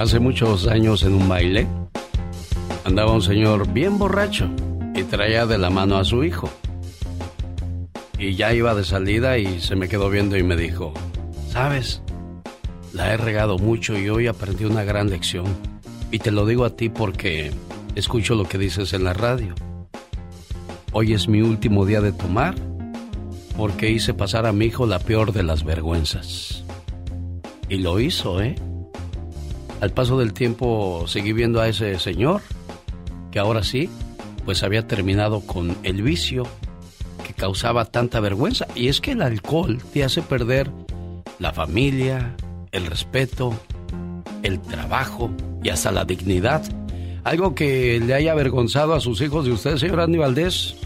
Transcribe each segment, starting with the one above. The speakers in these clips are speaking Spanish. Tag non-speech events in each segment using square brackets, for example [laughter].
Hace muchos años en un baile andaba un señor bien borracho y traía de la mano a su hijo. Y ya iba de salida y se me quedó viendo y me dijo, sabes, la he regado mucho y hoy aprendí una gran lección. Y te lo digo a ti porque escucho lo que dices en la radio. Hoy es mi último día de tomar porque hice pasar a mi hijo la peor de las vergüenzas. Y lo hizo, ¿eh? Al paso del tiempo seguí viendo a ese señor, que ahora sí, pues había terminado con el vicio que causaba tanta vergüenza. Y es que el alcohol te hace perder la familia, el respeto, el trabajo y hasta la dignidad. ¿Algo que le haya avergonzado a sus hijos de usted, señor Andy Valdés?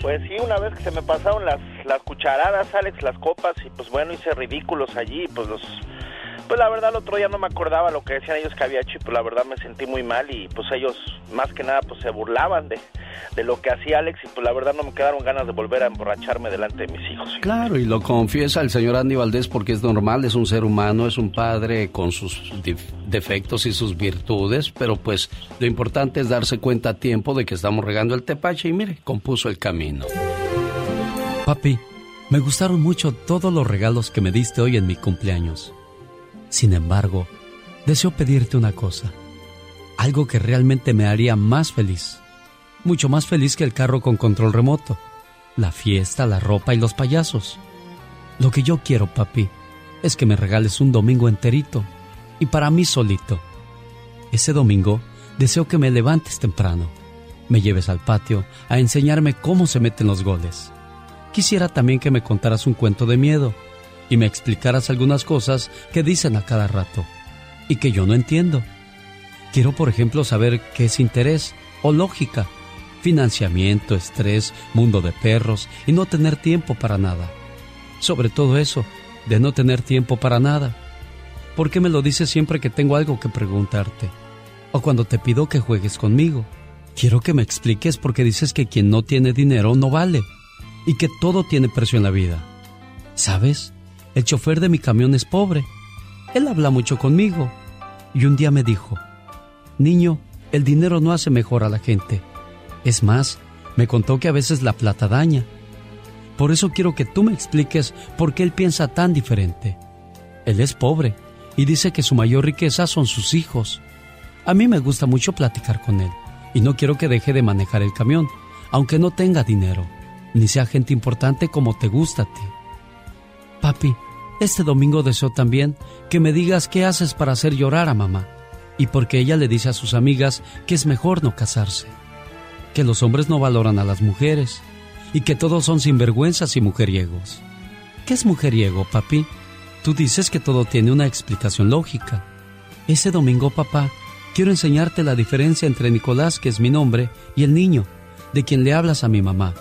Pues sí, una vez que se me pasaron las, las cucharadas, Alex, las copas, y pues bueno, hice ridículos allí, pues los... Pues la verdad el otro día no me acordaba lo que decían ellos que había hecho y pues la verdad me sentí muy mal y pues ellos más que nada pues se burlaban de, de lo que hacía Alex y pues la verdad no me quedaron ganas de volver a emborracharme delante de mis hijos. Claro, y lo confiesa el señor Andy Valdés porque es normal, es un ser humano, es un padre con sus defectos y sus virtudes, pero pues lo importante es darse cuenta a tiempo de que estamos regando el tepache y mire, compuso el camino. Papi, me gustaron mucho todos los regalos que me diste hoy en mi cumpleaños. Sin embargo, deseo pedirte una cosa, algo que realmente me haría más feliz mucho más feliz que el carro con control remoto, la fiesta, la ropa y los payasos. Lo que yo quiero, papi, es que me regales un domingo enterito y para mí solito. Ese domingo deseo que me levantes temprano, me lleves al patio a enseñarme cómo se meten los goles. Quisiera también que me contaras un cuento de miedo y me explicaras algunas cosas que dicen a cada rato y que yo no entiendo. Quiero, por ejemplo, saber qué es interés o lógica financiamiento, estrés, mundo de perros y no tener tiempo para nada. Sobre todo eso, de no tener tiempo para nada. ¿Por qué me lo dices siempre que tengo algo que preguntarte? O cuando te pido que juegues conmigo. Quiero que me expliques por qué dices que quien no tiene dinero no vale y que todo tiene precio en la vida. ¿Sabes? El chofer de mi camión es pobre. Él habla mucho conmigo. Y un día me dijo, Niño, el dinero no hace mejor a la gente es más, me contó que a veces la plata daña. Por eso quiero que tú me expliques por qué él piensa tan diferente. Él es pobre y dice que su mayor riqueza son sus hijos. A mí me gusta mucho platicar con él y no quiero que deje de manejar el camión, aunque no tenga dinero, ni sea gente importante como te gusta a ti. Papi, este domingo deseo también que me digas qué haces para hacer llorar a mamá y porque ella le dice a sus amigas que es mejor no casarse que los hombres no valoran a las mujeres y que todos son sinvergüenzas y mujeriegos. ¿Qué es mujeriego, papi? Tú dices que todo tiene una explicación lógica. Ese domingo, papá, quiero enseñarte la diferencia entre Nicolás, que es mi nombre, y el niño, de quien le hablas a mi mamá.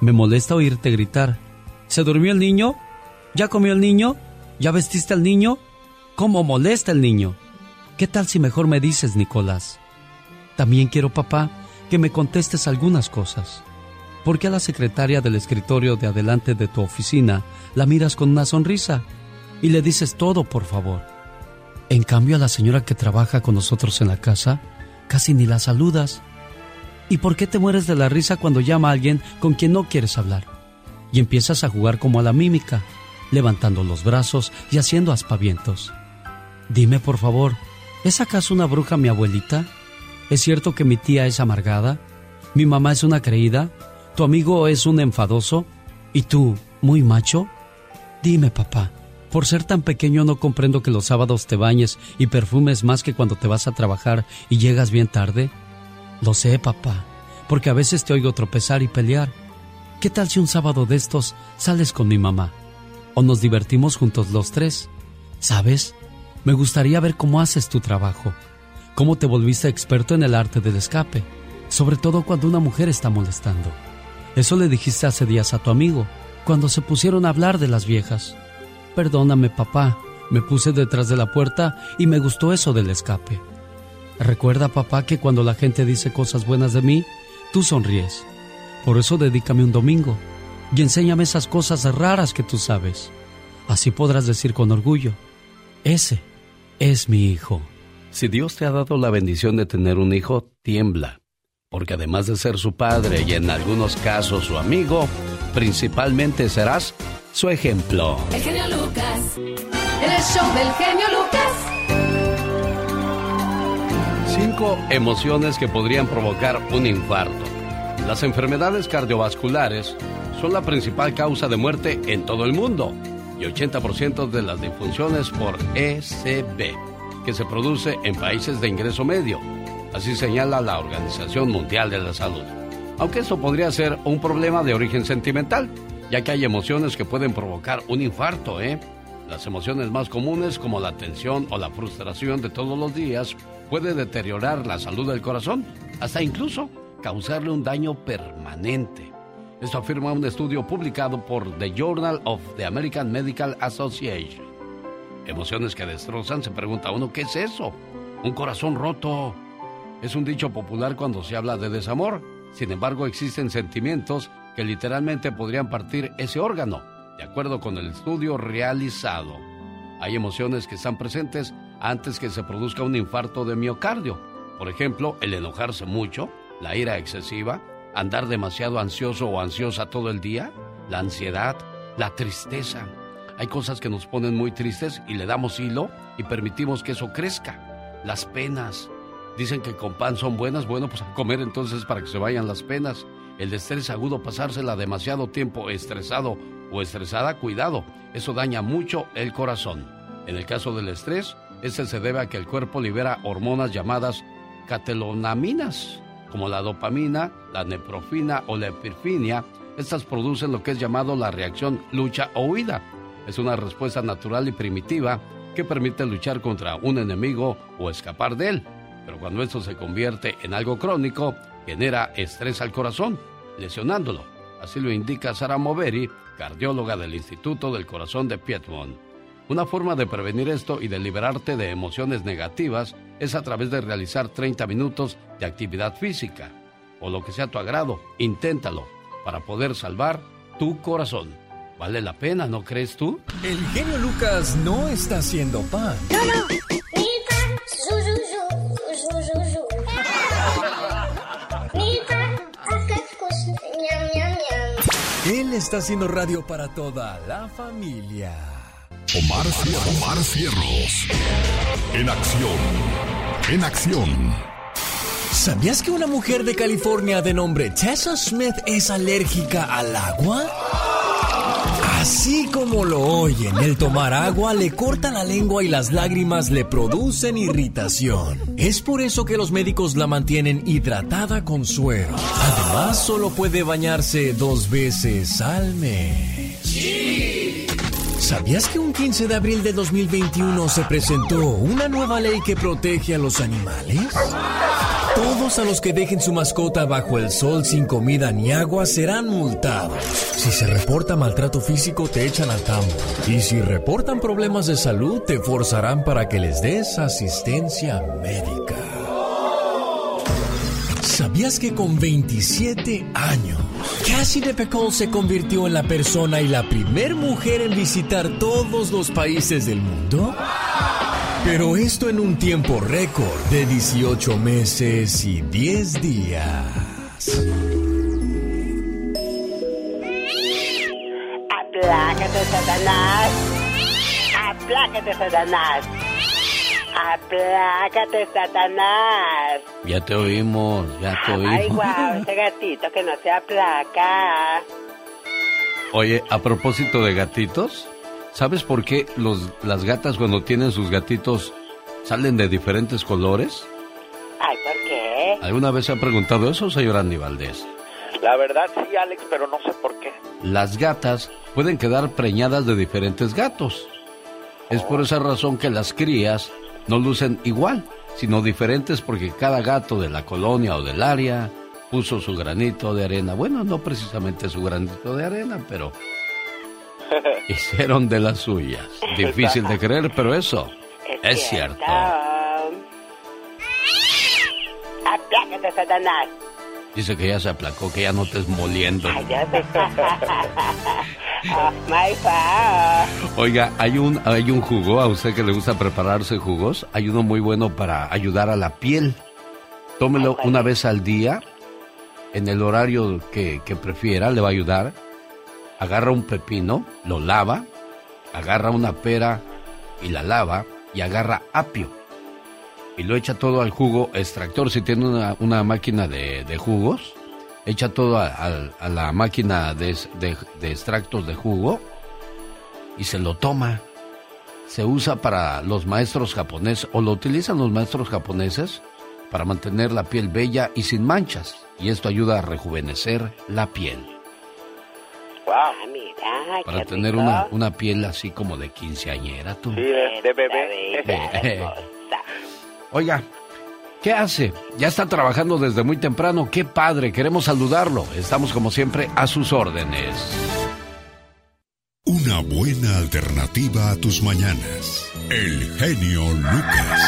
Me molesta oírte gritar. ¿Se durmió el niño? ¿Ya comió el niño? ¿Ya vestiste al niño? ¿Cómo molesta el niño? ¿Qué tal si mejor me dices, Nicolás? También quiero, papá, que me contestes algunas cosas. ¿Por qué a la secretaria del escritorio de adelante de tu oficina la miras con una sonrisa y le dices todo, por favor? En cambio, a la señora que trabaja con nosotros en la casa, casi ni la saludas. ¿Y por qué te mueres de la risa cuando llama a alguien con quien no quieres hablar? Y empiezas a jugar como a la mímica, levantando los brazos y haciendo aspavientos. Dime, por favor, ¿es acaso una bruja mi abuelita? ¿Es cierto que mi tía es amargada? ¿Mi mamá es una creída? ¿Tu amigo es un enfadoso? ¿Y tú, muy macho? Dime, papá, por ser tan pequeño no comprendo que los sábados te bañes y perfumes más que cuando te vas a trabajar y llegas bien tarde. Lo sé, papá, porque a veces te oigo tropezar y pelear. ¿Qué tal si un sábado de estos sales con mi mamá? O nos divertimos juntos los tres. ¿Sabes? Me gustaría ver cómo haces tu trabajo cómo te volviste experto en el arte del escape, sobre todo cuando una mujer está molestando. Eso le dijiste hace días a tu amigo, cuando se pusieron a hablar de las viejas. Perdóname, papá, me puse detrás de la puerta y me gustó eso del escape. Recuerda, papá, que cuando la gente dice cosas buenas de mí, tú sonríes. Por eso dedícame un domingo y enséñame esas cosas raras que tú sabes. Así podrás decir con orgullo, ese es mi hijo. Si Dios te ha dado la bendición de tener un hijo, tiembla, porque además de ser su padre y en algunos casos su amigo, principalmente serás su ejemplo. El genio Lucas, el show del genio Lucas. Cinco emociones que podrían provocar un infarto. Las enfermedades cardiovasculares son la principal causa de muerte en todo el mundo y 80% de las difunciones por ECB que se produce en países de ingreso medio. Así señala la Organización Mundial de la Salud. Aunque eso podría ser un problema de origen sentimental, ya que hay emociones que pueden provocar un infarto, ¿eh? Las emociones más comunes, como la tensión o la frustración de todos los días, puede deteriorar la salud del corazón, hasta incluso causarle un daño permanente. Esto afirma un estudio publicado por The Journal of the American Medical Association. Emociones que destrozan, se pregunta uno, ¿qué es eso? Un corazón roto. Es un dicho popular cuando se habla de desamor. Sin embargo, existen sentimientos que literalmente podrían partir ese órgano, de acuerdo con el estudio realizado. Hay emociones que están presentes antes que se produzca un infarto de miocardio. Por ejemplo, el enojarse mucho, la ira excesiva, andar demasiado ansioso o ansiosa todo el día, la ansiedad, la tristeza, hay cosas que nos ponen muy tristes y le damos hilo y permitimos que eso crezca. Las penas. Dicen que con pan son buenas, bueno, pues comer entonces para que se vayan las penas. El estrés agudo, pasársela demasiado tiempo estresado o estresada, cuidado, eso daña mucho el corazón. En el caso del estrés, ese se debe a que el cuerpo libera hormonas llamadas catelonaminas, como la dopamina, la neprofina o la epirfinia. Estas producen lo que es llamado la reacción lucha o huida es una respuesta natural y primitiva que permite luchar contra un enemigo o escapar de él. Pero cuando esto se convierte en algo crónico, genera estrés al corazón, lesionándolo. Así lo indica Sara Moveri, cardióloga del Instituto del Corazón de Piedmont. Una forma de prevenir esto y de liberarte de emociones negativas es a través de realizar 30 minutos de actividad física. O lo que sea a tu agrado, inténtalo para poder salvar tu corazón. Vale la pena, ¿no crees tú? El genio Lucas no está haciendo pan. Él está haciendo radio para toda la familia. Omar, Omar Cierros. En acción. En acción. ¿Sabías que una mujer de California de nombre Tessa Smith es alérgica al agua? Así como lo oyen, el tomar agua le corta la lengua y las lágrimas le producen irritación. Es por eso que los médicos la mantienen hidratada con suero. Además, solo puede bañarse dos veces al mes. ¿Sabías que un 15 de abril de 2021 se presentó una nueva ley que protege a los animales? Todos a los que dejen su mascota bajo el sol sin comida ni agua serán multados. Si se reporta maltrato físico te echan al tambo. Y si reportan problemas de salud te forzarán para que les des asistencia médica. ¿Sabías que con 27 años, Cassie DePecol se convirtió en la persona y la primer mujer en visitar todos los países del mundo? Pero esto en un tiempo récord de 18 meses y 10 días. Aplácate, Satanás. Satanás. Aplácate, Satanás. Ya te oímos, ya te oímos. Ay, guau, [laughs] ese gatito que no se aplaca. Oye, a propósito de gatitos, ¿sabes por qué los, las gatas cuando tienen sus gatitos salen de diferentes colores? Ay, ¿por qué? ¿Alguna vez se ha preguntado eso, señor Andy Valdés? La verdad sí, Alex, pero no sé por qué. Las gatas pueden quedar preñadas de diferentes gatos. Es por esa razón que las crías no lucen igual, sino diferentes porque cada gato de la colonia o del área puso su granito de arena. Bueno, no precisamente su granito de arena, pero [laughs] hicieron de las suyas. Difícil de creer, pero eso es, cierto. Satanás. Dice que ya se aplacó, que ya no te es moliendo. Sé. [laughs] Oiga, hay un, hay un jugo, a usted que le gusta prepararse jugos, hay uno muy bueno para ayudar a la piel. Tómelo una vez al día, en el horario que, que prefiera, le va a ayudar. Agarra un pepino, lo lava, agarra una pera y la lava y agarra apio y lo echa todo al jugo extractor. Si tiene una, máquina de, jugos, echa todo a, la máquina de, extractos de jugo y se lo toma. Se usa para los maestros japoneses o lo utilizan los maestros japoneses para mantener la piel bella y sin manchas. Y esto ayuda a rejuvenecer la piel. Ah, para tener una, una piel así como de quinceañera, tú. Sí, de, bebé. [laughs] [laughs] Oiga, ¿qué hace? Ya está trabajando desde muy temprano. Qué padre, queremos saludarlo. Estamos como siempre a sus órdenes. Una buena alternativa a tus mañanas. El genio Lucas.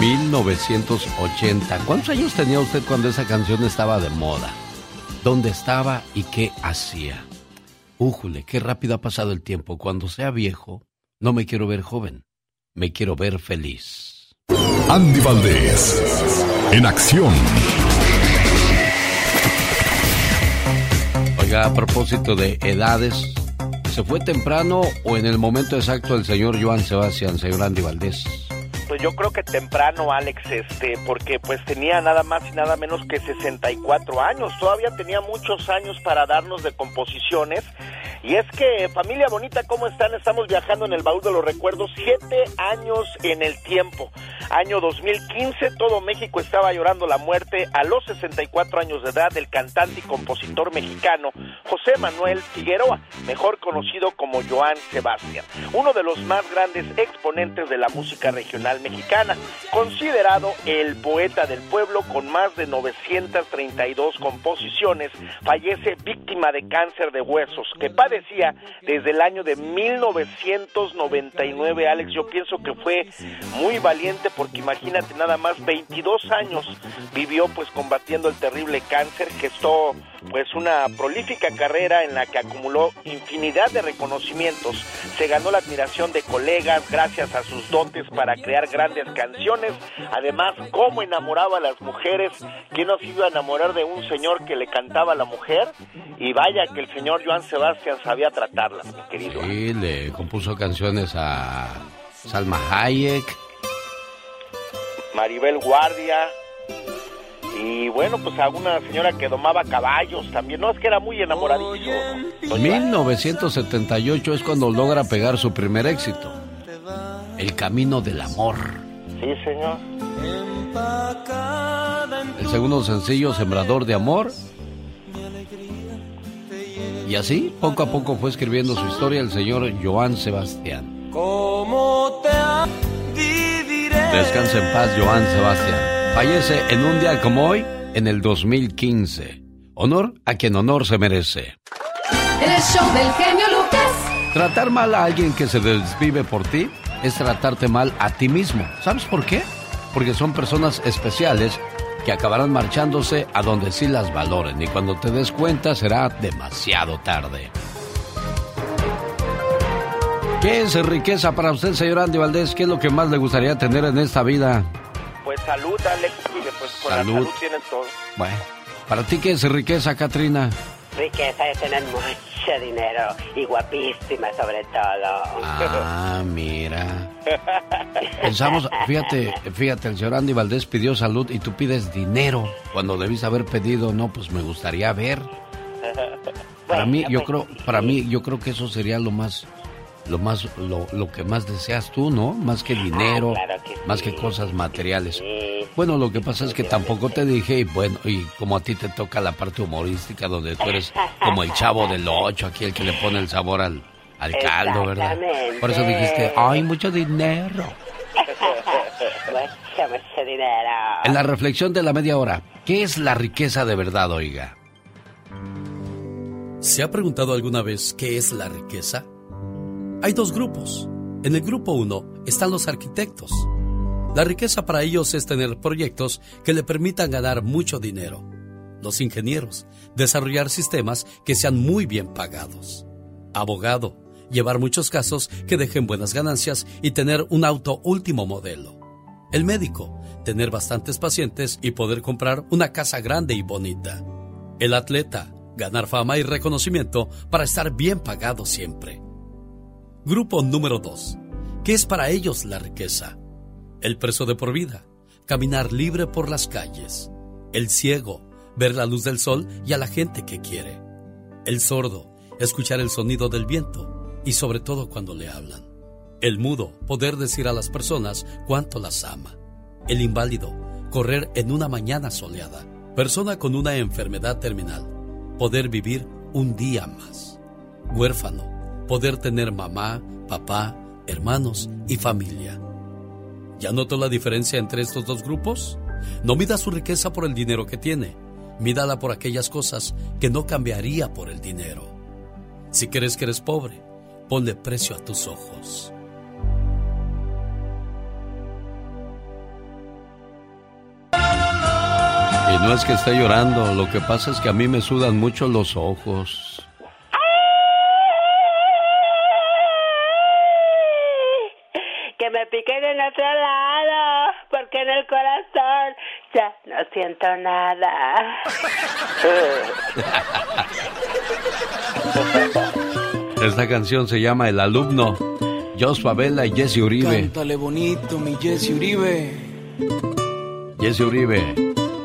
1980. ¿Cuántos años tenía usted cuando esa canción estaba de moda? ¿Dónde estaba y qué hacía? Újule, qué rápido ha pasado el tiempo. Cuando sea viejo, no me quiero ver joven, me quiero ver feliz. Andy Valdés, en acción. Oiga, a propósito de edades, ¿se fue temprano o en el momento exacto el señor Joan Sebastián, señor Andy Valdés? Pues yo creo que temprano, Alex, este, porque pues tenía nada más y nada menos que 64 años. Todavía tenía muchos años para darnos de composiciones y es que, familia bonita, ¿cómo están? Estamos viajando en el baúl de los recuerdos, siete años en el tiempo. Año 2015, todo México estaba llorando la muerte a los 64 años de edad del cantante y compositor mexicano José Manuel Figueroa, mejor conocido como Joan Sebastián, uno de los más grandes exponentes de la música regional mexicana, considerado el poeta del pueblo con más de 932 composiciones, fallece víctima de cáncer de huesos, que padre decía desde el año de 1999, Alex. Yo pienso que fue muy valiente porque imagínate nada más 22 años vivió pues combatiendo el terrible cáncer, gestó pues una prolífica carrera en la que acumuló infinidad de reconocimientos. Se ganó la admiración de colegas gracias a sus dotes para crear grandes canciones. Además, cómo enamoraba a las mujeres. ¿Quién no se iba a enamorar de un señor que le cantaba a la mujer? Y vaya que el señor Joan Sebastián sabía tratarlas, mi querido. Sí, le compuso canciones a Salma Hayek. Maribel Guardia. Y bueno, pues a una señora que domaba caballos también. No, es que era muy enamoradizo. 1978 es cuando logra pegar su primer éxito. El camino del amor. Sí, señor. El segundo sencillo, Sembrador de Amor. Y así, poco a poco fue escribiendo su historia el señor Joan Sebastián. ¿Cómo te Descansa en paz, Joan Sebastián. Fallece en un día como hoy, en el 2015. Honor a quien honor se merece. El show del genio Lucas. Tratar mal a alguien que se desvive por ti es tratarte mal a ti mismo. ¿Sabes por qué? Porque son personas especiales que acabarán marchándose a donde sí las valoren y cuando te des cuenta será demasiado tarde. ¿Qué es riqueza para usted, señor Andy Valdés? ¿Qué es lo que más le gustaría tener en esta vida? Pues salud, Alex, pues con salud. la salud tienes todo. Bueno, ¿para ti qué es riqueza, Katrina? Riqueza es tener mucho dinero y guapísima sobre todo. Ah, [laughs] mira. Pensamos, fíjate, fíjate, el señor Andy Valdés pidió salud y tú pides dinero cuando debiste haber pedido, no, pues me gustaría ver. Para mí, yo creo, para mí, yo creo que eso sería lo más, lo más, lo, que más deseas tú, ¿no? Más que dinero, ah, más que cosas materiales. Bueno, lo que pasa es que tampoco te dije, y bueno, y como a ti te toca la parte humorística, donde tú eres como el chavo [laughs] del ocho, aquí el que le pone el sabor al, al caldo, ¿verdad? Por eso dijiste, ay, mucho dinero. [laughs] mucho, mucho dinero. En la reflexión de la media hora, ¿qué es la riqueza de verdad, oiga? ¿Se ha preguntado alguna vez qué es la riqueza? Hay dos grupos. En el grupo uno están los arquitectos la riqueza para ellos es tener proyectos que le permitan ganar mucho dinero. los ingenieros, desarrollar sistemas que sean muy bien pagados. Abogado, llevar muchos casos que dejen buenas ganancias y tener un auto último modelo. El médico, tener bastantes pacientes y poder comprar una casa grande y bonita. El atleta, ganar fama y reconocimiento para estar bien pagado siempre. Grupo número 2. ¿Qué es para ellos la riqueza? El preso de por vida, caminar libre por las calles. El ciego, ver la luz del sol y a la gente que quiere. El sordo, escuchar el sonido del viento y sobre todo cuando le hablan. El mudo, poder decir a las personas cuánto las ama. El inválido, correr en una mañana soleada. Persona con una enfermedad terminal, poder vivir un día más. Huérfano, poder tener mamá, papá, hermanos y familia. ¿Ya notó la diferencia entre estos dos grupos? No mida su riqueza por el dinero que tiene, mídala por aquellas cosas que no cambiaría por el dinero. Si crees que eres pobre, ponle precio a tus ojos. Y no es que esté llorando, lo que pasa es que a mí me sudan mucho los ojos. Me piquen en otro lado, porque en el corazón ya no siento nada. [laughs] Esta canción se llama El alumno. Jos Favela y Jesse Uribe. Cántale bonito, mi Jesse Uribe. Jesse Uribe,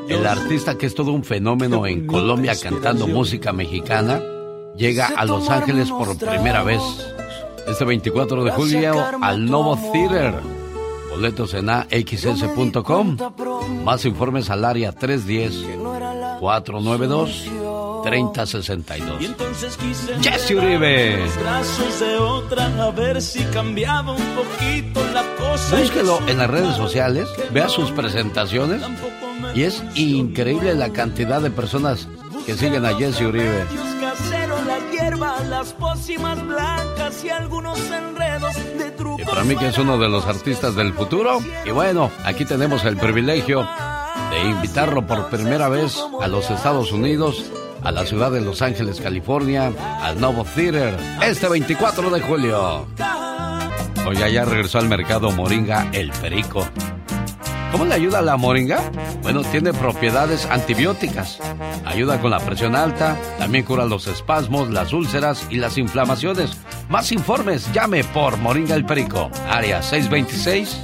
el artista que es todo un fenómeno en Colombia cantando música mexicana, llega a Los Ángeles por primera vez. Este 24 de julio al Novo Theater. Boletos en axs.com. Más informes al área 310-492-3062. Jesse Uribe. Búsquelo en las redes sociales, vea sus presentaciones y es increíble la cantidad de personas que siguen a Jesse Uribe. Y para mí que es uno de los artistas del futuro. Y bueno, aquí tenemos el privilegio de invitarlo por primera vez a los Estados Unidos, a la ciudad de Los Ángeles, California, al Novo Theater, este 24 de julio. Hoy ya regresó al mercado Moringa El Perico. ¿Cómo le ayuda la moringa? Bueno, tiene propiedades antibióticas. Ayuda con la presión alta, también cura los espasmos, las úlceras y las inflamaciones. Más informes, llame por Moringa el Perico, área 626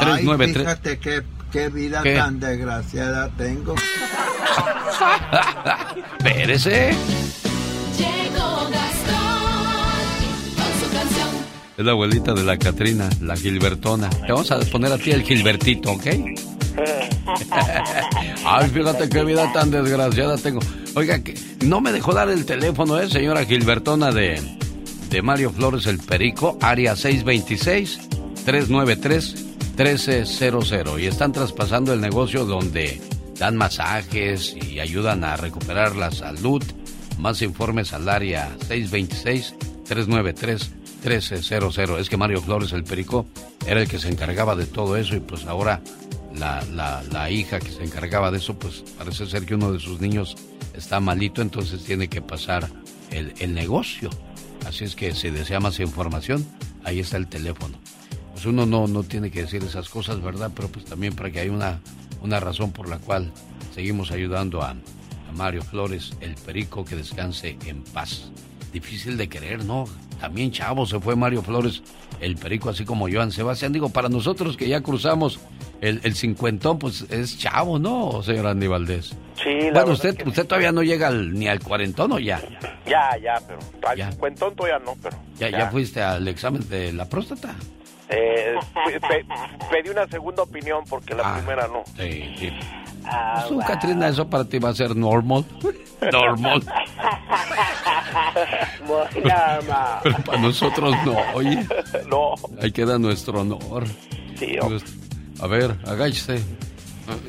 393. fíjate qué, qué vida ¿Qué? tan desgraciada tengo. [laughs] Espérese. Llegó Es la abuelita de la Catrina, la Gilbertona. Te vamos a poner a ti el Gilbertito, ¿ok? [laughs] Ay, fíjate qué vida tan desgraciada tengo. Oiga, que no me dejó dar el teléfono, ¿eh, señora Gilbertona de, de Mario Flores el Perico, área 626-393-1300. Y están traspasando el negocio donde dan masajes y ayudan a recuperar la salud. Más informes al área 626-393-1300. Es que Mario Flores el Perico era el que se encargaba de todo eso y pues ahora la, la, hija que se encargaba de eso, pues parece ser que uno de sus niños está malito, entonces tiene que pasar el, el negocio. Así es que si desea más información, ahí está el teléfono. Pues uno no, no tiene que decir esas cosas, ¿verdad? Pero pues también para que haya una, una razón por la cual seguimos ayudando a Mario Flores, el perico, que descanse en paz. Difícil de creer, ¿no? También chavo se fue Mario Flores, el perico, así como Joan Sebastián. Digo, para nosotros que ya cruzamos el, el cincuentón, pues es chavo, ¿no, señor Andy Valdés? Sí, la Bueno, usted, que usted todavía no llega al- ni al cuarentón, ¿o ya? Ya, ya, pero al Ya. cincuentón todavía no, pero... ¿Ya, ya fuiste al examen de la próstata? Eh, pe- pe- pedí una segunda opinión porque la Ah. primera no. Sí, sí. Ah, Tú, wow. Katrina, eso para ti va a ser normal. Normal. [laughs] Muy normal. Pero para nosotros no, oye. [laughs] no, Ahí queda nuestro honor. sí. Nuestro- A ver, agáchese.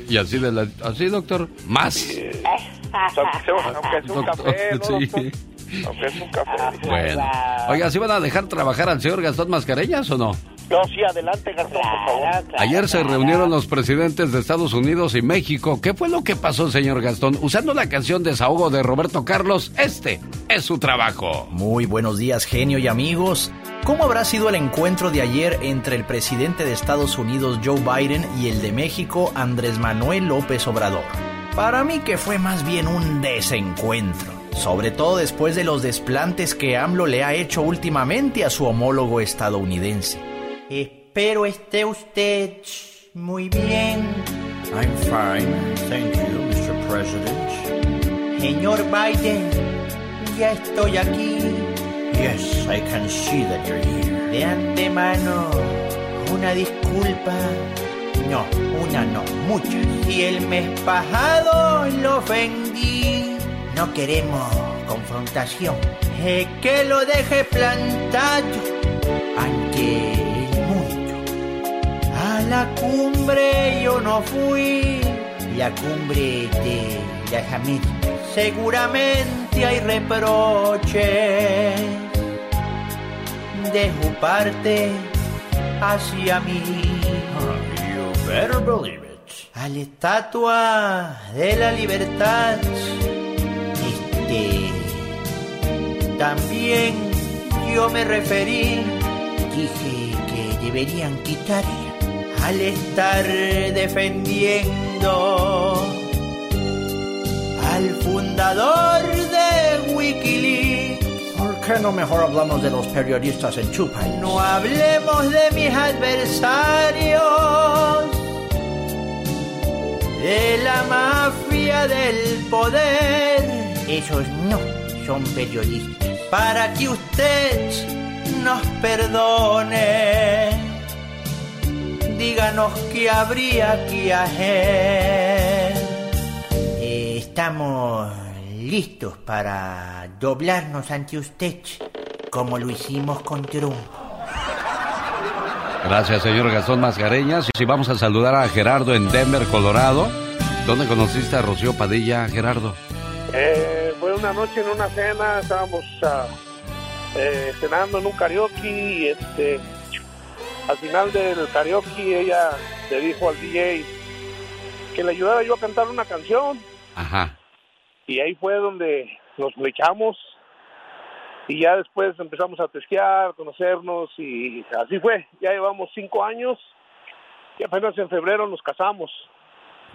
Y así de la... Así, doctor. Más. [laughs] aunque sea un Doctor, café, ¿no, sí. Aunque sea un café. Bueno. Oiga, ¿sí van a dejar trabajar al señor Gastón Mascareñas o no? No, sí, adelante, Gastón, por favor. Ayer se reunieron los presidentes de Estados Unidos y México. ¿Qué fue lo que pasó, señor Gastón? Usando la canción Desahogo de Roberto Carlos, este es su trabajo. Muy buenos días, genio y amigos. ¿Cómo habrá sido el encuentro de ayer entre el presidente de Estados Unidos, Joe Biden, y el de México, Andrés Manuel López Obrador? Para mí que fue más bien un desencuentro. Sobre todo después de los desplantes que AMLO le ha hecho últimamente a su homólogo estadounidense. Espero esté usted muy bien. I'm fine, thank you, Mr. President. Señor Biden, ya estoy aquí. Yes, I can see that you're here. De antemano, una disculpa. No, una no, muchas. Si el mes pasado lo ofendí, no queremos confrontación. Eh, que lo deje plantado ante la cumbre yo no fui, la cumbre de Américas. Seguramente hay reproches de su parte hacia mí. you better believe it. A la estatua de la libertad, este, también yo me referí, dije que deberían quitar al estar defendiendo al fundador de Wikileaks. ¿Por qué no mejor hablamos de los periodistas en Chupa? No hablemos de mis adversarios, de la mafia del poder. Esos no son periodistas. Para que usted nos perdone díganos qué habría que hacer. Eh, estamos listos para doblarnos ante usted, como lo hicimos con Trump. Gracias, señor Gastón Mascareñas. Y vamos a saludar a Gerardo en Denver, Colorado. ¿Dónde conociste a Rocío Padilla, Gerardo? Eh, fue una noche en una cena, estábamos uh, eh, cenando en un karaoke y este al final del karaoke ella le dijo al DJ que le ayudara yo a cantar una canción. Ajá. Y ahí fue donde nos flechamos y ya después empezamos a tesquear, conocernos y así fue. Ya llevamos cinco años y apenas en febrero nos casamos.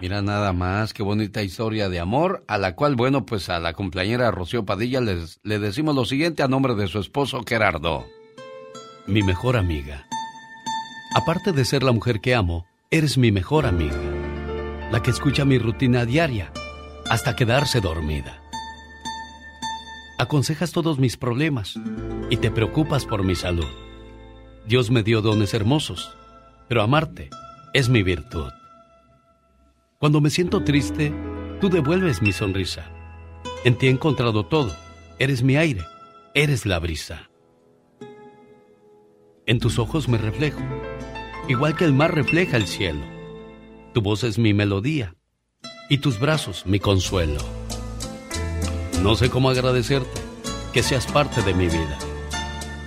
Mira nada más, qué bonita historia de amor, a la cual, bueno, pues a la compañera Rocío Padilla les, le decimos lo siguiente a nombre de su esposo Gerardo. Mi mejor amiga Aparte de ser la mujer que amo, eres mi mejor amiga, la que escucha mi rutina diaria hasta quedarse dormida. Aconsejas todos mis problemas y te preocupas por mi salud. Dios me dio dones hermosos, pero amarte es mi virtud. Cuando me siento triste, tú devuelves mi sonrisa. En ti he encontrado todo. Eres mi aire, eres la brisa. En tus ojos me reflejo igual que el mar refleja el cielo. Tu voz es mi melodía y tus brazos mi consuelo. No sé cómo agradecerte que seas parte de mi vida.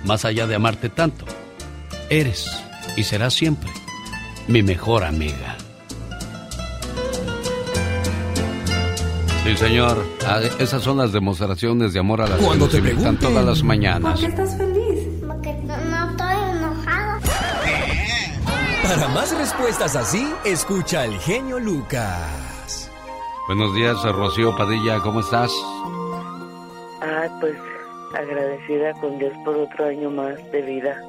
Más allá de amarte tanto, eres y serás siempre mi mejor amiga. Sí, señor. Ah, esas son las demostraciones de amor a la Cuando te preguntan todas las mañanas. ¿Por qué estás feliz? Porque no Para más respuestas así, escucha al genio Lucas. Buenos días, Rocío Padilla, ¿cómo estás? Ah, pues agradecida con Dios por otro año más de vida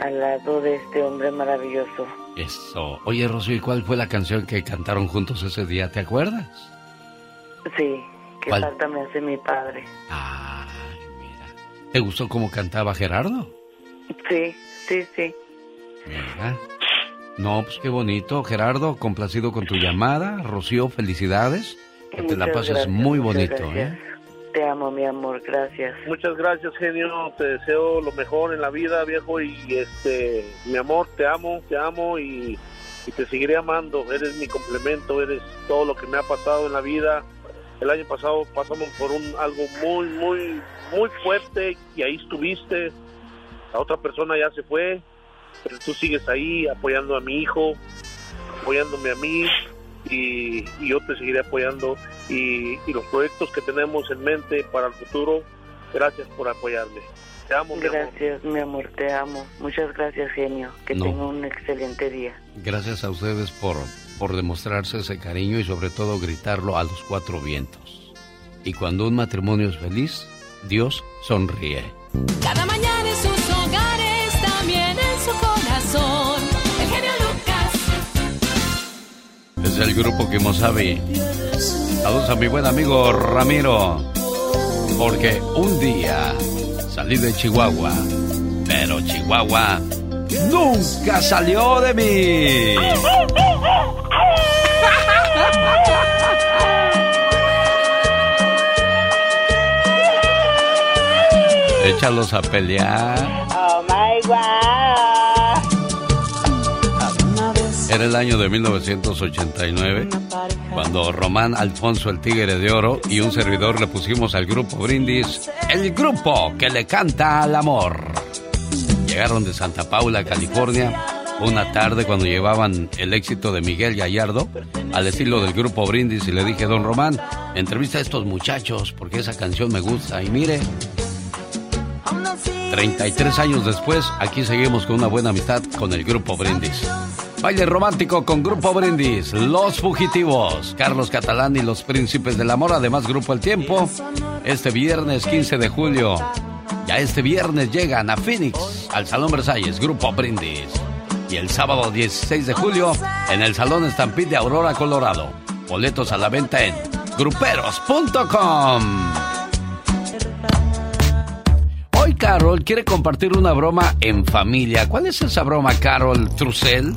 al lado de este hombre maravilloso. Eso. Oye, Rocío, ¿y cuál fue la canción que cantaron juntos ese día? ¿Te acuerdas? Sí, que ¿Cuál? falta me hace mi padre. Ay, mira. ¿Te gustó cómo cantaba Gerardo? Sí, sí, sí. Mira. No, pues qué bonito. Gerardo, complacido con tu llamada. Rocío, felicidades. Que te la pases gracias, muy bonito. ¿eh? Te amo, mi amor, gracias. Muchas gracias, genio. Te deseo lo mejor en la vida, viejo. Y este, mi amor, te amo, te amo y, y te seguiré amando. Eres mi complemento, eres todo lo que me ha pasado en la vida. El año pasado pasamos por un algo muy, muy, muy fuerte y ahí estuviste. La otra persona ya se fue pero tú sigues ahí apoyando a mi hijo, apoyándome a mí y, yo te seguiré apoyando y, y, los proyectos que tenemos en mente para el futuro, gracias por apoyarme. Te amo, Gracias, mi amor, te amo. Muchas gracias, genio. Que tenga un excelente día. Gracias a ustedes por, por demostrarse ese cariño y sobre todo gritarlo a los cuatro vientos. Y cuando un matrimonio es feliz, Dios sonríe. Cada mañana en sus hogares, Lucas. Es el grupo que sabe. Saludos a mi buen amigo Ramiro. Porque un día salí de Chihuahua, pero Chihuahua nunca salió de mí. [laughs] Échalos a pelear. Oh my God. Era el año de 1989 cuando Román Alfonso el Tigre de Oro y un servidor le pusimos al grupo Brindis el grupo que le canta al amor. Llegaron de Santa Paula, California, una tarde cuando llevaban el éxito de Miguel Gallardo al estilo del grupo Brindis y le dije, don Román, entrevista a estos muchachos porque esa canción me gusta y mire, 33 años después, aquí seguimos con una buena amistad con el grupo Brindis. Baile romántico con Grupo Brindis, Los Fugitivos, Carlos Catalán y los Príncipes del Amor, además Grupo El Tiempo, este viernes 15 de julio. Ya este viernes llegan a Phoenix, al Salón Versalles, Grupo Brindis. Y el sábado 16 de julio, en el Salón Estampid de Aurora, Colorado. Boletos a la venta en gruperos.com. Hoy Carol quiere compartir una broma en familia. ¿Cuál es esa broma, Carol Trussell?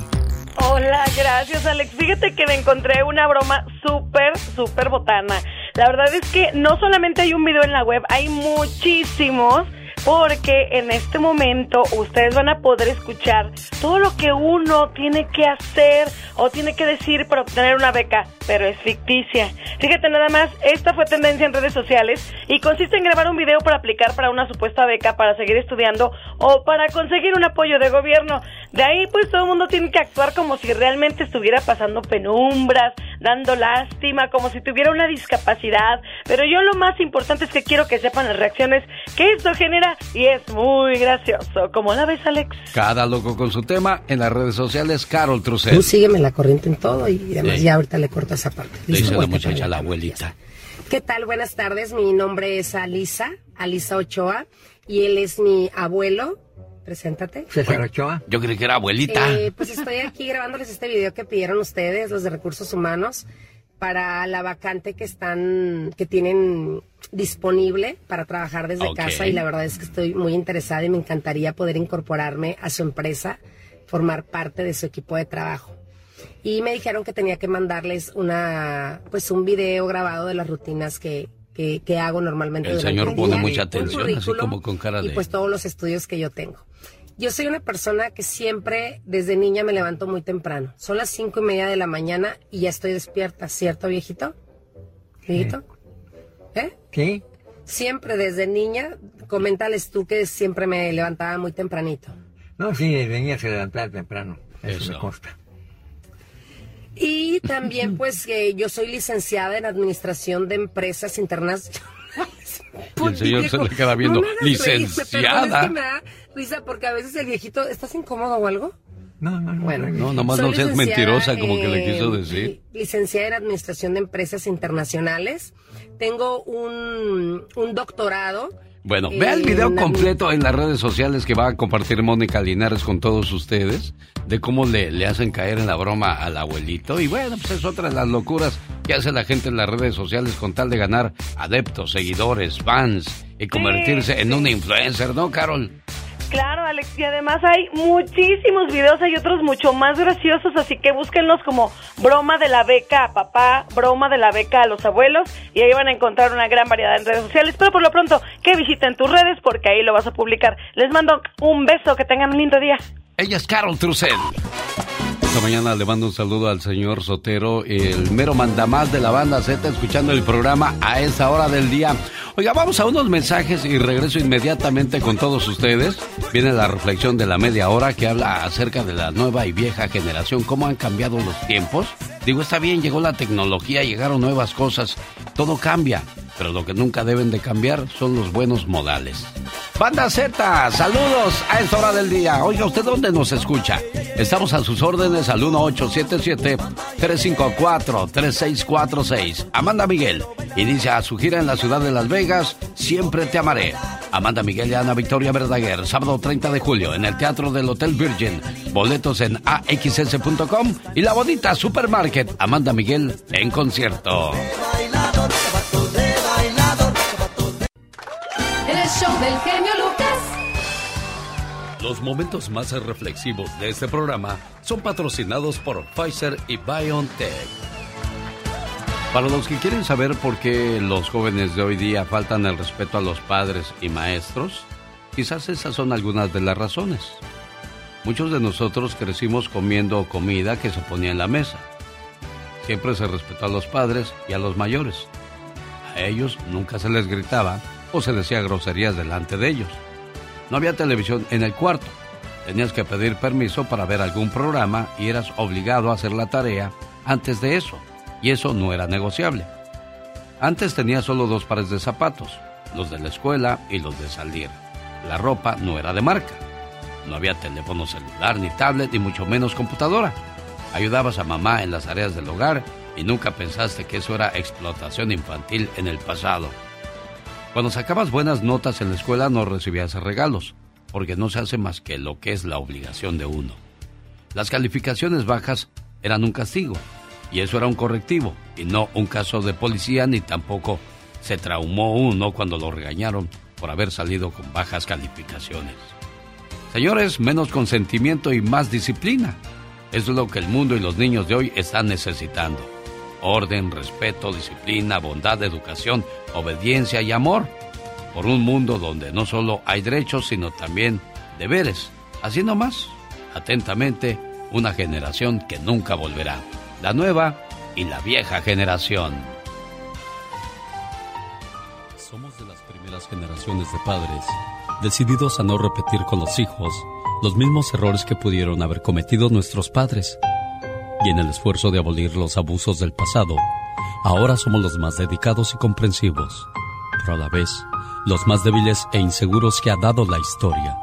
Hola, gracias Alex. Fíjate que me encontré una broma súper, súper botana. La verdad es que no solamente hay un video en la web, hay muchísimos porque en este momento ustedes van a poder escuchar todo lo que uno tiene que hacer o tiene que decir para obtener una beca, pero es ficticia. Fíjate nada más, esta fue tendencia en redes sociales y consiste en grabar un video para aplicar para una supuesta beca para seguir estudiando o para conseguir un apoyo de gobierno. De ahí pues todo el mundo tiene que actuar como si realmente estuviera pasando penumbras, dando lástima, como si tuviera una discapacidad. Pero yo lo más importante es que quiero que sepan las reacciones que esto genera y es muy gracioso. ¿Cómo la ves, Alex? Cada loco con su tema en las redes sociales, Carol Trussell. Tú sígueme la corriente en todo y además ya ahorita le corto esa parte. dice la muchacha, la abuelita. ¿Qué tal? Buenas tardes. Mi nombre es Alisa, Alisa Ochoa, y él es mi abuelo. Preséntate. César Ochoa. Yo creí que era abuelita. Eh, pues estoy aquí grabándoles este video que pidieron ustedes, los de recursos humanos, para la vacante que están, que tienen disponible para trabajar desde casa y la verdad es que estoy muy interesada y me encantaría poder incorporarme a su empresa, formar parte de su equipo de trabajo. Y me dijeron que tenía que mandarles una, pues un video grabado de las rutinas que, que, hago normalmente. El señor pone mucha atención, así como con cara de... Y pues todos los estudios que yo tengo. Yo soy una persona que siempre, desde niña, me levanto muy temprano. Son las cinco y media de la mañana y ya estoy despierta, ¿cierto, viejito? ¿Viejito? ¿Eh? Sí. Siempre desde niña, coméntales tú que siempre me levantaba muy tempranito. No, sí, desde niña se levantaba temprano. Eso, me consta. Y también, pues, que yo soy licenciada en Administración de Empresas Internacionales. [laughs] y el señor se le queda viendo, licenciada. me da risa porque a veces el viejito, ¿estás incómodo o algo? No, no, no. Bueno, no, nomás no seas mentirosa como que le quiso decir. Licenciada en Administración de Empresas Internacionales. Tengo un, un doctorado bueno, vea el video completo en las redes sociales que va a compartir Mónica Linares con todos ustedes de cómo le, le hacen caer en la broma al abuelito. Y bueno, pues es otra de las locuras que hace la gente en las redes sociales con tal de ganar adeptos, seguidores, fans y convertirse en una influencer, ¿no, Carol? Claro, Alex, y además hay muchísimos videos, hay otros mucho más graciosos, así que búsquenlos como broma de la beca a papá, broma de la beca a los abuelos, y ahí van a encontrar una gran variedad en redes sociales, pero por lo pronto que visiten tus redes porque ahí lo vas a publicar. Les mando un beso, que tengan un lindo día. Ella es Carol Trussell. Esta mañana le mando un saludo al señor Sotero, el mero mandamás de la banda Z, escuchando el programa a esa hora del día. Oiga, vamos a unos mensajes y regreso inmediatamente con todos ustedes. Viene la reflexión de la media hora que habla acerca de la nueva y vieja generación, cómo han cambiado los tiempos. Digo, está bien, llegó la tecnología, llegaron nuevas cosas, todo cambia, pero lo que nunca deben de cambiar son los buenos modales. Banda Z, saludos a esta hora del día. Oiga, ¿usted dónde nos escucha? Estamos a sus órdenes al 1877-354-3646. Amanda Miguel inicia su gira en la ciudad de Las Vegas. Siempre te amaré. Amanda Miguel y Ana Victoria Verdaguer, sábado 30 de julio en el Teatro del Hotel Virgin. Boletos en axs.com y la bonita Supermarket. Amanda Miguel en concierto. El show del genio Lucas. Los momentos más reflexivos de este programa son patrocinados por Pfizer y BioNTech. Para los que quieren saber por qué los jóvenes de hoy día faltan el respeto a los padres y maestros, quizás esas son algunas de las razones. Muchos de nosotros crecimos comiendo comida que se ponía en la mesa. Siempre se respetó a los padres y a los mayores. A ellos nunca se les gritaba o se decía groserías delante de ellos. No había televisión en el cuarto. Tenías que pedir permiso para ver algún programa y eras obligado a hacer la tarea antes de eso. Y eso no era negociable. Antes tenía solo dos pares de zapatos, los de la escuela y los de salir. La ropa no era de marca. No había teléfono celular, ni tablet, ni mucho menos computadora. Ayudabas a mamá en las tareas del hogar y nunca pensaste que eso era explotación infantil en el pasado. Cuando sacabas buenas notas en la escuela no recibías regalos, porque no se hace más que lo que es la obligación de uno. Las calificaciones bajas eran un castigo, y eso era un correctivo, y no un caso de policía, ni tampoco se traumó uno cuando lo regañaron por haber salido con bajas calificaciones. Señores, menos consentimiento y más disciplina. Es lo que el mundo y los niños de hoy están necesitando orden, respeto, disciplina, bondad, educación, obediencia y amor, por un mundo donde no solo hay derechos, sino también deberes. Así nomás, atentamente, una generación que nunca volverá, la nueva y la vieja generación. Somos de las primeras generaciones de padres, decididos a no repetir con los hijos los mismos errores que pudieron haber cometido nuestros padres y en el esfuerzo de abolir los abusos del pasado, ahora somos los más dedicados y comprensivos, pero a la vez los más débiles e inseguros que ha dado la historia.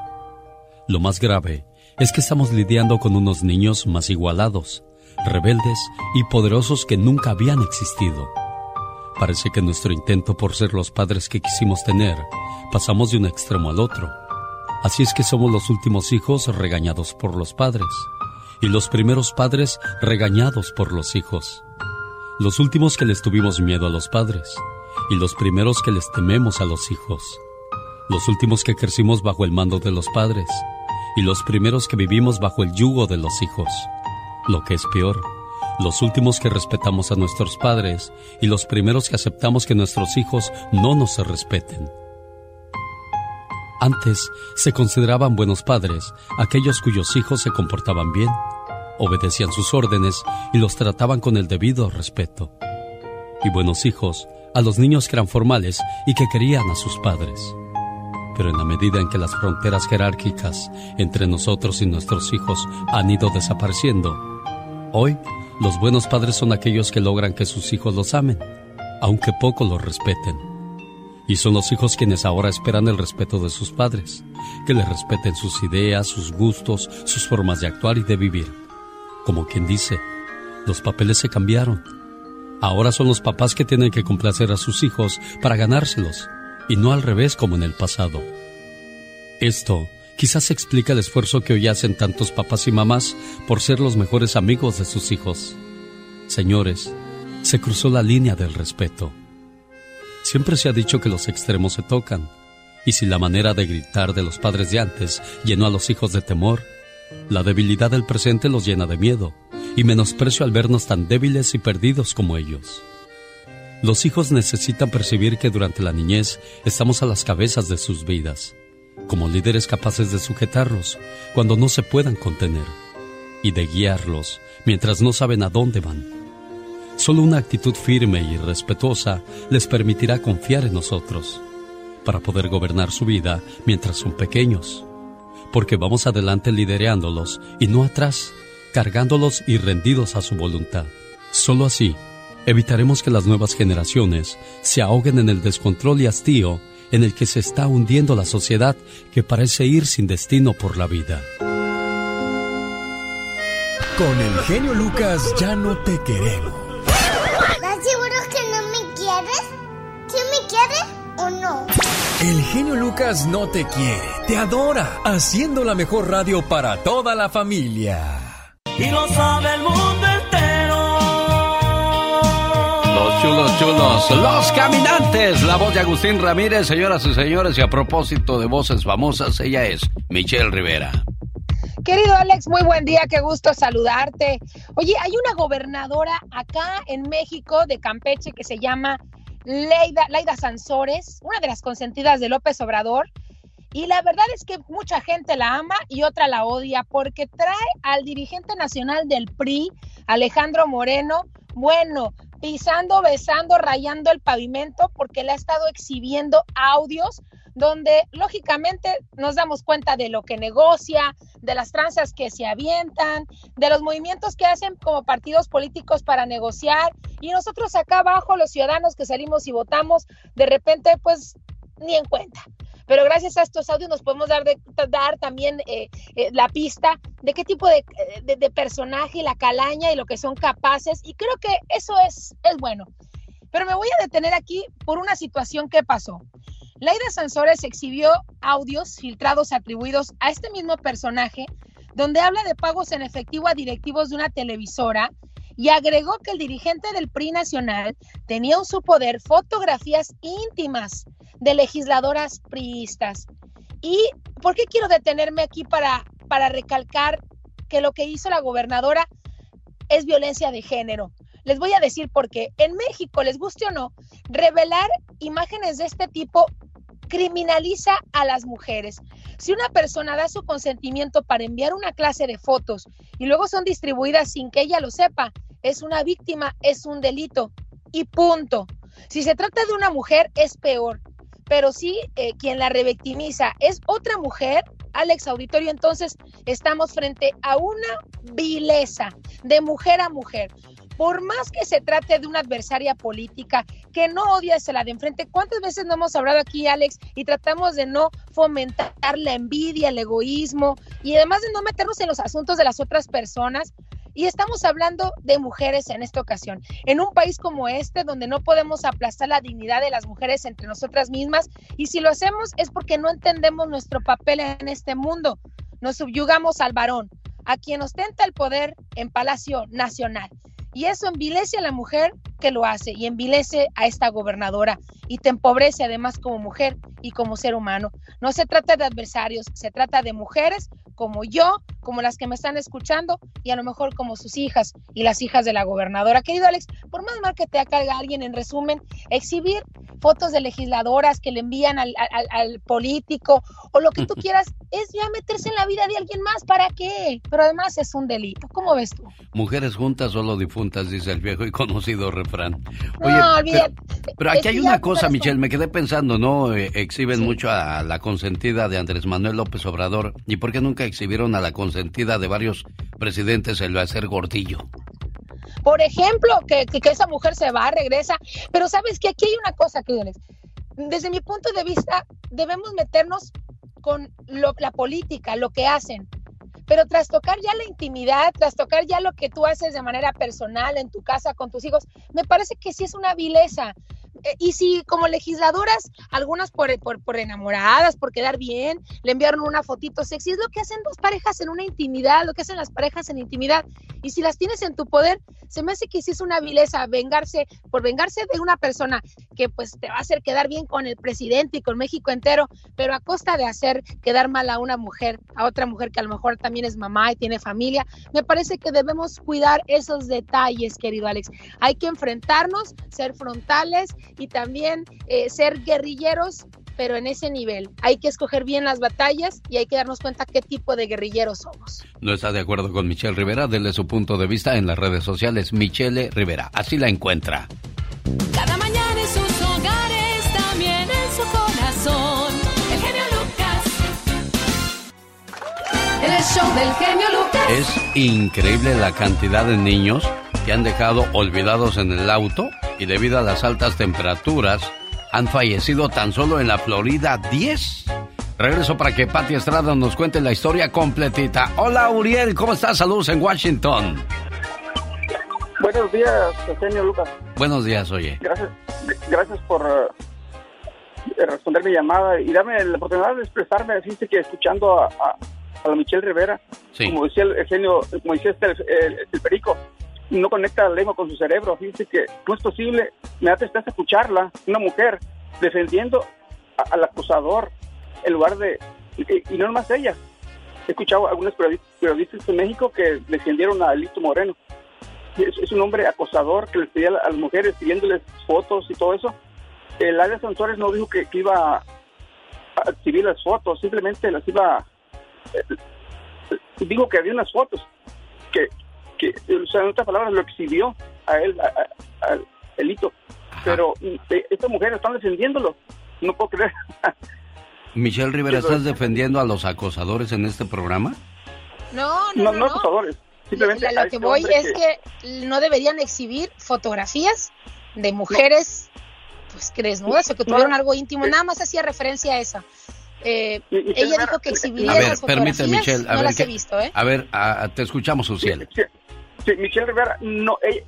Lo más grave es que estamos lidiando con unos niños más igualados, rebeldes y poderosos que nunca habían existido. Parece que nuestro intento por ser los padres que quisimos tener, pasamos de un extremo al otro. Así es que somos los últimos hijos regañados por los padres y los primeros padres regañados por los hijos. Los últimos que les tuvimos miedo a los padres y los primeros que les tememos a los hijos. Los últimos que crecimos bajo el mando de los padres y los primeros que vivimos bajo el yugo de los hijos. Lo que es peor, los últimos que respetamos a nuestros padres y los primeros que aceptamos que nuestros hijos no nos respeten. Antes se consideraban buenos padres aquellos cuyos hijos se comportaban bien, obedecían sus órdenes y los trataban con el debido respeto. Y buenos hijos a los niños que eran formales y que querían a sus padres. Pero en la medida en que las fronteras jerárquicas entre nosotros y nuestros hijos han ido desapareciendo, hoy los buenos padres son aquellos que logran que sus hijos los amen, aunque poco los respeten y son los hijos quienes ahora esperan el respeto de sus padres, que les respeten sus ideas, sus gustos, sus formas de actuar y de vivir. Como quien dice, los papeles se cambiaron. Ahora son los papás que tienen que complacer a sus hijos para ganárselos, y no al revés como en el pasado. Esto quizás explica el esfuerzo que hoy hacen tantos papás y mamás por ser los mejores amigos de sus hijos. Señores, se cruzó la línea del respeto. Siempre se ha dicho que los extremos se tocan, y si la manera de gritar de los padres de antes llenó a los hijos de temor, la debilidad del presente los llena de miedo y menosprecio al vernos tan débiles y perdidos como ellos. Los hijos necesitan percibir que durante la niñez estamos a las cabezas de sus vidas, como líderes capaces de sujetarlos cuando no se puedan contener y de guiarlos mientras no saben a dónde van. Solo una actitud firme y respetuosa les permitirá confiar en nosotros para poder gobernar su vida mientras son pequeños. Porque vamos adelante lidereándolos y no atrás, cargándolos y rendidos a su voluntad. Solo así evitaremos que las nuevas generaciones se ahoguen en el descontrol y hastío en el que se está hundiendo la sociedad que parece ir sin destino por la vida. Con el genio Lucas ya no te queremos. ¿Estás seguro que no me quieres? ¿Sí me quieres o no? El genio Lucas no te quiere, te adora, haciendo la mejor radio para toda la familia. Y lo sabe el mundo los caminantes. La voz de Agustín Ramírez, señoras y señores. Y a propósito de voces famosas, ella es Michelle Rivera. Querido Alex, muy buen día, qué gusto saludarte. Oye, hay una gobernadora acá en México de Campeche que se llama Leida, Leida Sansores, una de las consentidas de López Obrador. Y la verdad es que mucha gente la ama y otra la odia porque trae al dirigente nacional del PRI, Alejandro Moreno, bueno, pisando, besando, rayando el pavimento porque le ha estado exhibiendo audios donde lógicamente nos damos cuenta de lo que negocia, de las tranzas que se avientan, de los movimientos que hacen como partidos políticos para negociar y nosotros acá abajo, los ciudadanos que salimos y votamos, de repente pues ni en cuenta. Pero gracias a estos audios nos podemos dar, también eh, eh, la pista de qué tipo de, de, de, personaje, la calaña y lo que son capaces. Y creo que eso es, es bueno. Pero me voy a detener aquí por una situación que pasó. Laida Sansores exhibió audios filtrados atribuidos a este mismo personaje, donde habla de pagos en efectivo a directivos de una televisora y agregó que el dirigente del PRI nacional tenía en su poder fotografías íntimas de legisladoras priistas. ¿Y por qué quiero detenerme aquí para, para recalcar que lo que hizo la gobernadora es violencia de género? Les voy a decir por qué. En México, les guste o no, revelar imágenes de este tipo criminaliza a las mujeres. Si una persona da su consentimiento para enviar una clase de fotos y luego son distribuidas sin que ella lo sepa, es una víctima, es un delito y punto. Si se trata de una mujer, es peor. Pero si eh, quien la revictimiza es otra mujer, Alex Auditorio, entonces estamos frente a una vileza de mujer a mujer por más que se trate de una adversaria política que no odia a la de enfrente, ¿cuántas veces no hemos hablado aquí, Alex, y tratamos de no fomentar la envidia, el egoísmo y además de no meternos en los asuntos de las otras personas? Y estamos hablando de mujeres en esta ocasión. En un país como este, donde no podemos aplastar la dignidad de las mujeres entre nosotras mismas, y si lo hacemos es porque no entendemos nuestro papel en este mundo. Nos subyugamos al varón, a quien ostenta el poder en Palacio Nacional. Y eso envilece a la mujer que lo hace y envilece a esta gobernadora y te empobrece además como mujer y como ser humano. No se trata de adversarios, se trata de mujeres como yo, como las que me están escuchando y a lo mejor como sus hijas y las hijas de la gobernadora. Querido Alex, por más mal que te haga alguien, en resumen, exhibir fotos de legisladoras que le envían al, al, al, político o lo que tú [laughs] quieras, es ya meterse en la vida de alguien más. ¿Para qué? Pero además es un delito. ¿Cómo ves tú? Mujeres juntas, solo difuntas, dice el viejo y conocido refrán. Oye, no, olvídate. Pero, pero aquí hay una cosa, Michelle, me quedé pensando, ¿no? Eh, exhiben sí. mucho a la consentida de Andrés Manuel López Obrador. ¿Y por qué nunca exhibieron a la consentida de varios presidentes el hacer gordillo? Por ejemplo, que, que, que, esa mujer se va, regresa. Pero sabes que aquí hay una cosa, queridos. Desde mi punto de vista, debemos meternos con lo, la política, lo que hacen. Pero tras tocar ya la intimidad, tras tocar ya lo que tú haces de manera personal en tu casa con tus hijos, me parece que sí es una vileza. Eh, y si como legisladoras, algunas por, por, por, enamoradas, por quedar bien, le enviaron una fotito sexy, es lo que hacen dos parejas en una intimidad, lo que hacen las parejas en intimidad. Y si las tienes en tu poder, se me hace que es una vileza vengarse, por vengarse de una persona que pues te va a hacer quedar bien con el presidente y con México entero, pero a costa de hacer quedar mal a una mujer, a otra mujer que a lo mejor también es mamá y tiene familia, me parece que debemos cuidar esos detalles, querido Alex. Hay que enfrentarnos, ser frontales y también eh, ser guerrilleros pero en ese nivel. Hay que escoger bien las batallas y hay que darnos cuenta qué tipo de guerrilleros somos. ¿No está de acuerdo con Michelle Rivera? Dele su punto de vista en las redes sociales. Michelle Rivera, así la encuentra. Cada mañana en sus hogares, también en su corazón. El show del genio Lucas. Es increíble la cantidad de niños que han dejado olvidados en el auto y debido a las altas temperaturas han fallecido tan solo en la Florida 10. Regreso para que Pati Estrada nos cuente la historia completita. Hola Uriel, ¿cómo estás? Saludos en Washington. Buenos días, señor Lucas. Buenos días, oye. Gracias, gracias por uh, responder mi llamada y darme la oportunidad de expresarme. Fíjate que escuchando a, a, a la Michelle Rivera, como decía el, genio, como decía este, el, el, perico, no conecta la lengua con su cerebro. Fíjate que no es posible, me da tristeza escucharla, una mujer defendiendo a, al acusador en lugar de, y, y no más ella. He escuchado a algunos periodistas de México que defendieron a Alito Moreno es, es, un hombre acosador que les pedía a las mujeres pidiéndoles fotos y todo eso. El área Santores no dijo que, que, iba a exhibir las fotos, simplemente las iba. Eh, dijo que había unas fotos que, que, o sea, en otras palabras, lo exhibió a él, a, a, a Elito. Pero eh, estas mujeres están defendiéndolo. No puedo creer. [laughs] Michelle Rivera, ¿estás defendiendo a los acosadores en este programa? No, no, no. no, no acosadores. Simplemente lo, lo que voy es que... que... no deberían exhibir fotografías de mujeres pues que desnudas o que tuvieron algo íntimo, nada más hacía referencia a esa. Eh, ella dijo que exhibiría a ver, las permite, Michelle, a no ver, las que, he visto, ¿eh? A ver, a, te escuchamos, Uciel. Sí, sí, Michelle Rivera, no, ella,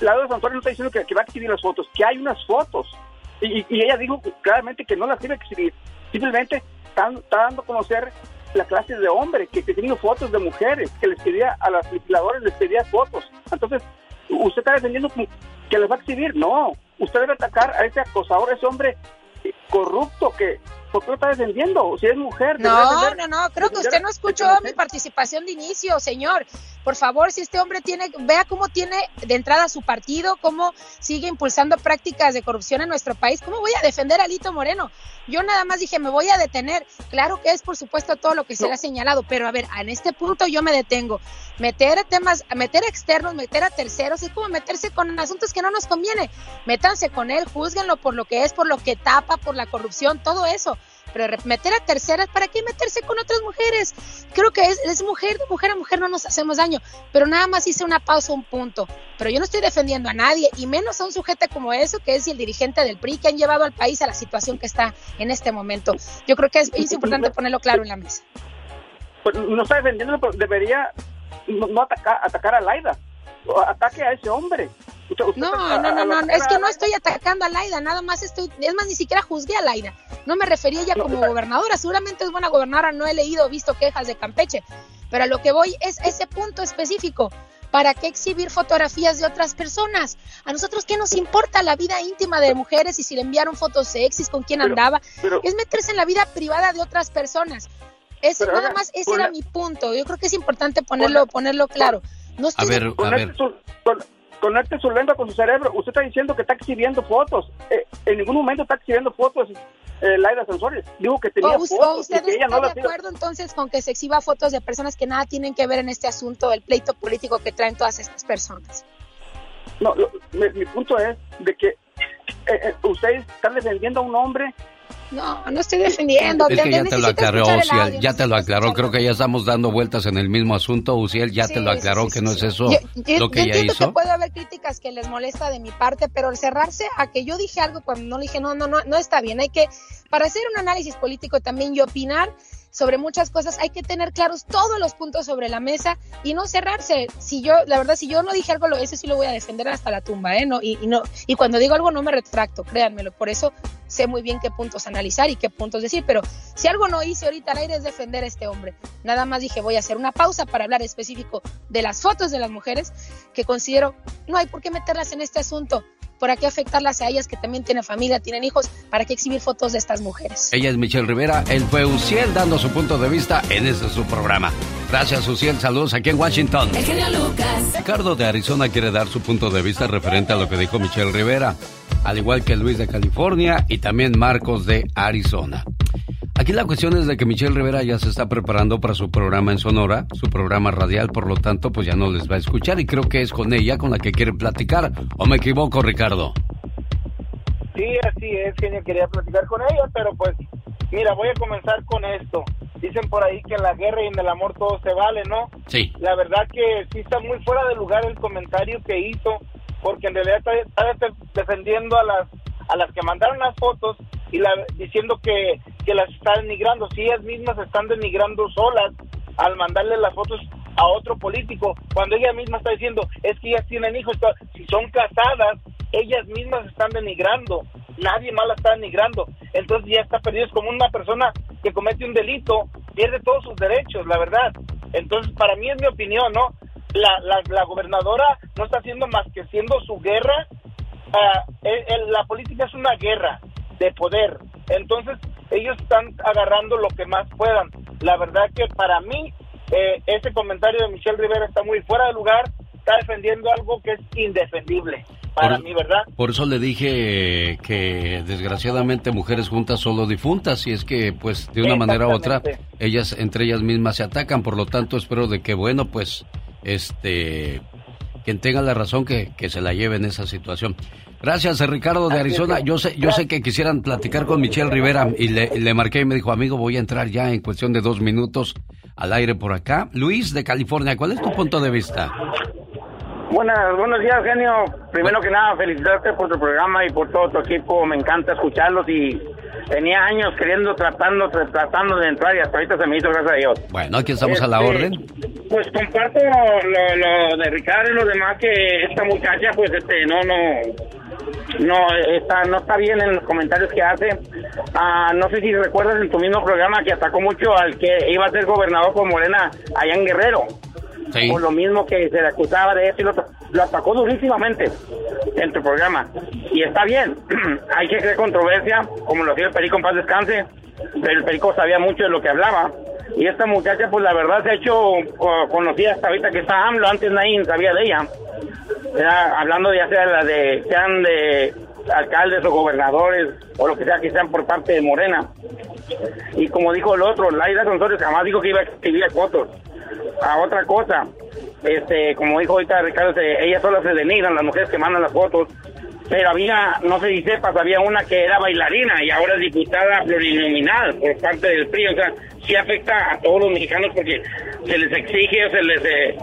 la de Antonio no está diciendo que, que, va a exhibir las fotos, que hay unas fotos. Y, y ella dijo claramente que no las iba a exhibir. Simplemente está, está dando a conocer la clase de hombre, que, que tenía fotos de mujeres, que les pedía a las legisladores, les pedía fotos. Entonces, usted está defendiendo que les va a exhibir. No, usted debe atacar a ese acosador, a ese hombre corrupto que... ¿Por qué lo está defendiendo? Si es mujer... No, no, no, creo que usted no escuchó mi participación de inicio, señor. Por favor, si este hombre tiene, vea cómo tiene de entrada su partido, cómo sigue impulsando prácticas de corrupción en nuestro país, ¿cómo voy a defender a Lito Moreno? Yo nada más dije, me voy a detener. Claro que es, por supuesto, todo lo que se le ha señalado, pero a ver, en este punto yo me detengo. Meter a temas, meter externos, meter a terceros, es como meterse con asuntos que no nos conviene. Métanse con él, juzguenlo por lo que es, por lo que tapa, por la corrupción, todo eso pero meter a terceras, ¿para qué meterse con otras mujeres? Creo que es, es, mujer, mujer a mujer no nos hacemos daño, pero nada más hice una pausa, un punto. Pero yo no estoy defendiendo a nadie, y menos a un sujeto como eso, que es el dirigente del PRI, que han llevado al país a la situación que está en este momento. Yo creo que es, importante ponerlo claro en la mesa. Pues no está defendiendo, debería no, no atacar, atacar a Laida, ataque a ese hombre. Usted, usted no, [laughs] no, no, no, no, es que no estoy atacando a Laida, nada más estoy, es más, ni siquiera juzgué a Laida, no me refería ella como gobernadora, seguramente es buena gobernadora, no he leído, visto quejas de Campeche, pero a lo que voy es ese punto específico. ¿Para qué exhibir fotografías de otras personas? A nosotros, ¿qué nos importa la vida íntima de mujeres y si le enviaron fotos sexys, con quién pero, andaba? Pero, es meterse en la vida privada de otras personas. Ese, nada más, ese era mi punto. Yo creo que es importante ponerlo, ponerlo claro. No a ver, a ver. Con, conecte su lengua con su cerebro. Usted está diciendo que está exhibiendo fotos. Eh, en ningún momento está exhibiendo fotos eh, Laida Sansores. Dijo que tenía o, fotos. ¿O usted que está ella no de acuerdo entonces con que se exhiba fotos de personas que nada tienen que ver en este asunto del pleito político que traen todas estas personas? No, lo, mi, mi, punto es de que eh, ustedes están defendiendo a un hombre no, no estoy defendiendo. Es que ya te lo aclaró, Uciel, ya te lo aclaró. Creo que ya estamos dando vueltas en el mismo asunto. Uciel ya sí, te lo aclaró sí, sí, que no es eso yo, yo, lo que yo ella hizo. que puede haber críticas que les molesta de mi parte, pero el cerrarse a que yo dije algo cuando no le dije, no, no, no, no está bien. Hay que, para hacer un análisis político también y opinar sobre muchas cosas, hay que tener claros todos los puntos sobre la mesa y no cerrarse. Si yo, la verdad, si yo no dije algo, ese sí lo voy a defender hasta la tumba, ¿eh? No, y, y no, y cuando digo algo no me retracto, créanmelo. Por eso sé muy bien qué puntos analizar y qué puntos decir, pero si algo no hice ahorita al aire es defender a este hombre. Nada más dije, voy a hacer una pausa para hablar específico de las fotos de las mujeres que considero no hay por qué meterlas en este asunto. ¿Por qué afectarlas a ellas que también tienen familia, tienen hijos? ¿Para qué exhibir fotos de estas mujeres? Ella es Michelle Rivera, él fue Uciel dando su punto de vista en este su programa. Gracias, Suciel. Saludos aquí en Washington. Lucas. Ricardo de Arizona quiere dar su punto de vista referente a lo que dijo Michelle Rivera, al igual que Luis de California y también Marcos de Arizona. Aquí la cuestión es de que Michelle Rivera ya se está preparando para su programa en Sonora, su programa radial, por lo tanto, pues ya no les va a escuchar y creo que es con ella con la que quiere platicar. ¿O me equivoco, Ricardo? Sí, así es, que quería platicar con ella, pero pues, mira, voy a comenzar con esto. Dicen por ahí que en la guerra y en el amor todo se vale, ¿no? Sí. La verdad que sí está muy fuera de lugar el comentario que hizo, porque en realidad está, está defendiendo a las a las que mandaron las fotos y la, diciendo que, que las está denigrando. Si ellas mismas están denigrando solas al mandarle las fotos a otro político, cuando ella misma está diciendo, es que ellas tienen hijos, si son casadas, ellas mismas están denigrando, nadie más la está denigrando, entonces ya está perdido, es como una persona que comete un delito, pierde todos sus derechos, la verdad. Entonces, para mí es mi opinión, ¿no? La, la, gobernadora no está haciendo más que siendo su guerra. Ah, la política es una guerra de poder. Entonces, ellos están agarrando lo que más puedan. La verdad que para mí, eh, ese comentario de Michelle Rivera está muy fuera de lugar, está defendiendo algo que es indefendible. Para mí, ¿verdad? Por eso le dije que desgraciadamente mujeres juntas solo difuntas y es que pues de una manera u otra ellas entre ellas mismas se atacan, por lo tanto espero de que bueno pues este quien tenga la razón que, que se la lleve en esa situación. Gracias, Ricardo de Arizona. Yo sé, yo sé que quisieran platicar con Michelle Rivera y le, le, marqué y me dijo, amigo, voy a entrar ya en cuestión de dos minutos al aire por acá. Luis de California, ¿cuál es tu punto de vista? Buenas, buenos días, genio. Primero que nada, felicitarte por tu programa y por todo tu equipo. Me encanta escucharlos y tenía años queriendo, tratando, tratando de entrar y hasta ahorita se me hizo, gracias a Dios. Bueno, aquí estamos a la este, orden. Pues comparto lo, lo, de Ricardo y lo demás que esta muchacha, pues, este, no, no, no está no está bien en los comentarios que hace. Ah, no sé si recuerdas en tu mismo programa que atacó mucho al que iba a ser gobernador por Morena allá en Guerrero. Por lo mismo que se le acusaba de eso y lo, atacó durísimamente en tu programa. Y está bien, [clears throat] hay que crear controversia, como lo hacía el Perico en paz descanse, pero el Perico sabía mucho de lo que hablaba. Y esta muchacha, pues la verdad se ha hecho conocida hasta ahorita que está AMLO, antes nadie sabía de ella hablando ya sea la de, sean de alcaldes o gobernadores o lo que sea que sean por parte de Morena. Y como dijo el otro, Laida Sonsores jamás dijo que iba a escribir fotos. A otra cosa, este, como dijo ahorita Ricardo, ellas solo se denigran, las mujeres que mandan las fotos pero había, no sé si sepas, había una que era bailarina y ahora es diputada plurinominal por parte del PRI, o sea, sí afecta a todos los mexicanos porque se les exige, se les eh,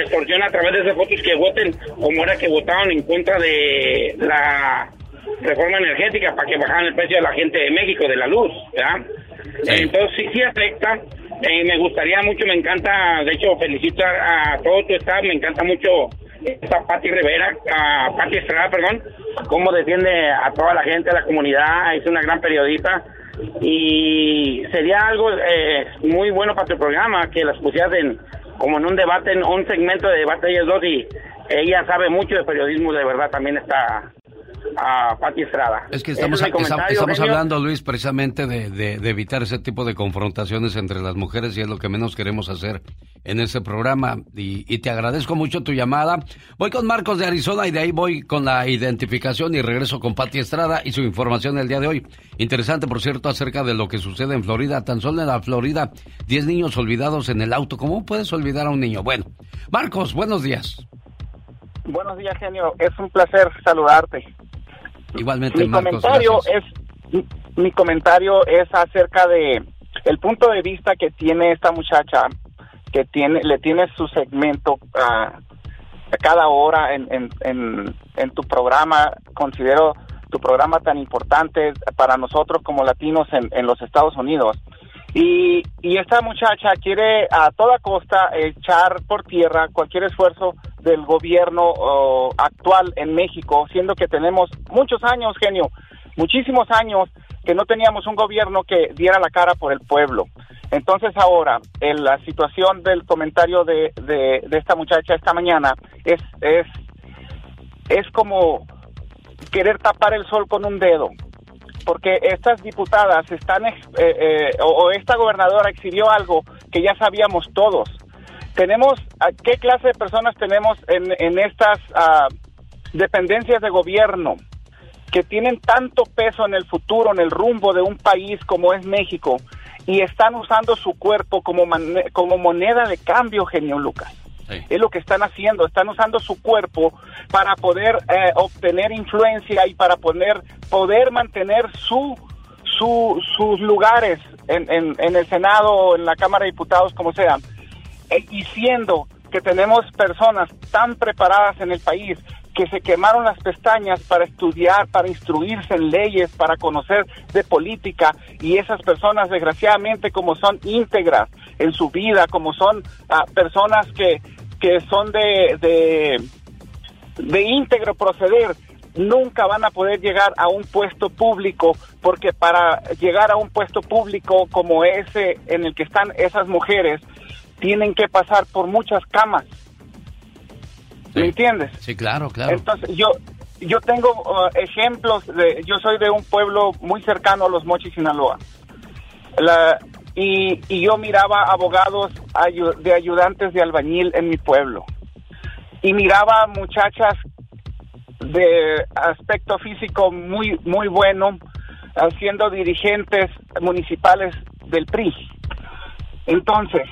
extorsiona a través de esas fotos que voten como era que votaban en contra de la reforma energética para que bajaran el precio de la gente de México, de la luz, ¿verdad? Entonces sí, sí afecta. Eh, me gustaría mucho, me encanta, de hecho felicito a, a todo tu staff, me encanta mucho esta Pati Rivera, a Pati Estrada, perdón, cómo defiende a toda la gente, a la comunidad, es una gran periodista. Y sería algo eh, muy bueno para tu programa que las pusieras en, como en un debate, en un segmento de debate ellos dos y ella sabe mucho de periodismo, de verdad también está a Pati Estrada. Es que estamos, estamos hablando, Luis, precisamente de, de, evitar ese tipo de confrontaciones entre las mujeres y es lo que menos queremos hacer en este programa. Y, te agradezco mucho tu llamada. Voy con Marcos de Arizona y de ahí voy con la identificación y regreso con Pati Estrada y su información el día de hoy. Interesante, por cierto, acerca de lo que sucede en Florida. Tan solo en la Florida, 10 niños olvidados en el auto. ¿Cómo puedes olvidar a un niño? Bueno, Marcos, buenos días. Buenos días, genio. Es un placer saludarte. Igualmente, mi comentario es mi, comentario es acerca de el punto de vista que tiene esta muchacha que tiene le tiene su segmento a cada hora en, en, en, tu programa. Considero tu programa tan importante para nosotros como latinos en, en los Estados Unidos y, y esta muchacha quiere a toda costa echar por tierra cualquier esfuerzo del gobierno actual en México, siendo que tenemos muchos años, genio, muchísimos años que no teníamos un gobierno que diera la cara por el pueblo. Entonces ahora, en la situación del comentario de, de, esta muchacha esta mañana es, es, es como querer tapar el sol con un dedo porque estas diputadas están, eh, eh, o, esta gobernadora exhibió algo que ya sabíamos todos, tenemos, ¿qué clase de personas tenemos en, en estas ah, dependencias de gobierno que tienen tanto peso en el futuro, en el rumbo de un país como es México, y están usando su cuerpo como, como moneda de cambio, genio Lucas? Es lo que están haciendo, están usando su cuerpo para poder eh, obtener influencia y para poder, poder mantener su, su, sus lugares en, en, el Senado en la Cámara de Diputados, como sea. Eh, y siendo que tenemos personas tan preparadas en el país que se quemaron las pestañas para estudiar, para instruirse en leyes, para conocer de política y esas personas desgraciadamente como son íntegras en su vida, como son ah, personas que, que son de, de, de íntegro proceder, nunca van a poder llegar a un puesto público porque para llegar a un puesto público como ese en el que están esas mujeres tienen que pasar por muchas camas. ¿Me entiendes? Sí, claro, claro. Entonces, yo yo tengo uh, ejemplos de yo soy de un pueblo muy cercano a Los Mochis, Sinaloa. La, y, y yo miraba abogados de ayudantes de albañil en mi pueblo. Y miraba muchachas de aspecto físico muy muy bueno siendo dirigentes municipales del PRI. Entonces,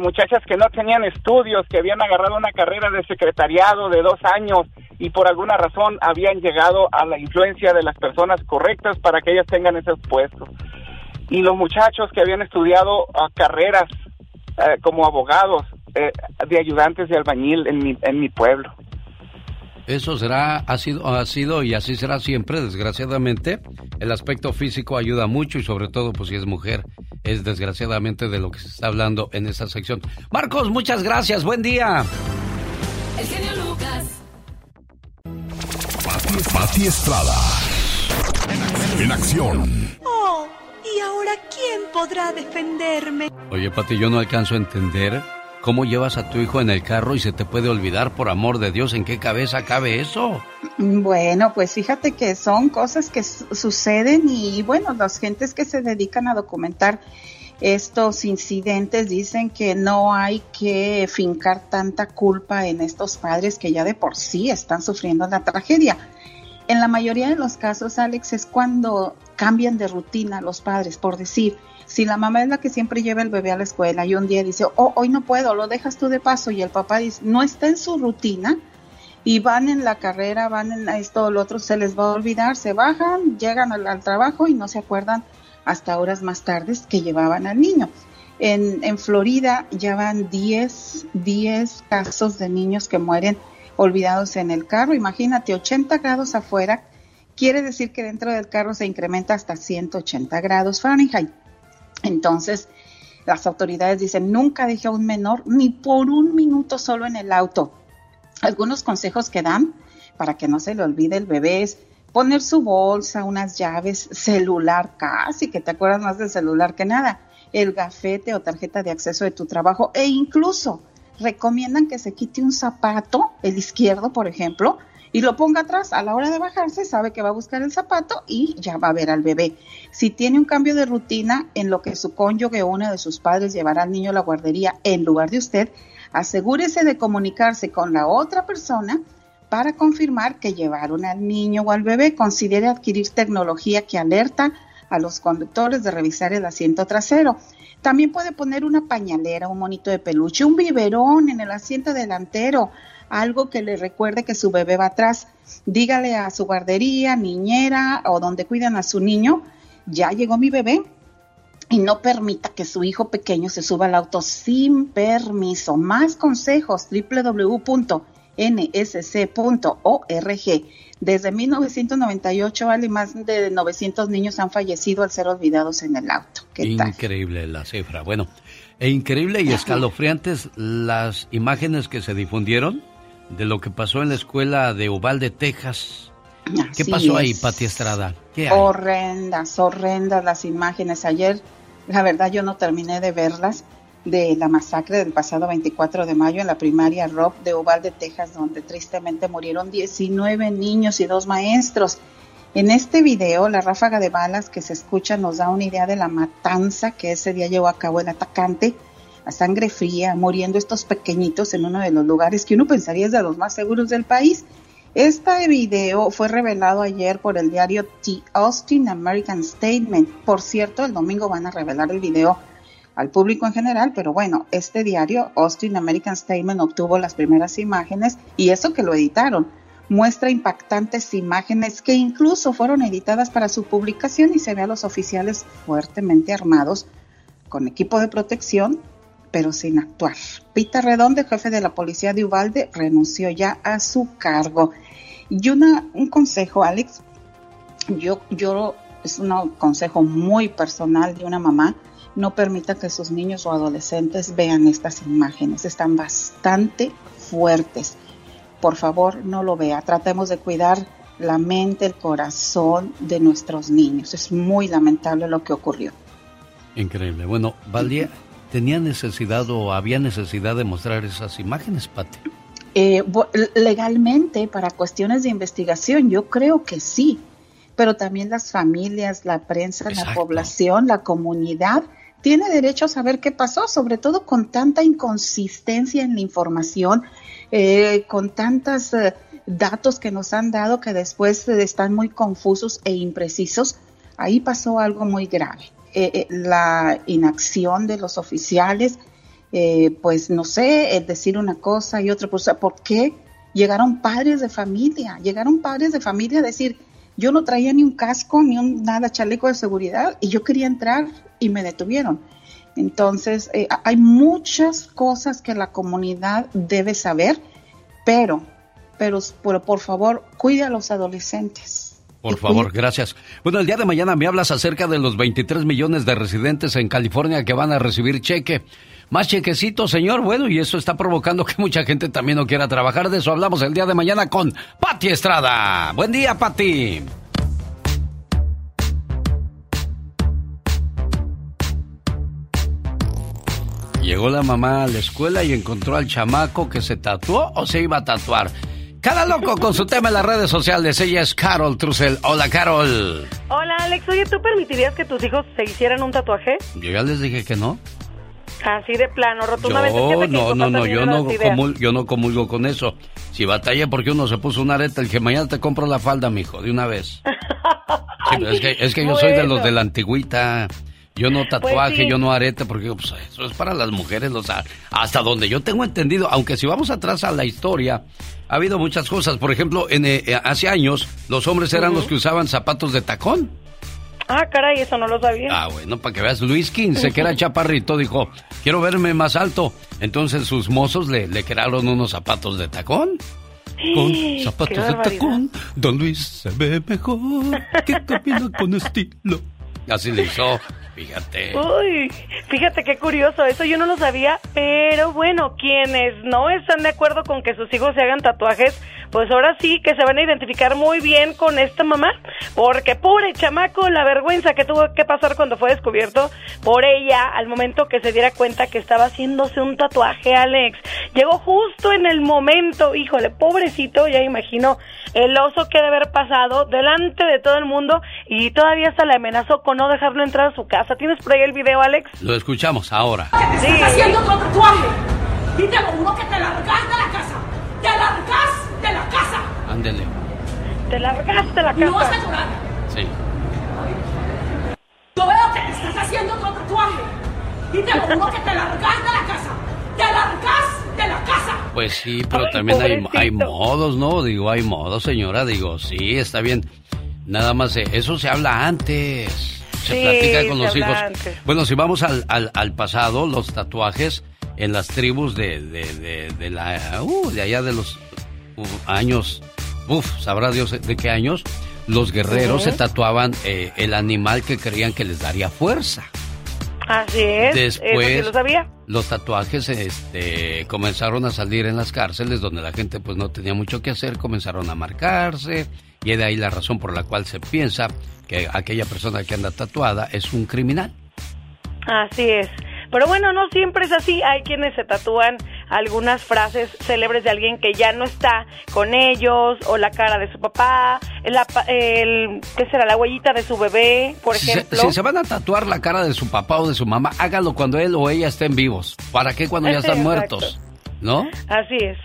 muchachas que no tenían estudios, que habían agarrado una carrera de secretariado de dos años y por alguna razón habían llegado a la influencia de las personas correctas para que ellas tengan esos puestos. Y los muchachos que habían estudiado ah, carreras eh, como abogados, eh, de ayudantes de albañil en mi, en mi pueblo. Eso será, ha sido, ha sido y así será siempre, desgraciadamente. El aspecto físico ayuda mucho y sobre todo, pues si es mujer, es desgraciadamente de lo que se está hablando en esta sección. Marcos, muchas gracias, buen día. El genio Lucas. Pati, Estrada. En acción. Oh, ¿y ahora quién podrá defenderme? Oye, Pati, yo no alcanzo a entender ¿Cómo llevas a tu hijo en el carro y se te puede olvidar, por amor de Dios, en qué cabeza cabe eso? Bueno, pues fíjate que son cosas que suceden y bueno, las gentes que se dedican a documentar estos incidentes dicen que no hay que fincar tanta culpa en estos padres que ya de por sí están sufriendo la tragedia. En la mayoría de los casos, Alex, es cuando cambian de rutina los padres, por decir, si la mamá es la que siempre lleva el bebé a la escuela y un día dice, oh, hoy no puedo, lo dejas tú de paso y el papá dice, no está en su rutina y van en la carrera, van en esto o lo otro, se les va a olvidar, se bajan, llegan al, trabajo y no se acuerdan hasta horas más tardes que llevaban al niño. En, en Florida ya van 10, 10 casos de niños que mueren olvidados en el carro. Imagínate, 80 grados afuera, quiere decir que dentro del carro se incrementa hasta 180 grados Fahrenheit. Entonces, las autoridades dicen, nunca deje a un menor ni por un minuto solo en el auto. Algunos consejos que dan para que no se le olvide el bebé es poner su bolsa, unas llaves, celular, casi que te acuerdas más del celular que nada, el gafete o tarjeta de acceso de tu trabajo e incluso recomiendan que se quite un zapato, el izquierdo por ejemplo, y lo ponga atrás. A la hora de bajarse sabe que va a buscar el zapato y ya va a ver al bebé. Si tiene un cambio de rutina en lo que su cónyuge o uno de sus padres llevará al niño a la guardería en lugar de usted, asegúrese de comunicarse con la otra persona para confirmar que llevaron al niño o al bebé. Considere adquirir tecnología que alerta a los conductores de revisar el asiento trasero. También puede poner una pañalera, un monito de peluche, un biberón en el asiento delantero algo que le recuerde que su bebé va atrás. Dígale a su guardería, niñera o donde cuidan a su niño, ya llegó mi bebé y no permita que su hijo pequeño se suba al auto sin permiso. Más consejos www.nsc.org. Desde 1998, vale, más de 900 niños han fallecido al ser olvidados en el auto. Increíble la cifra. Bueno, e increíble y escalofriantes las imágenes que se difundieron de lo que pasó en la escuela de Uvalde, Texas. ¿Qué pasó ahí, Pati Estrada? Horrendas, horrendas las imágenes. Ayer, la verdad, yo no terminé de verlas de la masacre del pasado 24 de mayo en la primaria Rob de Uvalde, Texas, donde tristemente murieron 19 niños y dos maestros. En este video, la ráfaga de balas que se escucha nos da una idea de la matanza que ese día llevó a cabo el atacante a sangre fría, muriendo estos pequeñitos en uno de los lugares que uno pensaría es de los más seguros del país. Este video fue revelado ayer por el diario The Austin American Statement. Por cierto, el domingo van a revelar el video al público en general, pero bueno, este diario, Austin American Statement, obtuvo las primeras imágenes y eso que lo editaron. Muestra impactantes imágenes que incluso fueron editadas para su publicación y se ve a los oficiales fuertemente armados con equipo de protección, pero sin actuar. Pita Redondo, jefe de la policía de Ubalde, renunció ya a su cargo. Y una, un consejo, Alex, yo, yo, es un consejo muy personal de una mamá, no permita que sus niños o adolescentes vean estas imágenes, están bastante fuertes. Por favor, no lo vea, tratemos de cuidar la mente, el corazón de nuestros niños. Es muy lamentable lo que ocurrió. Increíble. Bueno, Valdía, ¿tenía necesidad o había necesidad de mostrar esas imágenes, Pati? Eh, legalmente, para cuestiones de investigación, yo creo que sí, pero también las familias, la prensa, la población, la comunidad tiene derecho a saber qué pasó, sobre todo con tanta inconsistencia en la información, eh, con tantos eh, datos que nos han dado que después están muy confusos e imprecisos. Ahí pasó algo muy grave. La inacción de los oficiales, eh, pues no sé, decir una cosa y otra, pues ¿por qué llegaron padres de familia? Llegaron padres de familia a decir, yo no traía ni un casco, ni un nada, chaleco de seguridad, y yo quería entrar y me detuvieron. Entonces, eh, hay muchas cosas que la comunidad debe saber, pero, pero, pero por favor, cuide a los adolescentes. Por favor, gracias. Bueno, el día de mañana me hablas acerca de los 23 millones de residentes en California que van a recibir cheque. Más chequecito, señor. Bueno, y eso está provocando que mucha gente también no quiera trabajar. De eso hablamos el día de mañana con Patti Estrada. Buen día, Patti. Llegó la mamá a la escuela y encontró al chamaco que se tatuó o se iba a tatuar. Cada loco con su tema en las redes sociales. Ella es Carol Trussell. Hola, Carol. Hola, Alex. Oye, ¿tú permitirías que tus hijos se hicieran un tatuaje? Yo ya les dije que no. Así de plano, rotundamente. Yo, no, no, no, yo no, comulgo, yo no comulgo con eso. Si batalla porque uno se puso una areta, el que mañana te compro la falda, mijo, de una vez. [laughs] es que, es que yo soy de los de la antigüita. Yo no pues tatuaje, yo no arete, porque pues, eso es para las mujeres, o sea, hasta donde yo tengo entendido, aunque si vamos atrás a la historia, ha habido muchas cosas. Por ejemplo, en, eh, hace años, los hombres eran los que usaban zapatos de tacón. Ah, caray, eso no lo sabía. Ah, bueno, para que veas, Luis XV, que era chaparrito, dijo, quiero verme más alto. Entonces sus mozos le, le crearon unos zapatos de tacón. Con [gasps] zapatos de tacón, Don Luis se ve mejor, que camina con estilo. Así le hizo, fíjate. Uy, fíjate qué curioso, eso yo no lo sabía, pero bueno, quienes no están de acuerdo con que sus hijos se hagan tatuajes, pues ahora sí que se van a identificar muy bien con esta mamá, porque pobre chamaco, la vergüenza que tuvo que pasar cuando fue descubierto por ella al momento que se diera cuenta que estaba haciéndose un tatuaje, Alex. Llegó justo en el momento, híjole, pobrecito, ya imagino el oso que debe haber pasado delante de todo el mundo y todavía hasta le amenazó con no dejarlo entrar a su casa. ¿Tienes por ahí el video, Alex? Lo escuchamos ahora. ¿Qué te estás haciendo otro tatuaje? Y te lo que te largas de la casa. Te largas de la casa. Ándele. Te largaste de la casa. ¿No vas a llorar? Sí. Yo veo que te estás haciendo otro tatuaje. Y te juro que te largas de la casa. Te largas de la casa. Pues sí, pero también hay, hay, modos, ¿no? Digo, hay modos, señora. Digo, sí, está bien. Nada más, eh, eso se habla antes. Se platica con los hijos. Bueno, si vamos al, al, al pasado, los tatuajes en las tribus de, de, de, la, uh, de allá de los años, uff, sabrá Dios de qué años, los guerreros se tatuaban eh, el animal que creían que les daría fuerza. Así es. Después, lo sabía? los tatuajes este, comenzaron a salir en las cárceles donde la gente pues no tenía mucho que hacer, comenzaron a marcarse y de ahí la razón por la cual se piensa que aquella persona que anda tatuada es un criminal. Así es. Pero bueno, no siempre es así. Hay quienes se tatúan algunas frases célebres de alguien que ya no está con ellos, o la cara de su papá, la, el, ¿qué será? La huellita de su bebé, por ejemplo. si se van a tatuar la cara de su papá o de su mamá, hágalo cuando él o ella estén vivos. ¿Para qué cuando ya [laughs] están muertos? ¿No? Así es.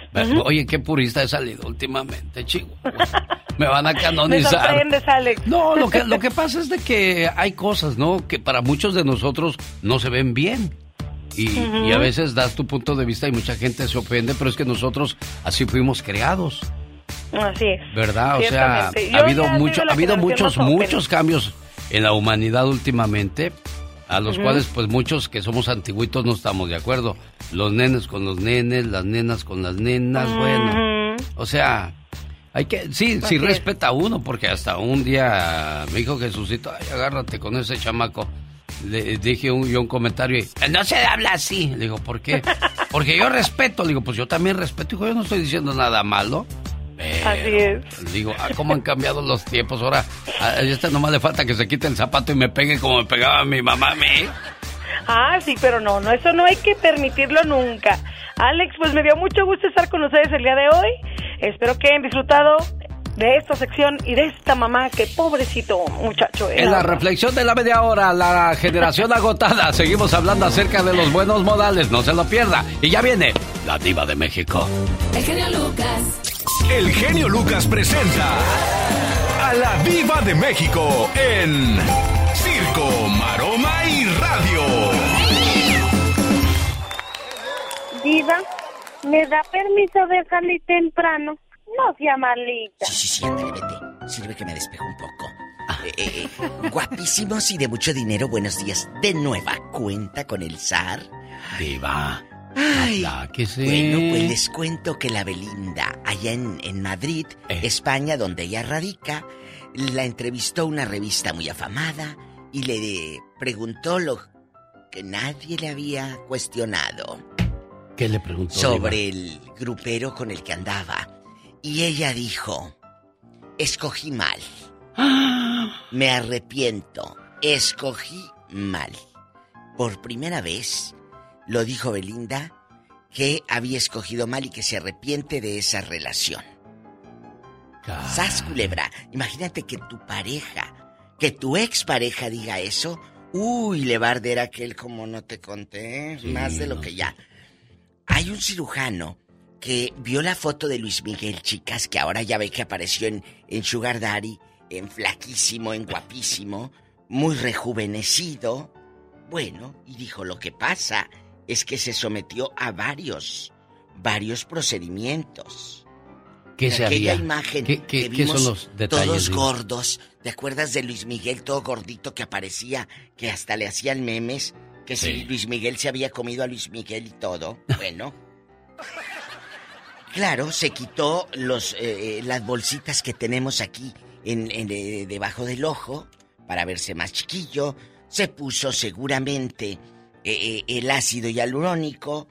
Oye, qué purista he salido últimamente, chico. Me van a [laughs] canonizar. Alex. No, lo que, lo que pasa es de que hay cosas, ¿no? Que para muchos de nosotros no se ven bien. Y, a veces das tu punto de vista y mucha gente se ofende, pero es que nosotros así fuimos creados. Así es. ¿Verdad? O sea, ha habido, mucho, ha habido muchos, muchos cambios en la humanidad últimamente, a los cuales pues muchos que somos antiguitos no estamos de acuerdo. Los nenes con los nenes, las nenas con las nenas, bueno. O sea, hay que, sí, sí respeta a uno, porque hasta un día me dijo Jesucito, ay, agárrate con ese chamaco le dije un, yo un comentario y no se habla así. Le digo, ¿por qué? [laughs] Porque yo respeto. Le digo, pues yo también respeto. Digo, yo no estoy diciendo nada malo. Así es. Digo, ah, ¿cómo han cambiado los tiempos? Ahora, a este nomás le falta que se quite el zapato y me pegue como me pegaba mi mamá a mí. Ah, sí, pero no, no, eso no hay que permitirlo nunca. Alex, pues me dio mucho gusto estar con ustedes el día de hoy. Espero que hayan disfrutado de esta sección y de esta mamá que pobrecito muchacho En la reflexión de la media hora, la generación [laughs] agotada, seguimos hablando acerca de los buenos modales, no se lo pierda. Y ya viene la diva de México. El genio Lucas. El genio Lucas presenta a la diva de México en Circo, Maroma y Radio. Diva, ¿me da permiso de salir temprano? No sea malita. Sí, sí, sí, atrévete. Sirve que me despejo un poco. Eh, eh, eh, guapísimos y de mucho dinero, buenos días. De nueva cuenta con el zar. Diva. Ay, Bueno, pues les cuento que la Belinda, allá en, en Madrid, España, donde ella radica, la entrevistó una revista muy afamada y le preguntó lo que nadie le había cuestionado. ¿Qué le preguntó? Sobre el grupero con el que andaba. Y ella dijo, escogí mal. [gasps] Me arrepiento, escogí mal. Por primera vez lo dijo Belinda que había escogido mal y que se arrepiente de esa relación. Sas culebra, imagínate que tu pareja, que tu expareja diga eso. Uy, le va a arder aquel como no te conté, más de lo que ya. Hay un cirujano que vio la foto de Luis Miguel, chicas, que ahora ya ve que apareció en, en Sugar Daddy, en flaquísimo, en guapísimo, muy rejuvenecido. Bueno, y dijo, lo que pasa es que se sometió a varios, varios procedimientos. ¿Qué se Aquella imagen ¿Qué, que vimos son los detalles? todos gordos. ¿Te acuerdas de Luis Miguel todo gordito que aparecía, que hasta le hacían memes? Que si Luis Miguel se había comido a Luis Miguel y todo. [laughs] Bueno. Claro, se quitó los, eh, las bolsitas que tenemos aquí en, eh, debajo del ojo para verse más chiquillo. Se puso seguramente eh, el ácido hialurónico,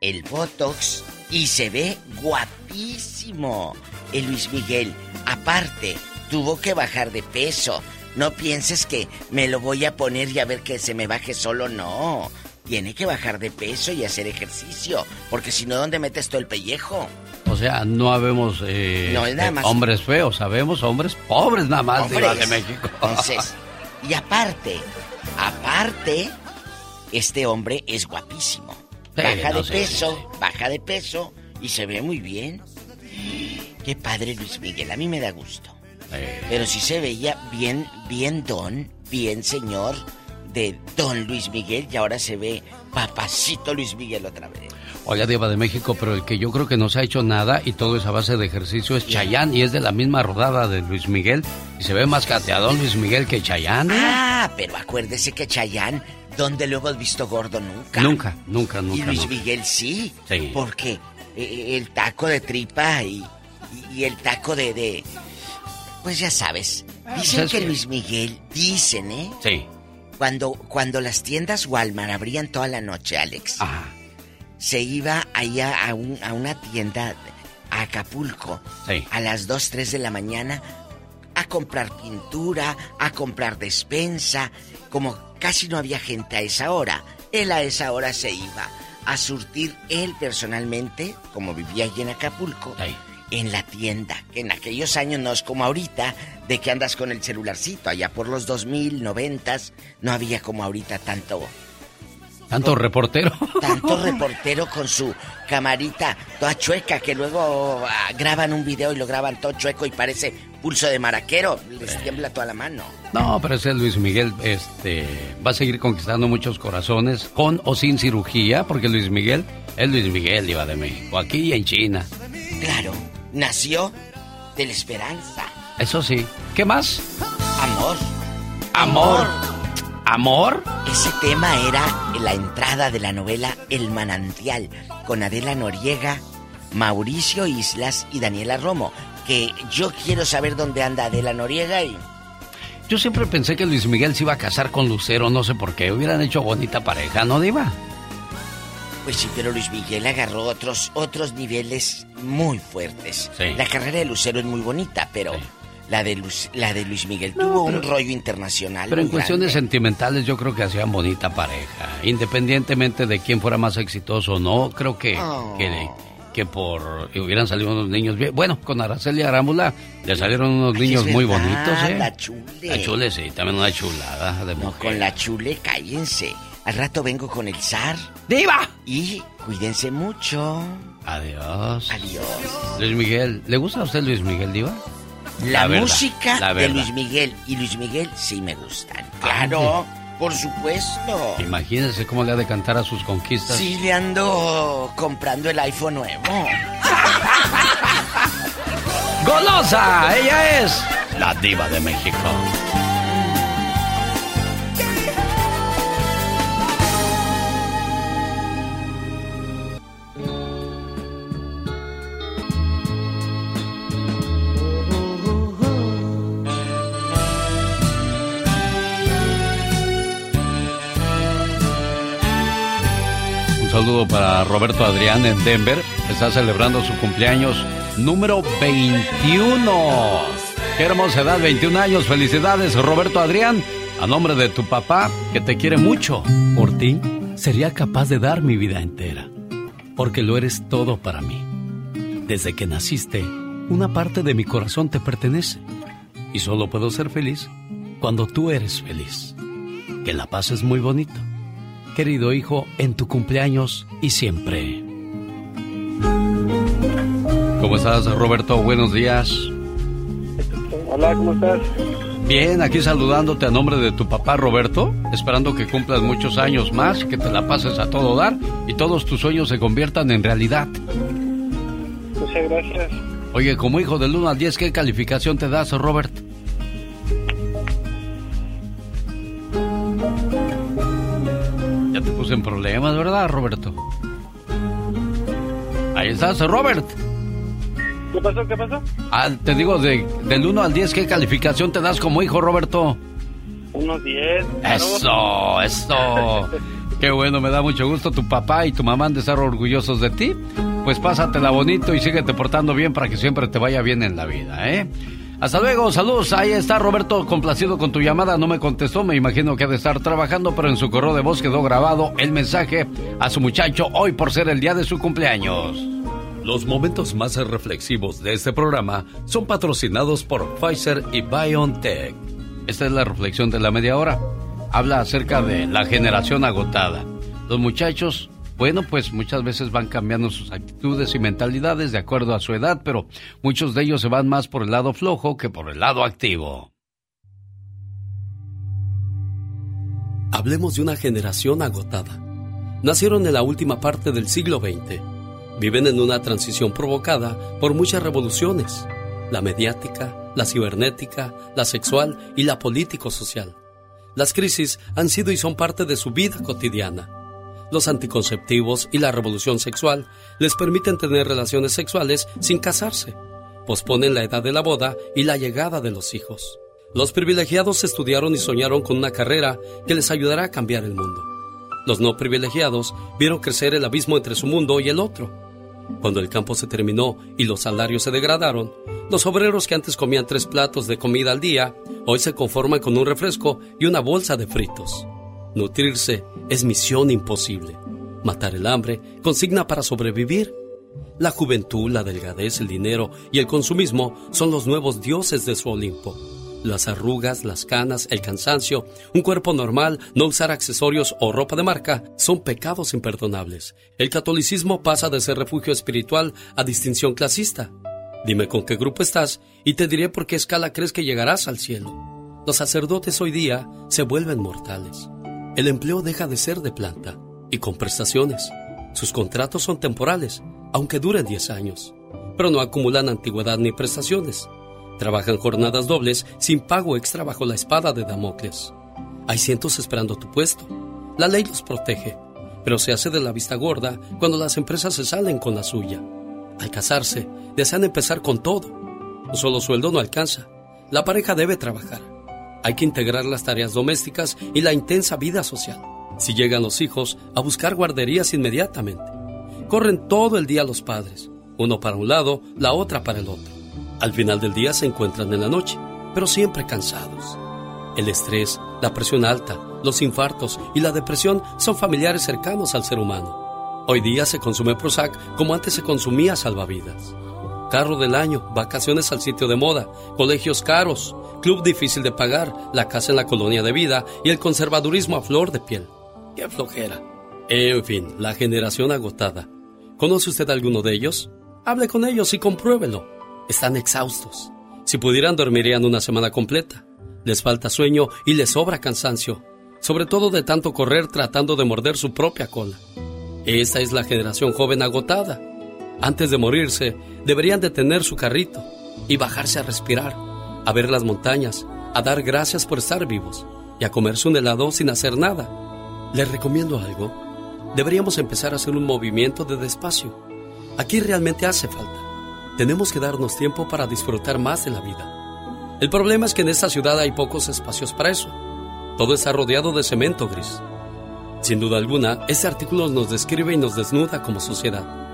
el botox y se ve guapísimo. El Luis Miguel, aparte, tuvo que bajar de peso. No pienses que me lo voy a poner y a ver que se me baje solo, no tiene que bajar de peso y hacer ejercicio, porque si no, ¿dónde metes todo el pellejo? O sea, no habemos eh, eh, hombres feos, sabemos hombres pobres nada más de México. Entonces, y aparte, aparte, este hombre es guapísimo. Baja de peso, baja de peso y se ve muy bien. Qué padre Luis Miguel, a mí me da gusto. Pero si se veía bien, bien don, bien señor de Don Luis Miguel y ahora se ve papacito Luis Miguel otra vez. Oiga, Diva de México, pero el que yo creo que no se ha hecho nada y todo es a base de ejercicio es Chayán y es de la misma rodada de Luis Miguel y se ve más cateadón Luis Miguel que Chayán. Ah, pero acuérdese que Chayán, ¿dónde lo hemos visto gordo nunca? Nunca, nunca, nunca. Y Luis Miguel sí. Sí. Porque eh, eh, el taco de tripa y, y, el taco de, de, Pues ya sabes. Ah, dicen que Luis Miguel, dicen, ¿eh? Sí cuando, cuando las tiendas Walmart abrían toda la noche, Alex, se iba allá a, a, una tienda a Acapulco a las 2, 3 de la mañana a comprar pintura, a comprar despensa. Como casi no había gente a esa hora, él a esa hora se iba a surtir él personalmente, como vivía allí en Acapulco, en la tienda. Que en aquellos años no es como ahorita, de que andas con el celularcito. Allá por los 2000, 90, no había como ahorita tanto tanto reportero. Tanto [laughs] reportero con su camarita toda chueca que luego ah, graban un video y lo graban todo chueco y parece pulso de maraquero. Les tiembla toda la mano. No, pero ese Luis Miguel este, va a seguir conquistando muchos corazones con o sin cirugía, porque Luis Miguel es Luis Miguel, iba de México, aquí y en China. Claro, nació de la esperanza. Eso sí. ¿Qué más? Amor. Amor. ¿Amor? Ese tema era la entrada de la novela El Manantial, con Adela Noriega, Mauricio Islas y Daniela Romo. Que yo quiero saber dónde anda Adela Noriega y. Yo siempre pensé que Luis Miguel se iba a casar con Lucero, no sé por qué. Hubieran hecho bonita pareja, ¿no, Diva? Pues sí, pero Luis Miguel agarró otros, otros niveles muy fuertes. La carrera de Lucero es muy bonita, pero la de, la de Luis Miguel tuvo un rollo internacional. Pero en cuestiones sentimentales yo creo que hacían bonita pareja. Independientemente de quién fuera más exitoso o no, creo que, oh. que, por hubieran salido unos niños bien. Bueno, con Araceli Arámbula le salieron unos niños muy bonitos, ¿eh? La chule. La chule, sí, también una chulada de no, con la chule, cállense. Al rato vengo con el zar. ¡Diva! Y cuídense mucho. Adiós. Adiós. Luis Miguel, ¿le gusta a usted Luis Miguel, Diva? La, música de Luis Miguel y Luis Miguel sí me gustan. Claro, por supuesto. Imagínese cómo le ha de cantar a sus conquistas. Sí, le ando comprando el iPhone nuevo. [laughs] ¡Golosa! Ella es la diva de México. Saludo para Roberto Adrián en Denver. Está celebrando su cumpleaños número 21. Qué hermosa edad, 21 años. Felicidades, Roberto Adrián. A nombre de tu papá, que te quiere mucho. Por ti, sería capaz de dar mi vida entera. Porque lo eres todo para mí. Desde que naciste, una parte de mi corazón te pertenece. Y solo puedo ser feliz cuando tú eres feliz. Que la paz es muy bonito querido hijo, en tu cumpleaños y siempre. ¿Cómo estás, Roberto? Buenos días. Hola, ¿cómo estás? Bien, aquí saludándote a nombre de tu papá Roberto, esperando que cumplas muchos años más, que te la pases a todo dar y todos tus sueños se conviertan en realidad. Muchas gracias. Oye, como hijo del 1 al 10, ¿qué calificación te das, Robert? Problemas, ¿verdad, Roberto? Ahí estás, Robert. ¿Qué pasó? ¿Qué pasó? Ah, te digo, de, del 1 al 10, ¿qué calificación te das como hijo, Roberto? Unos 10. Eso, eso. [laughs] Qué bueno, me da mucho gusto. Tu papá y tu mamá han de estar orgullosos de ti. Pues pásatela bonito y síguete portando bien para que siempre te vaya bien en la vida, ¿eh? Hasta luego, saludos. Ahí está Roberto, complacido con tu llamada. No me contestó, me imagino que ha de estar trabajando, pero en su correo de voz quedó grabado el mensaje a su muchacho hoy por ser el día de su cumpleaños. Los momentos más reflexivos de este programa son patrocinados por Pfizer y BioNTech. Esta es la reflexión de la media hora. Habla acerca de la generación agotada. Los muchachos bueno, pues muchas veces van cambiando sus actitudes y mentalidades de acuerdo a su edad, pero muchos de ellos se van más por el lado flojo que por el lado activo. Hablemos de una generación agotada. Nacieron en la última parte del siglo XX. Viven en una transición provocada por muchas revoluciones. La mediática, la cibernética, la sexual y la político-social. Las crisis han sido y son parte de su vida cotidiana los anticonceptivos y la revolución sexual les permiten tener relaciones sexuales sin casarse. Posponen la edad de la boda y la llegada de los hijos. Los privilegiados estudiaron y soñaron con una carrera que les ayudará a cambiar el mundo. Los no privilegiados vieron crecer el abismo entre su mundo y el otro. Cuando el campo se terminó y los salarios se degradaron, los obreros que antes comían tres platos de comida al día, hoy se conforman con un refresco y una bolsa de fritos. Nutrirse es misión imposible. matar el hambre, consigna para sobrevivir. La juventud, la delgadez, el dinero y el consumismo son los nuevos dioses de su Olimpo. Las arrugas, las canas, el cansancio, un cuerpo normal, no usar accesorios o ropa de marca son pecados imperdonables. El catolicismo pasa de ser refugio espiritual a distinción clasista. Dime con qué grupo estás y te diré por qué escala crees que llegarás al cielo. Los sacerdotes hoy día se vuelven mortales. El empleo deja de ser de planta y con prestaciones. Sus contratos son temporales, aunque duren 10 años, pero no acumulan antigüedad ni prestaciones. Trabajan jornadas dobles sin pago extra bajo la espada de Damocles. Hay cientos esperando tu puesto. La ley los protege, pero se hace de la vista gorda cuando las empresas se salen con la suya. Al casarse, desean empezar con todo. Solo sueldo no alcanza. La pareja debe trabajar. Hay que integrar las tareas domésticas y la intensa vida social. Si llegan los hijos, a buscar guarderías inmediatamente. Corren todo el día los padres, uno para un lado, la otra para el otro. Al final del día se encuentran en la noche, pero siempre cansados. El estrés, la presión alta, los infartos y la depresión son familiares cercanos al ser humano. Hoy día se consume Prozac como antes se consumía salvavidas. Carro del año, vacaciones al sitio de moda, colegios caros, club difícil de pagar, la casa en la colonia de vida y el conservadurismo a flor de piel. ¡Qué flojera! En fin, la generación agotada. ¿Conoce usted alguno de ellos? Hable con ellos y compruébelo. Están exhaustos. Si pudieran dormirían una semana completa. Les falta sueño y les sobra cansancio, sobre todo de tanto correr tratando de morder su propia cola. Esta es la generación joven agotada. Antes de morirse, deberían detener su carrito y bajarse a respirar, a ver las montañas, a dar gracias por estar vivos y a comerse un helado sin hacer nada. Les recomiendo algo. Deberíamos empezar a hacer un movimiento de despacio. Aquí realmente hace falta tenemos que darnos tiempo para disfrutar más de la vida. El problema es que en esta ciudad hay pocos espacios para eso. Todo está rodeado de cemento gris. Sin duda alguna, este artículo nos describe y nos desnuda como sociedad.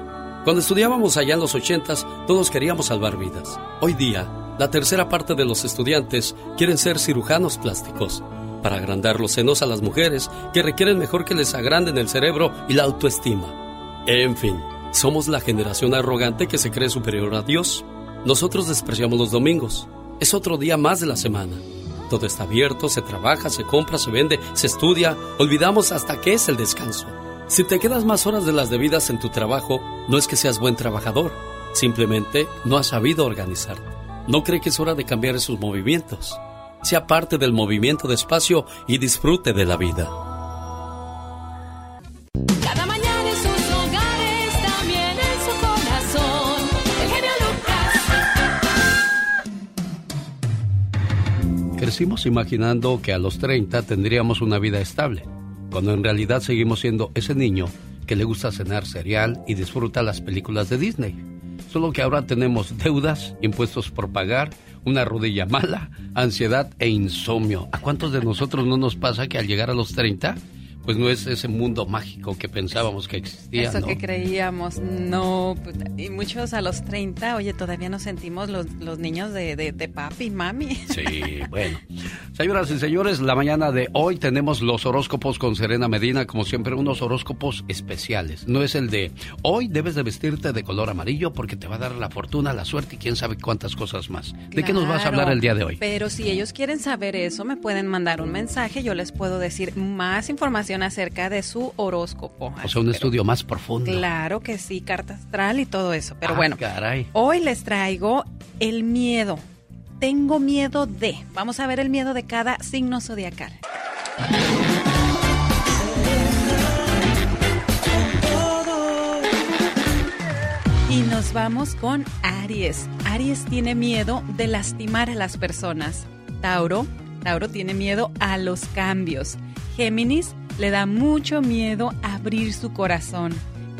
Cuando estudiábamos allá en los ochentas, todos queríamos salvar vidas. Hoy día, la tercera parte de los estudiantes quieren ser cirujanos plásticos para agrandar los senos a las mujeres que requieren mejor que les agranden el cerebro y la autoestima. En fin, somos la generación arrogante que se cree superior a Dios. Nosotros despreciamos los domingos. Es otro día más de la semana. Todo está abierto, se trabaja, se compra, se vende, se estudia. Olvidamos hasta qué es el descanso. Si te quedas más horas de las debidas en tu trabajo, no es que seas buen trabajador. Simplemente no has sabido organizarte. No cree que es hora de cambiar esos movimientos. Sea parte del movimiento de espacio y disfrute de la vida. Crecimos imaginando que a los 30 tendríamos una vida estable, cuando en realidad seguimos siendo ese niño que le gusta cenar cereal y disfruta las películas de Disney. Solo que ahora tenemos deudas, impuestos por pagar, una rodilla mala, ansiedad e insomnio. ¿A cuántos de nosotros no nos pasa que al llegar a los 30 pues no es ese mundo mágico que pensábamos que existía. Eso que creíamos, no. Pues, y muchos a los 30, oye, todavía nos sentimos los, los niños de, de, de papi, mami. Sí, [laughs] bueno. Señoras y señores, la mañana de hoy tenemos los horóscopos con Serena Medina, como siempre, unos horóscopos especiales. No es el de hoy debes de vestirte de color amarillo porque te va a dar la fortuna, la suerte y quién sabe cuántas cosas más. ¿De qué nos vas a hablar el día de hoy? Pero si ellos quieren saber eso, me pueden mandar un mensaje, yo les puedo decir más información acerca de su horóscopo. O sea, un estudio más profundo. Claro que sí, carta astral y todo eso. Pero ah, bueno, hoy les traigo el miedo. Tengo miedo de. Vamos a ver el miedo de cada signo zodiacal. Y nos vamos con Aries. Aries tiene miedo de lastimar a las personas. Tauro, Tauro tiene miedo a los cambios. Géminis le da mucho miedo abrir su corazón.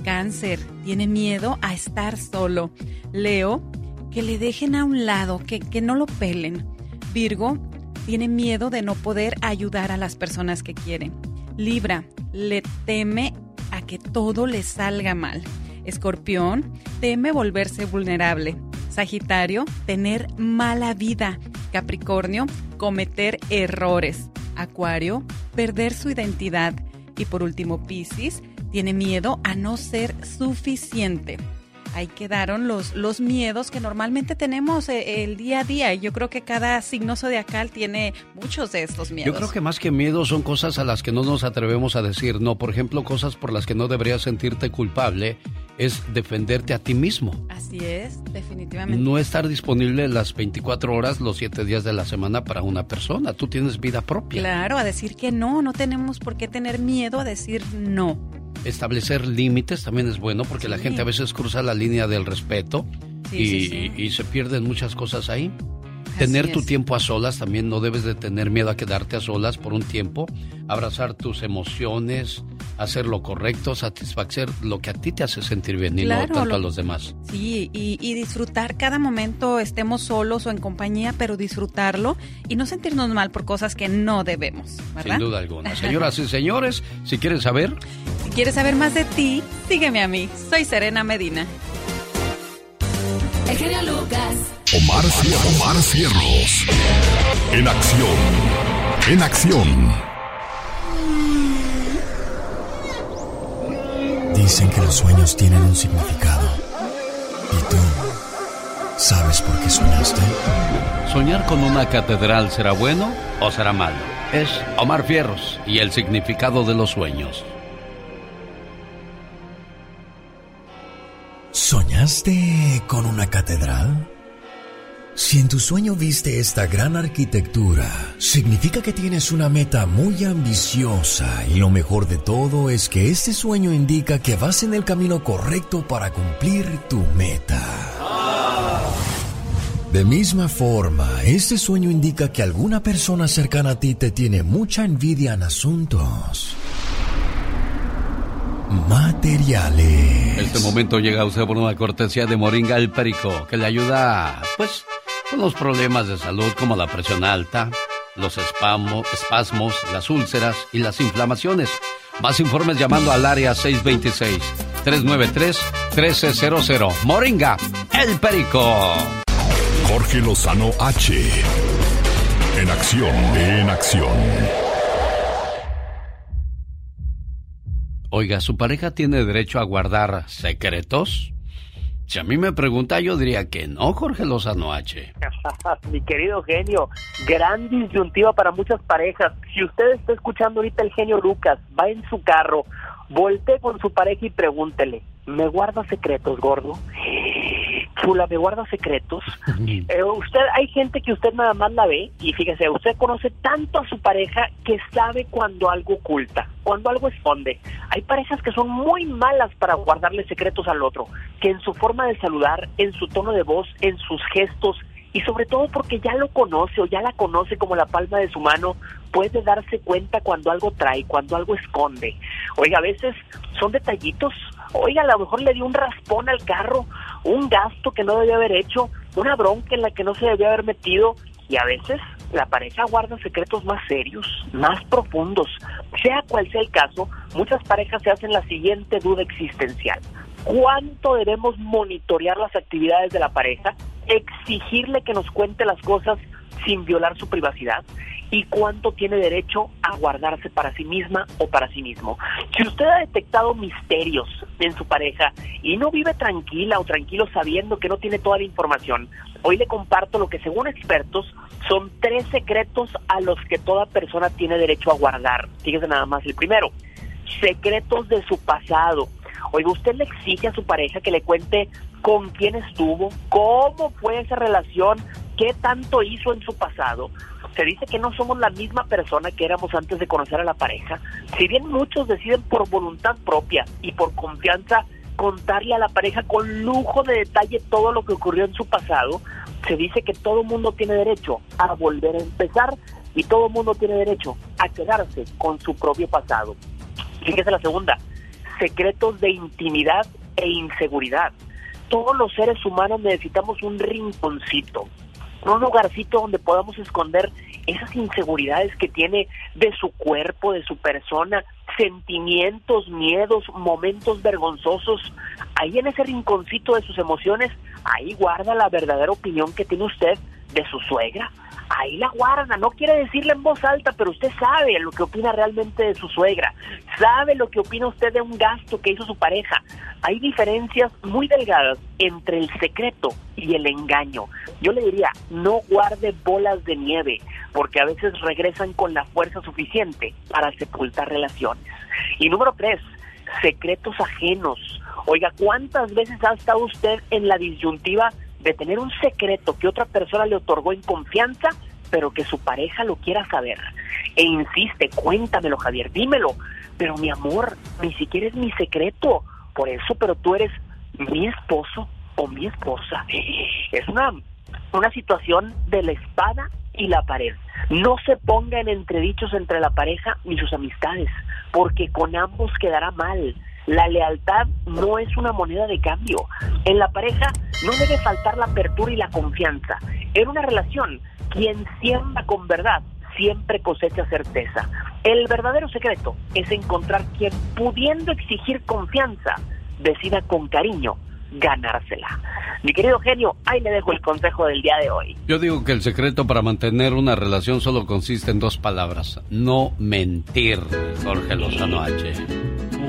Cáncer tiene miedo a estar solo. Leo, que le dejen a un lado, que, que no lo pelen. Virgo, tiene miedo de no poder ayudar a las personas que quieren. Libra, le teme a que todo le salga mal. Escorpión, teme volverse vulnerable. Sagitario, tener mala vida. Capricornio, cometer errores. Acuario, perder su identidad. Y por último, Piscis, tiene miedo a no ser suficiente ahí quedaron los, los miedos que normalmente tenemos eh, el día a día. Y yo creo que cada signo zodiacal tiene muchos de estos miedos. Yo creo que más que miedos son cosas a las que no nos atrevemos a decir no. Por ejemplo, cosas por las que no deberías sentirte culpable es defenderte a ti mismo. Así es, definitivamente. No estar disponible las 24 horas, los 7 días de la semana para una persona. Tú tienes vida propia. Claro, a decir que no, no tenemos por qué tener miedo a decir no establecer límites también es bueno porque la gente a veces cruza la línea del respeto y, se pierden muchas cosas ahí. Tener tu tiempo a solas también no debes de tener miedo a quedarte a solas por un tiempo, abrazar tus emociones, hacer lo correcto, satisfacer lo que a ti te hace sentir bien y no tanto a los demás. Sí, y, y, disfrutar cada momento, estemos solos o en compañía, pero disfrutarlo y no sentirnos mal por cosas que no debemos, ¿verdad? Sin duda alguna. [laughs] Señoras y señores, si quieren saber... Si quieres saber más de ti, sígueme a mí. Soy Serena Medina. El genio Lucas. Omar, Omar Cierros. En acción. En acción. Dicen que los sueños tienen un significado. ¿Y tú sabes por qué soñaste? ¿Soñar con una catedral será bueno o será malo? Es Omar Fierros y el significado de los sueños. ¿Soñaste con una catedral? Si en tu sueño viste esta gran arquitectura, significa que tienes una meta muy ambiciosa y lo mejor de todo es que este sueño indica que vas en el camino correcto para cumplir tu meta. De misma forma, este sueño indica que alguna persona cercana a ti te tiene mucha envidia en asuntos materiales. Este momento llega a usted por una cortesía de Moringa el Perico, que le ayuda, pues, con los problemas de salud como la presión alta, los espasmos, las úlceras y las inflamaciones. Más informes llamando al área 626-393-1300. Moringa, el Perico. Jorge Lozano H. En acción, en acción. Oiga, ¿su pareja tiene derecho a guardar secretos? Si a mí me pregunta, yo diría que no, Jorge Lozano H. [laughs] Mi querido genio, gran disyuntiva para muchas parejas. Si usted está escuchando ahorita el genio Lucas, va en su carro, voltee con su pareja y pregúntele, ¿me guarda secretos, gordo? Chula, ¿me guarda secretos? Eh, usted, hay gente que usted nada más la ve y fíjese, usted conoce tanto a su pareja que sabe cuando algo oculta, cuando algo esconde. Hay parejas que son muy malas para guardarle secretos al otro, que en su forma de saludar, en su tono de voz, en sus gestos, y sobre todo porque ya lo conoce o ya la conoce como la palma de su mano, puede darse cuenta cuando algo trae, cuando algo esconde. Oiga, a veces son detallitos. Oiga, a lo mejor le dio un raspón al carro, un gasto que no debía haber hecho, una bronca en la que no se debía haber metido. Y a veces la pareja guarda secretos más serios, más profundos. Sea cual sea el caso, muchas parejas se hacen la siguiente duda existencial. ¿Cuánto debemos monitorear las actividades de la pareja? Exigirle que nos cuente las cosas sin violar su privacidad y cuánto tiene derecho a guardarse para sí misma o para sí mismo. Si usted ha detectado misterios en su pareja y no vive tranquila o tranquilo sabiendo que no tiene toda la información, hoy le comparto lo que según expertos son tres secretos a los que toda persona tiene derecho a guardar. Fíjese nada más el primero, secretos de su pasado. Oiga, usted le exige a su pareja que le cuente con quién estuvo, cómo fue esa relación, qué tanto hizo en su pasado se dice que no somos la misma persona que éramos antes de conocer a la pareja. Si bien muchos deciden por voluntad propia y por confianza contarle a la pareja con lujo de detalle todo lo que ocurrió en su pasado, se dice que todo mundo tiene derecho a volver a empezar y todo mundo tiene derecho a quedarse con su propio pasado. Fíjese la segunda, secretos de intimidad e inseguridad. Todos los seres humanos necesitamos un rinconcito, un lugarcito donde podamos esconder esas inseguridades que tiene de su cuerpo, de su persona, sentimientos, miedos, momentos vergonzosos. Ahí en ese rinconcito de sus emociones, ahí guarda la verdadera opinión que tiene usted de su suegra. Ahí la guarda. No quiere decirle en voz alta, pero usted sabe lo que opina realmente de su suegra. Sabe lo que opina usted de un gasto que hizo su pareja. Hay diferencias muy delgadas entre el secreto y el engaño. Yo le diría, no guarde bolas de nieve, porque a veces regresan con la fuerza suficiente para sepultar relaciones. Y número tres, secretos ajenos. Oiga, ¿cuántas veces ha estado usted en la disyuntiva de tener un secreto que otra persona le otorgó en confianza, pero que su pareja lo quiera saber? E insiste, cuéntamelo, Javier, dímelo. Pero mi amor, ni siquiera es mi secreto. Por eso, pero tú eres mi esposo o mi esposa. Es una, una situación de la espada y la pared. No se ponga en entredichos entre la pareja ni sus amistades, porque con ambos quedará mal. La lealtad no es una moneda de cambio. En la pareja no debe faltar la apertura y la confianza. En una relación, quien siembra con verdad siempre cosecha certeza. El verdadero secreto es encontrar quien, pudiendo exigir confianza, decida con cariño ganársela. Mi querido genio, ahí le dejo el consejo del día de hoy. Yo digo que el secreto para mantener una relación solo consiste en dos palabras, no mentir, Jorge Lozano H.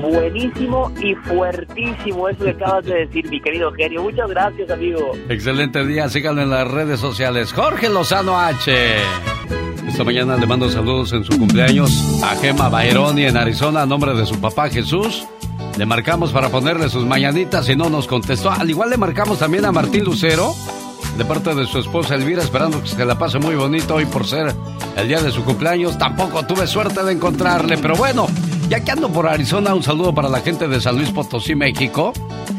Buenísimo y fuertísimo eso que acabas de decir, mi querido genio. Muchas gracias, amigo. Excelente día, síganlo en las redes sociales. Jorge Lozano H. Esta mañana le mando saludos en su cumpleaños a Gema Baeroni en Arizona a nombre de su papá Jesús le marcamos para ponerle sus mañanitas y no nos contestó. Al igual le marcamos también a Martín Lucero, de parte de su esposa Elvira, esperando que se la pase muy bonito hoy por ser el día de su cumpleaños. Tampoco tuve suerte de encontrarle, pero bueno, ya que ando por Arizona, un saludo para la gente de San Luis Potosí, México.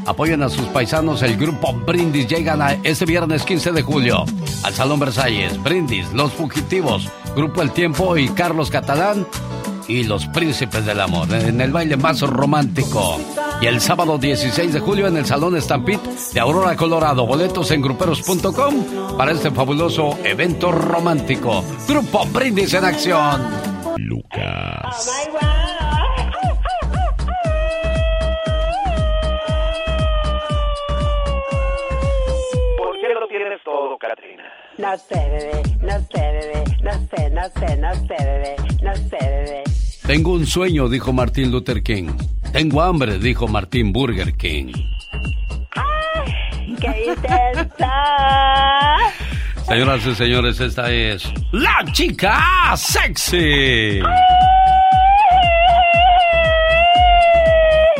Apoyen a sus paisanos, el grupo Brindis llegan a este viernes 15 de julio al Salón Versalles. Brindis, Los Fugitivos, Grupo El Tiempo y Carlos Catalán y los príncipes del amor en el baile más romántico. Y el sábado 16 de julio en el Salón Stampede de Aurora, Colorado. Boletos en gruperos.com para este fabuloso evento romántico. Grupo Brindis en acción. Lucas. ¿Por qué lo tienes todo, Katrina? No sé, bebé, no sé, bebé, no sé, no sé, no sé, bebé, no sé, bebé. Tengo un sueño, dijo Martin Luther King. Tengo hambre, dijo Martin Burger King. ¡Ay, qué intensa! Señoras y señores, esta es la chica sexy.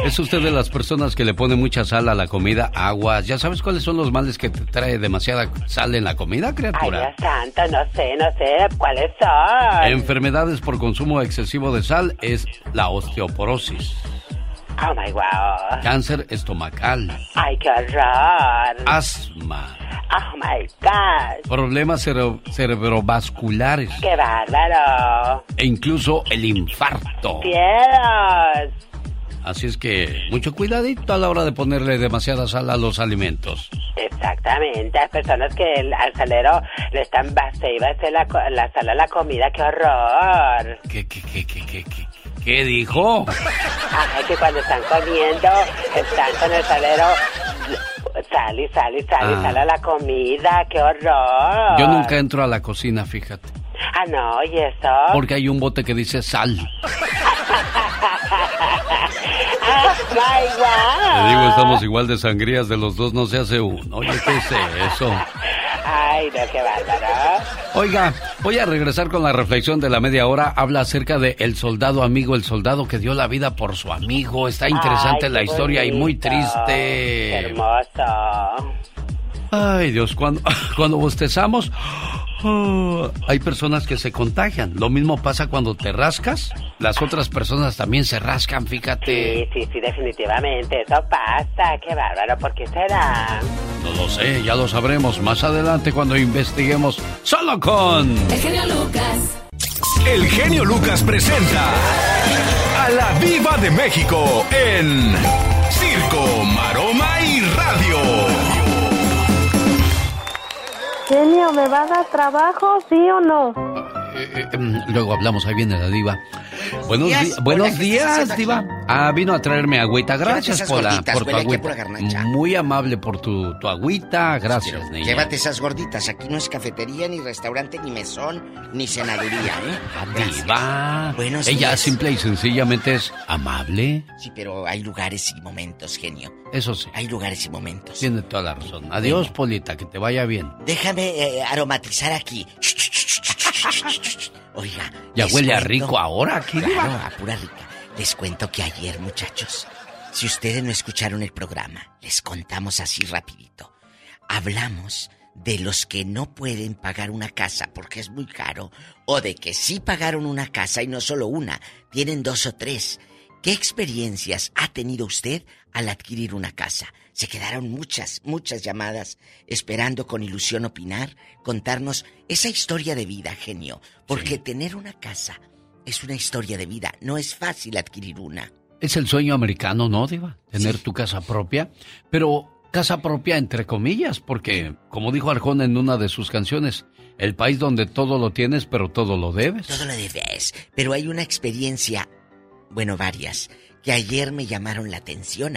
¿Es usted de las personas que le pone mucha sal a la comida, aguas? ¿Ya sabes cuáles son los males que te trae demasiada sal en la comida, criatura? Ay, Dios santo, no sé, no sé cuáles son. Enfermedades por consumo excesivo de sal es la osteoporosis. Oh my wow. Cáncer estomacal. Ay, qué horror. Asma. Oh my God. Problemas cere- cerebrovasculares. Qué bárbaro. E incluso el infarto. Cielos. Así es que mucho cuidadito a la hora de ponerle demasiada sal a los alimentos. Exactamente, hay personas que el- al salero le están base y base la, la sal a la comida, qué horror. ¿Qué, qué, qué, qué, qué, qué, qué dijo? Ay, que cuando están comiendo, están con el salero, sal y sal y sal y Ah. sal a la comida, qué horror. Yo nunca entro a la cocina, fíjate. Ah, no, ¿y eso? Porque hay un bote que dice sal. [laughs] Ah, my. Te digo, estamos igual de sangrías de los dos, no se hace uno. Oye, ¿qué es eso? Ay, no, qué bárbaro. Oiga, voy a regresar con la reflexión de la media hora. Habla acerca de el soldado amigo, el soldado que dio la vida por su amigo. Está interesante Ay, la historia y muy triste. Qué hermoso. Ay, Dios, cuando, [laughs] cuando bostezamos, oh, [gasps] hay personas que se contagian. Lo mismo pasa cuando te rascas. Las otras personas también se rascan, fíjate. Sí, sí, sí, definitivamente, eso pasa, qué bárbaro, ¿por qué será? No lo sé, ya lo sabremos más adelante cuando investiguemos solo con... El genio Lucas. El genio Lucas presenta a la Viva de México en Circo, Maroma Genio, ¿me va a dar trabajo, sí o no? Eh, em, luego hablamos, ahí viene la diva. Buenos, días, buenos días, diva. Ah, vino a traerme agüita. Gracias por, la, por tu agüita. Muy amable por tu, tu agüita. Gracias, niña. Llévate esas gorditas. Aquí no es cafetería, ni restaurante, ni mesón, ni cenaduría, ¿eh? Ah, diva. Buenos Ella días. simple y sencillamente es amable. Sí, pero hay lugares y momentos, genio. Eso sí. Hay lugares y momentos. Tiene toda la razón. Adiós, Polita, que te vaya bien. Déjame eh, aromatizar aquí. Oiga. Ya huele a rico ahora aquí, Claro, a pura rica. Les cuento que ayer, muchachos, si ustedes no escucharon el programa, les contamos así rapidito. Hablamos de los que no pueden pagar una casa porque es muy caro, o de que sí pagaron una casa y no solo una, tienen dos o tres. ¿Qué experiencias ha tenido usted al adquirir una casa? Se quedaron muchas, muchas llamadas esperando con ilusión opinar, contarnos esa historia de vida, genio. Porque tener una casa es una historia de vida, no es fácil adquirir una. Es el sueño americano, ¿no, Diva? Tener tu casa propia. Pero casa propia entre comillas, porque, como dijo Arjona en una de sus canciones, el país donde todo lo tienes, pero todo lo debes. Todo lo debes. Pero hay una experiencia, bueno, varias, que ayer me llamaron la atención,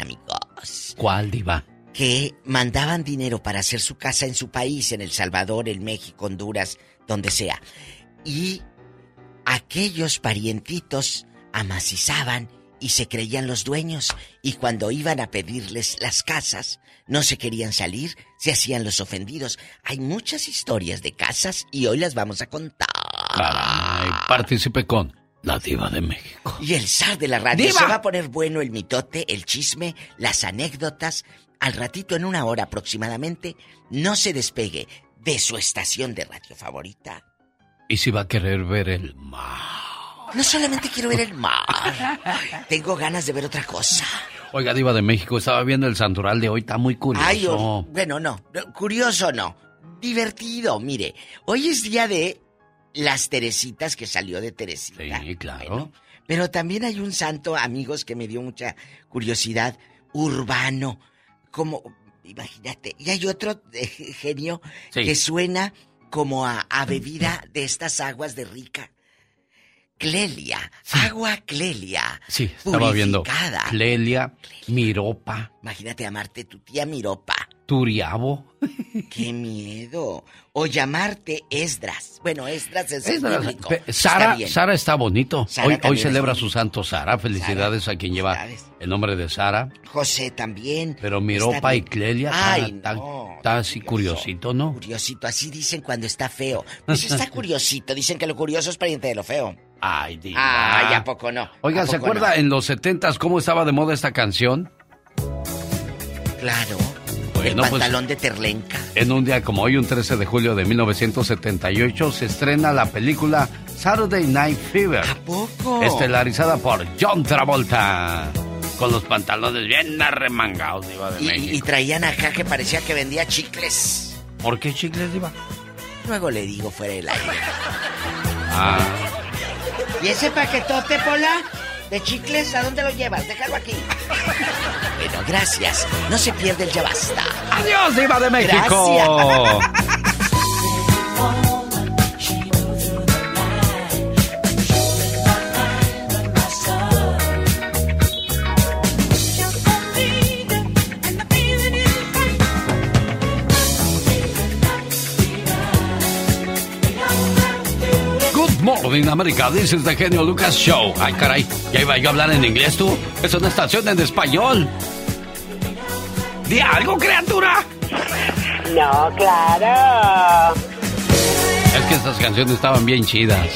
¿Cuál, Diva? que mandaban dinero para hacer su casa en su país, en El Salvador, en México, Honduras, donde sea. Y aquellos parientitos amacizaban y se creían los dueños y cuando iban a pedirles las casas no se querían salir, se hacían los ofendidos. Hay muchas historias de casas y hoy las vamos a contar. Caray, participe con la Diva de México. Y el zar de la radio ¡Diva! se va a poner bueno el mitote, el chisme, las anécdotas. Al ratito, en una hora aproximadamente, no se despegue de su estación de radio favorita. Y si va a querer ver el No solamente quiero ver el mar, tengo ganas de ver otra cosa. Oiga, Diva de México, estaba viendo el santoral de hoy, está muy curioso. Ay, oh, bueno, no, no, curioso no, divertido, mire, hoy es día de las Teresitas que salió de Teresita. Sí, claro. Bueno, pero también hay un santo, amigos, que me dio mucha curiosidad, urbano, como, imagínate, y hay otro eh, genio Sí. que suena como a, a bebida de estas aguas de rica. Clelia, agua Clelia. Sí, estaba viendo purificada. Clelia, Miropa, Imagínate amarte tu tía Miropa. Turiabo. ¡Qué miedo! O llamarte Esdras. Bueno, Esdras es Es verdad, bíblico. Está Sara. Sara está bonito. Sara hoy celebra su santo Sara. Felicidades a quien lleva el nombre de Sara. José también. Pero Miropa y. Clelia Ay, está, no. está así curiosito, ¿no? Curiosito, así dicen cuando está feo. Pues está [laughs] curiosito. Dicen que lo curioso es pariente de lo feo. Ay, diva. Ay, ¿a poco no? Oiga, ¿A ¿se acuerda no? en los setentas cómo estaba de moda esta canción? Claro. El pues, pantalón de Terlenca. En un día como hoy, un 13 de julio de 1978, se estrena la película Saturday Night Fever. ¿A poco? Estelarizada por John Travolta. Con los pantalones bien arremangados, Diva de Y, México. y traían acá que parecía que vendía chicles. ¿Por qué chicles, Diva? Luego le digo fuera del aire. Ah, ¿Y ese paquetote, Pola? ¿De chicles? ¿A dónde lo llevas? Déjalo aquí. Bueno, gracias. No se pierde el ya basta. ¡Adiós, Diva de México! Gracias. [laughs] Good morning, America. This is the Genio Lucas Show. Ay, caray, ya iba yo a hablar en inglés, tú. Es una estación en español. Di algo, criatura. No, claro. Es que estas canciones estaban bien chidas.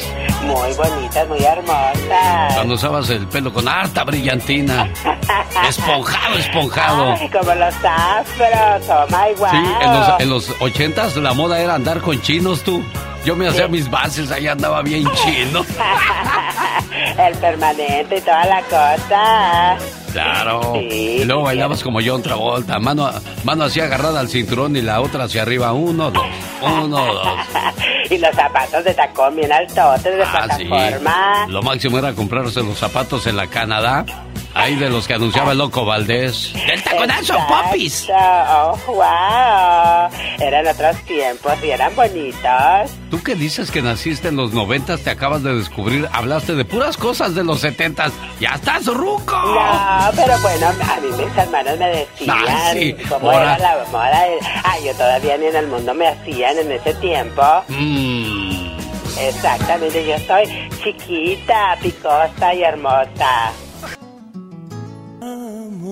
Muy bonitas, muy hermosas. Cuando usabas el pelo con harta brillantina. [laughs] Esponjado, esponjado. Ay, como los afros, oh my wow. Sí, en los, en los ochentas la moda era andar con chinos, tú. Yo me hacía mis bases, ahí andaba bien chino. [laughs] El permanente y toda la cosa. Claro. Sí, y luego sí, bailabas como John Travolta, mano, mano así agarrada al cinturón y la otra hacia arriba. Uno, dos, uno, dos. [laughs] y los zapatos de tacón bien altotes de Ah, sí. plataforma. Lo máximo era comprarse los zapatos en la Canadá Ay, de los que anunciaba el Loco Valdés. ¡Del taconazo, popis! Oh, wow. Eran otros tiempos y eran bonitos. Tú que dices que naciste en los noventas, te acabas de descubrir, hablaste de puras cosas de los setentas. ¡Ya estás ruco! No, pero bueno, a mí mis hermanos me decían cómo era la moda. Ay, yo todavía ni en el mundo me hacían en ese tiempo. Mmm. Exactamente, yo soy chiquita, picosa y hermosa.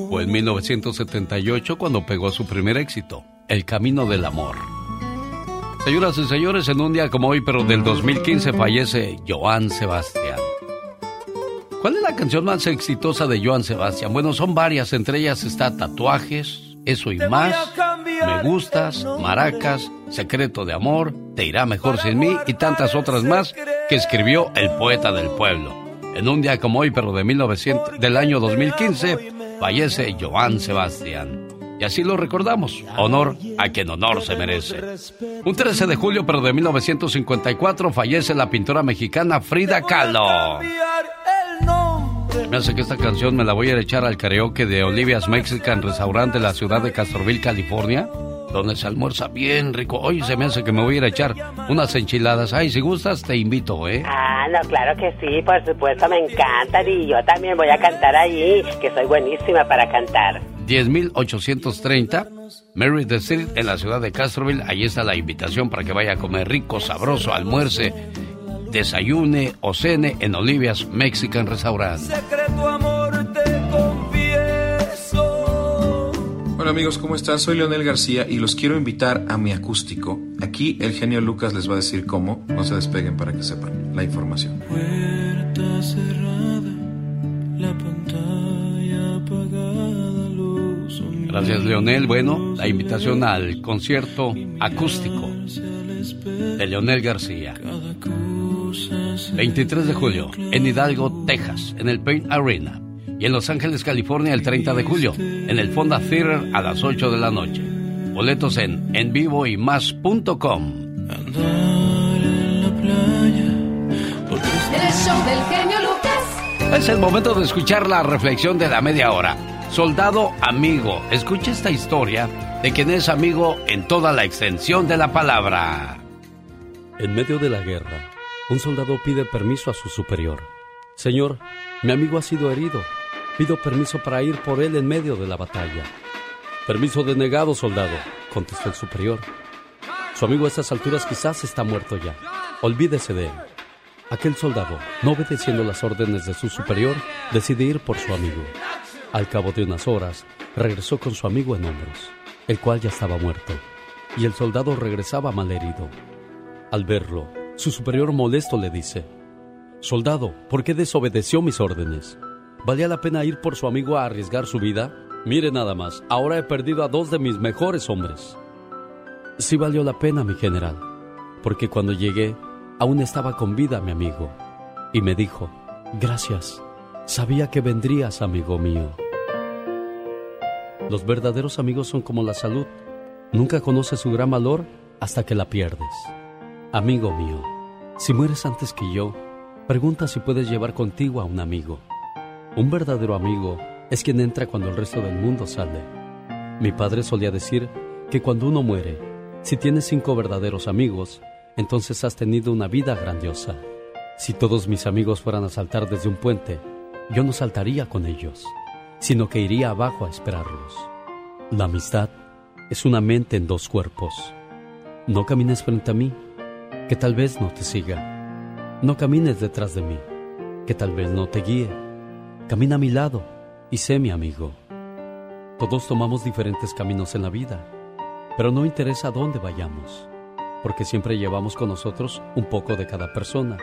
Fue en 1978 cuando pegó su primer éxito, El Camino del Amor. Señoras y señores, en un día como hoy, pero del 2015, fallece Joan Sebastián. ¿Cuál es la canción más exitosa de Joan Sebastián? Bueno, son varias, entre ellas está Tatuajes, Eso y Más, Me Gustas, Maracas, Secreto de Amor, Te irá mejor sin mí y tantas otras más que escribió el poeta del pueblo. En un día como hoy, pero de 1900, del año 2015, fallece Joan Sebastián. Y así lo recordamos, honor a quien honor se merece. Un 13 de julio, pero de 1954, fallece la pintora mexicana Frida Kahlo. Me hace que esta canción me la voy a echar al karaoke de Olivia's Mexican Restaurant de la ciudad de Castroville, California, donde se almuerza bien rico. Hoy se me hace que me voy a ir a echar unas enchiladas. Ay, si gustas, te invito, ¿eh? No, claro que sí, por supuesto, me encanta. Y yo también voy a cantar allí, que soy buenísima para cantar. 10.830 Mary the Street en la ciudad de Castroville. Ahí está la invitación para que vaya a comer rico, sabroso, almuerce desayune o cene en Olivia's Mexican Restaurant. Hola amigos, ¿cómo están? Soy Leonel García y los quiero invitar a mi acústico. Aquí el genio Lucas les va a decir cómo. No se despeguen para que sepan la información. Puerta cerrada, la pantalla apagada, luz Gracias Leonel. Bueno, la invitación al concierto acústico de Leonel García. 23 de julio, en Hidalgo, Texas, en el Paint Arena. Y en Los Ángeles, California, el 30 de julio, en el Fonda Theater a las 8 de la noche. Boletos en envivoymas.com. Es el momento de escuchar la reflexión de la media hora. Soldado amigo, escucha esta historia de quien es amigo en toda la extensión de la palabra. En medio de la guerra, un soldado pide permiso a su superior. Señor, mi amigo ha sido herido. Pido permiso para ir por él en medio de la batalla. Permiso denegado, soldado, contestó el superior. Su amigo a estas alturas quizás está muerto ya. Olvídese de él. Aquel soldado, no obedeciendo las órdenes de su superior, decide ir por su amigo. Al cabo de unas horas, regresó con su amigo en hombros, el cual ya estaba muerto, y el soldado regresaba malherido. Al verlo, su superior molesto le dice, Soldado, ¿por qué desobedeció mis órdenes? ¿Valía la pena ir por su amigo a arriesgar su vida? Mire nada más, ahora he perdido a dos de mis mejores hombres. Sí valió la pena, mi general, porque cuando llegué, aún estaba con vida mi amigo, y me dijo, gracias, sabía que vendrías, amigo mío. Los verdaderos amigos son como la salud, nunca conoces su gran valor hasta que la pierdes. Amigo mío, si mueres antes que yo, pregunta si puedes llevar contigo a un amigo. Un verdadero amigo es quien entra cuando el resto del mundo sale. Mi padre solía decir que cuando uno muere, si tienes cinco verdaderos amigos, entonces has tenido una vida grandiosa. Si todos mis amigos fueran a saltar desde un puente, yo no saltaría con ellos, sino que iría abajo a esperarlos. La amistad es una mente en dos cuerpos. No camines frente a mí, que tal vez no te siga. No camines detrás de mí, que tal vez no te guíe. Camina a mi lado y sé mi amigo. Todos tomamos diferentes caminos en la vida, pero no interesa a dónde vayamos, porque siempre llevamos con nosotros un poco de cada persona.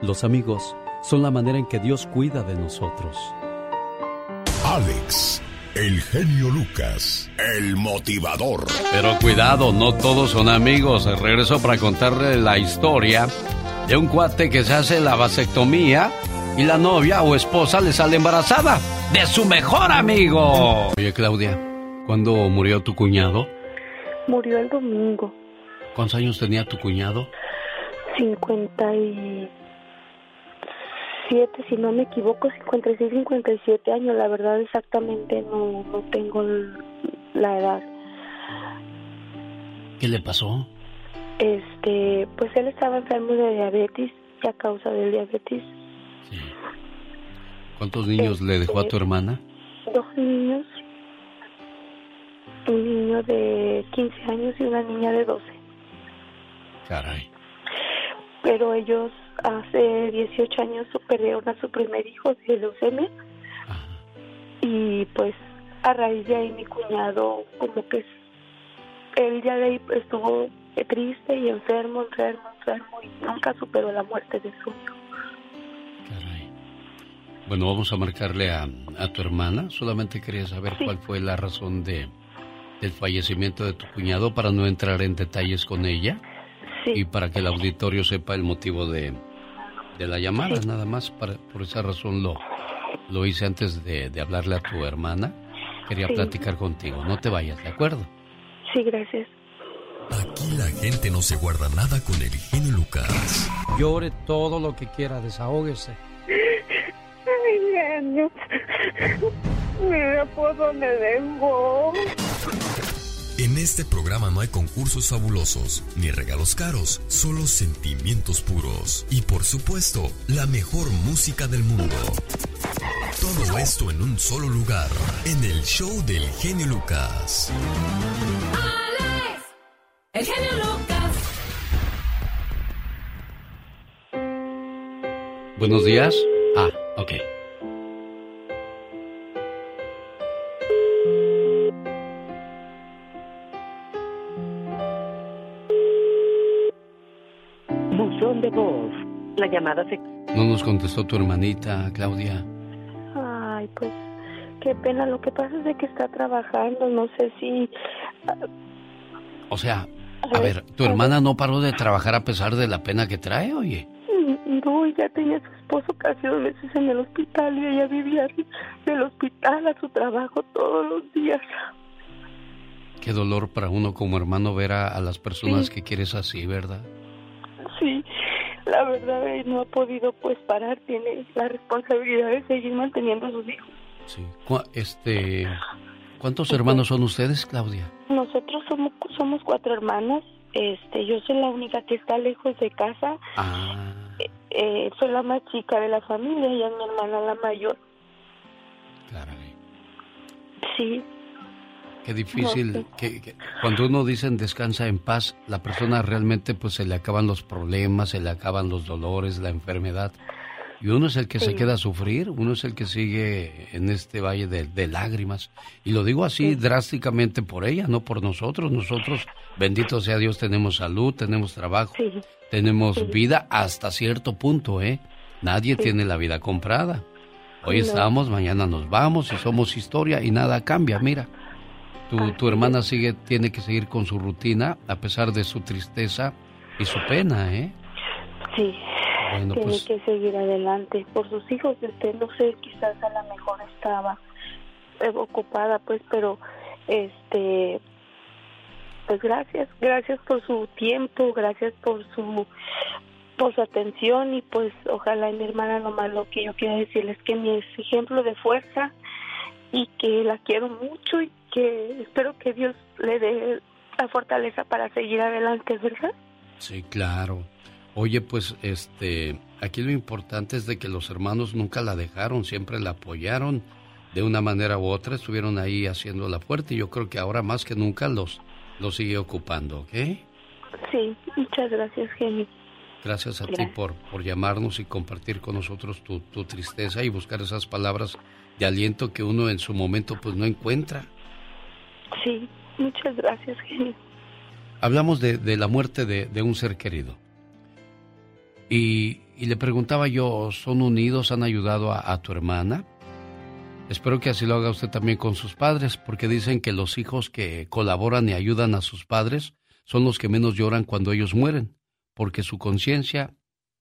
Los amigos son la manera en que Dios cuida de nosotros. Alex, el genio Lucas, el motivador. Pero cuidado, no todos son amigos. Regreso para contarle la historia de un cuate que se hace la vasectomía y la novia o esposa le sale embarazada de su mejor amigo. Oye, Claudia, ¿cuándo murió tu cuñado? Murió el domingo. ¿Cuántos años tenía tu cuñado? 57. 57, si no me equivoco, 56, 57 años. La verdad exactamente no, no tengo la edad. ¿Qué le pasó? Este, pues él estaba enfermo de diabetes y a causa del diabetes. ¿Cuántos niños le dejó a tu Este, hermana? Dos niños, un niño de 15 años y una niña de 12. Caray. Pero ellos hace 18 años perdieron a su primer hijo de leucemia. Y pues a raíz de ahí mi cuñado como que él ya de ahí estuvo triste y enfermo, enfermo, enfermo y nunca superó la muerte de su hijo. Bueno, vamos a marcarle a, a tu hermana. Solamente quería saber cuál fue la razón de del fallecimiento de tu cuñado para no entrar en detalles con ella y para que el auditorio sepa el motivo de, de la llamada. Nada más para, por esa razón lo, lo hice antes de, de hablarle a tu hermana. Quería Sí. platicar contigo. No te vayas, ¿de acuerdo? Sí, gracias. Aquí la gente no se guarda nada con el genio Lucas. Llore todo lo que quiera, desahógese. Ay, genio. Mira por dónde vengo. En este programa no hay concursos fabulosos ni regalos caros, solo sentimientos puros y por supuesto la mejor música del mundo. Todo esto en un solo lugar, en el show del genio Lucas. Alex, el genio Lucas. Buenos días. Ah, ok. La llamada se... No nos contestó tu hermanita, Claudia. Ay, pues qué pena. Lo que pasa es de que está trabajando. No sé si. O sea, a ver, tu hermana no paró de trabajar a pesar de la pena que trae, oye. No, ya tenía a su esposo casi dos meses en el hospital y ella vivía del hospital a su trabajo todos los días. Qué dolor para uno como hermano ver a, a las personas que quieres así, ¿verdad? Sí, la verdad él no ha podido pues parar. Tiene la responsabilidad de seguir manteniendo a sus hijos. Cu- Este, ¿cuántos hermanos son ustedes, Claudia? Nosotros somos somos cuatro hermanas. Este, yo soy la única que está lejos de casa. Ah, Eh, soy la más chica de la familia y es mi hermana la mayor. Sí, qué difícil. que, que- cuando uno dice descansa en paz, la persona realmente pues se le acaban los problemas, se le acaban los dolores, la enfermedad. Y uno es el que se queda a sufrir, uno es el que sigue en este valle de, de lágrimas. Y lo digo así drásticamente por ella, no por nosotros. Nosotros, bendito sea Dios, tenemos salud, tenemos trabajo, tenemos vida hasta cierto punto, ¿eh? Nadie tiene la vida comprada. Hoy No. estamos, mañana nos vamos y somos historia y nada cambia, mira. Tu, tu hermana sigue, tiene que seguir con su rutina a pesar de su tristeza y su pena, ¿eh? sí. Bueno, Tiene pues que seguir adelante por sus hijos. Este, no sé, quizás a lo mejor estaba eh, ocupada, pues, pero este, pues gracias, gracias por su tiempo, gracias por su por su atención y pues ojalá mi hermana lo que yo quiero decirles que mi ejemplo de fuerza y que la quiero mucho y que espero que Dios le dé la fortaleza para seguir adelante, ¿verdad? sí, claro. Oye, pues este, aquí lo importante es de que los hermanos nunca la dejaron, siempre la apoyaron de una manera u otra, estuvieron ahí haciéndola fuerte y yo creo que ahora más que nunca los, los sigue ocupando, ¿ok? Sí, muchas gracias, Jenny. Gracias a ti por, por llamarnos y compartir con nosotros tu, tu tristeza y buscar esas palabras de aliento que uno en su momento pues no encuentra. Sí, muchas gracias, Jenny. Hablamos de, de la muerte de, de un ser querido. Y, y le preguntaba yo, ¿son unidos? ¿Han ayudado a, a tu hermana? Espero que así lo haga usted también con sus padres, porque dicen que los hijos que colaboran y ayudan a sus padres son los que menos lloran cuando ellos mueren, porque su conciencia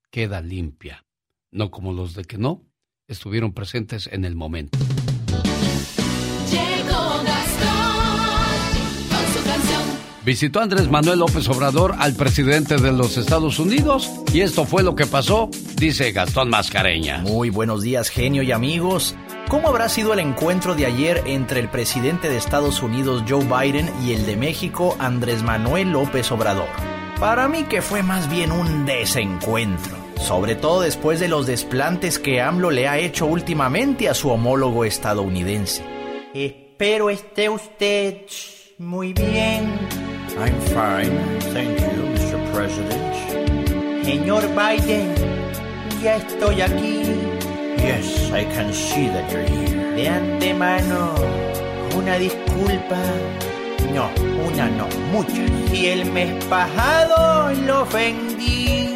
queda limpia, no como los de que no estuvieron presentes en el momento. Llegó Gastón con su canción. visitó Andrés Manuel López Obrador al presidente de los Estados Unidos y esto fue lo que pasó, dice Gastón Mascareña. Muy buenos días, genio y amigos. ¿Cómo habrá sido el encuentro de ayer entre el presidente de Estados Unidos Joe Biden y el de México Andrés Manuel López Obrador? Para mí que fue más bien un desencuentro, sobre todo después de los desplantes que AMLO le ha hecho últimamente a su homólogo estadounidense. Espero esté usted muy bien. I'm fine, thank you, Mr. President. Señor Biden, ya estoy aquí. Yes, I can see that you're here. De antemano, una disculpa. No, una no, muchas. Si el mes pasado lo ofendí,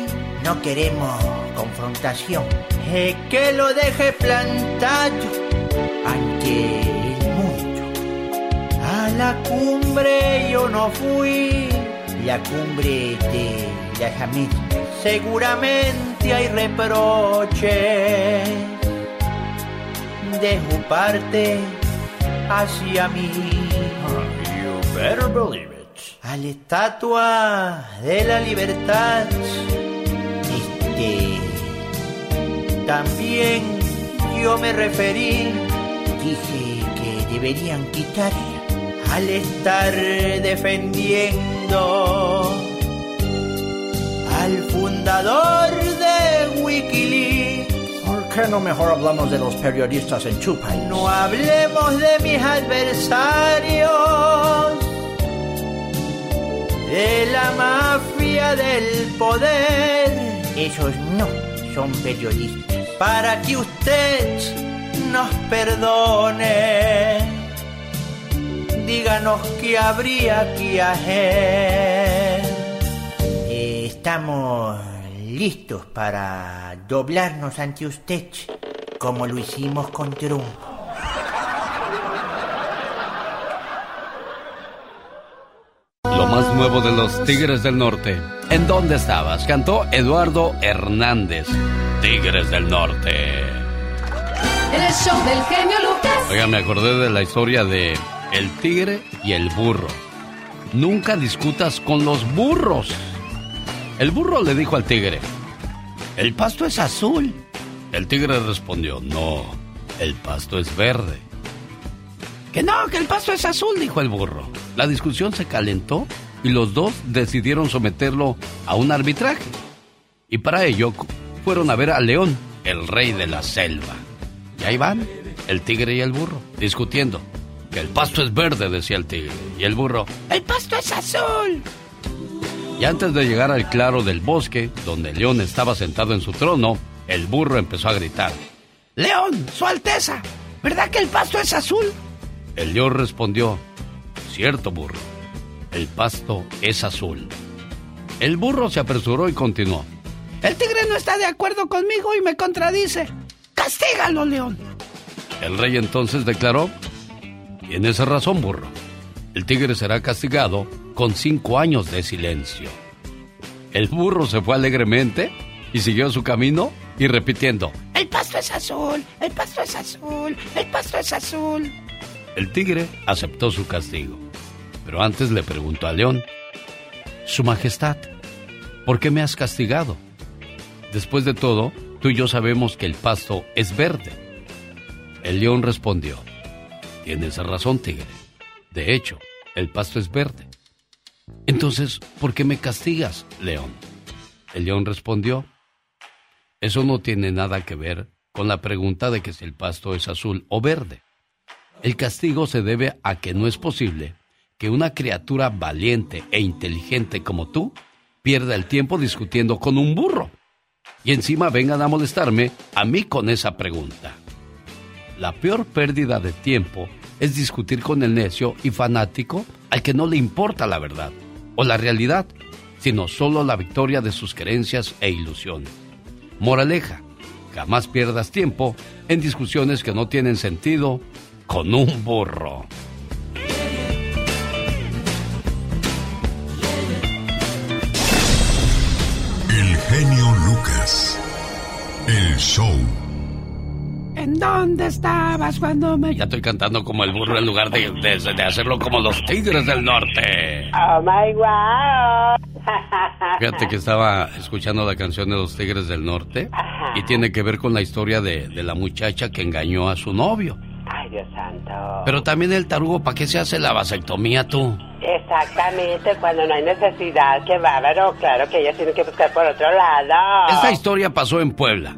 no queremos confrontación. Es que lo deje plantado ante el mundo. A la cumbre yo no fui. La cumbre de las Américas. Seguramente hay reproches de su parte hacia mí. You better believe it. A la estatua de la libertad. Este. También yo me referí. Dije que deberían quitar al estar defendiendo al fundador de Wikileaks. ¿Por qué no mejor hablamos de los periodistas en Chupa? No hablemos de mis adversarios, de la mafia del poder. Esos no son periodistas. Para que usted nos perdone, díganos qué habría que hacer. Estamos listos para doblarnos ante usted, como lo hicimos con Trump. Lo más nuevo de los Tigres del Norte. ¿En dónde estabas? Cantó Eduardo Hernández. Tigres del Norte. El show del genio Lucas. Oiga, me acordé de la historia de el tigre y el burro. Nunca discutas con los burros. El burro le dijo al tigre, el pasto es azul. El tigre respondió, no, el pasto es verde. Que no, que el pasto es azul, dijo el burro. La discusión se calentó y los dos decidieron someterlo a un arbitraje. Y para ello fueron a ver al león, el rey de la selva. Y ahí van, el tigre y el burro, discutiendo. Que el pasto es verde, decía el tigre. Y el burro, el pasto es azul. Y antes de llegar al claro del bosque, donde león estaba sentado en su trono, el burro empezó a gritar. León, Su Alteza, ¿verdad que el pasto es azul? El león respondió, cierto burro, el pasto es azul. El burro se apresuró y continuó. El tigre no está de acuerdo conmigo y me contradice. Castígalo, león. El rey entonces declaró, tienes razón, burro. El tigre será castigado con cinco años de silencio. El burro se fue alegremente y siguió su camino y repitiendo, el pasto es azul, el pasto es azul, el pasto es azul. El tigre aceptó su castigo, pero antes le preguntó al león, Su Majestad, ¿por qué me has castigado? Después de todo, tú y yo sabemos que el pasto es verde. El león respondió, Tienes razón, tigre. De hecho, el pasto es verde. Entonces, ¿por qué me castigas, león? El león respondió, eso no tiene nada que ver con la pregunta de que si el pasto es azul o verde. El castigo se debe a que no es posible que una criatura valiente e inteligente como tú pierda el tiempo discutiendo con un burro. Y encima vengan a molestarme a mí con esa pregunta. La peor pérdida de tiempo es discutir con el necio y fanático al que no le importa la verdad o la realidad, sino solo la victoria de sus creencias e ilusiones. Moraleja, jamás pierdas tiempo en discusiones que no tienen sentido con un burro. El show. ¿En dónde estabas cuando me.? Ya estoy cantando como el burro en lugar de, de, hacerlo como los tigres del norte. Oh my wow. [laughs] Fíjate que estaba escuchando la canción de los tigres del norte y tiene que ver con la historia de, de la muchacha que engañó a su novio. Ay, Dios santo. Pero también el tarugo, ¿para qué se hace la vasectomía tú? Exactamente, cuando no hay necesidad, qué bárbaro, claro que ella tiene que buscar por otro lado. Esta historia pasó en Puebla.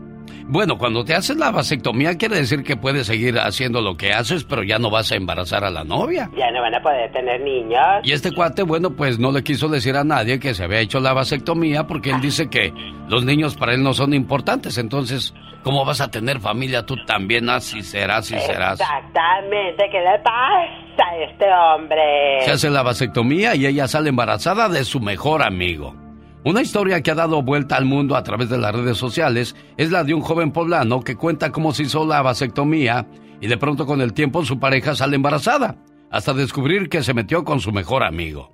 Bueno, cuando te haces la vasectomía quiere decir que puedes seguir haciendo lo que haces, pero ya no vas a embarazar a la novia. Ya no van a poder tener niños. Y este cuate, bueno, pues no le quiso decir a nadie que se había hecho la vasectomía porque él dice que los niños para él no son importantes. Entonces, ¿cómo vas a tener familia tú también? Así serás, así serás. Exactamente, ¿qué le pasa a este hombre? Se hace la vasectomía y ella sale embarazada de su mejor amigo. Una historia que ha dado vuelta al mundo a través de las redes sociales es la de un joven poblano que cuenta cómo se hizo la vasectomía y de pronto con el tiempo su pareja sale embarazada, hasta descubrir que se metió con su mejor amigo.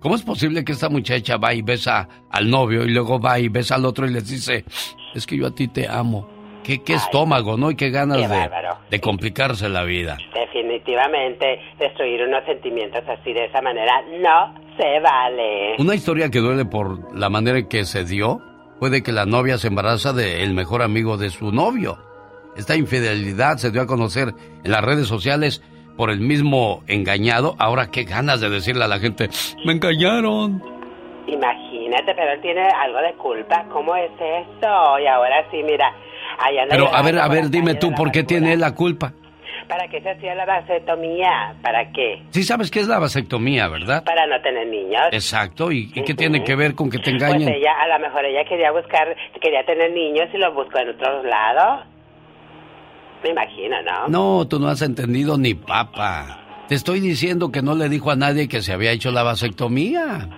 ¿Cómo es posible que esta muchacha va y besa al novio y luego va y besa al otro y les dice, es que yo a ti te amo? Qué, qué estómago, ¿no? Y qué ganas de, de, complicarse la vida. Definitivamente, destruir unos sentimientos así de esa manera no se vale. Una historia que duele por la manera en que se dio puede que la novia se embaraza del mejor amigo de su novio. Esta infidelidad se dio a conocer en las redes sociales por el mismo engañado. Ahora, qué ganas de decirle a la gente, me engañaron. Imagínate, pero él tiene algo de culpa. ¿Cómo es eso? Y ahora sí, mira, pero a ver, a ver, dime tú, ¿por qué tiene él la culpa? ¿Para qué se hacía la vasectomía? ¿Para qué? Sí sabes qué es la vasectomía, ¿verdad? Para no tener niños. Exacto, ¿y, qué tiene que ver con que te engañen? Pues ella, a lo mejor ella quería buscar, quería tener niños y los buscó en otros lados. Me imagino, ¿no? No, tú no has entendido ni papa. Te estoy diciendo que no le dijo a nadie que se había hecho la vasectomía.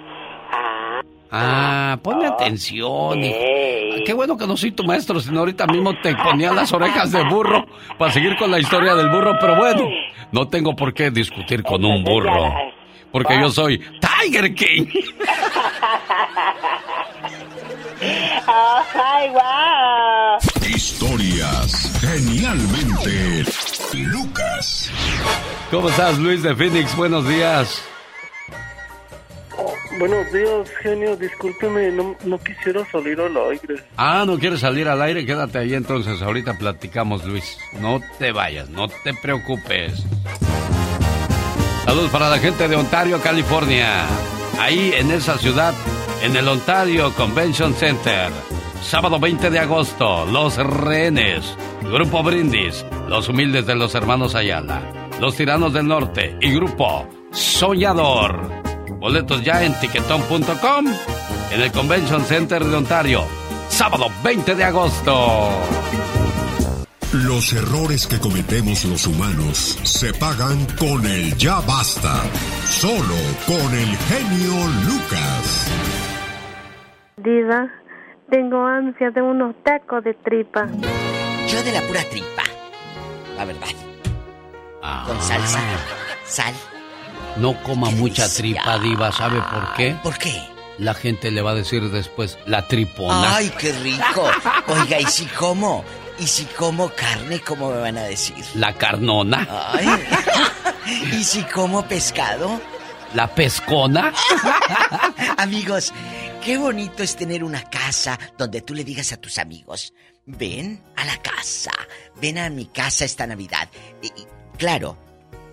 Ah, ponme atención. Qué bueno que no soy tu maestro, sino ahorita mismo te ponía las orejas de burro para seguir con la historia del burro, pero bueno, no tengo por qué discutir con un burro. Porque yo soy Tiger King. ¡Ay, wow! Historias genialmente Lucas. ¿Cómo estás, Luis de Phoenix? Buenos días. Buenos días, genio. Discúlpeme, no, no quisiera salir al aire. Ah, ¿no quieres salir al aire? Quédate ahí entonces. Ahorita platicamos, Luis. No te vayas, no te preocupes. Saludos para la gente de Ontario, California. Ahí en esa ciudad, en el Ontario Convention Center. Sábado 20 de agosto, Los Rehenes, Grupo Brindis, Los Humildes de los Hermanos Ayala, Los Tiranos del Norte y Grupo Soñador. Boletos ya en tiquetón.com en el Convention Center de Ontario. Sábado 20 de agosto. Los errores que cometemos los humanos se pagan con el ya basta. Solo con el genio Lucas. Diva, tengo ansia de unos tacos de tripa. Yo de la pura tripa. La verdad. Con salsa, sal no coma mucha tripa, diva. ¿Sabe por qué? ¿Por qué? La gente le va a decir después la tripona. ¡Ay, qué rico! Oiga, ¿y si como? ¿Y si como carne, cómo me van a decir? La carnona. Ay. [laughs] ¿Y si como pescado? La pescona. [laughs] Amigos, qué bonito es tener una casa donde tú le digas a tus amigos, ven a la casa, ven a mi casa esta Navidad. Y, claro,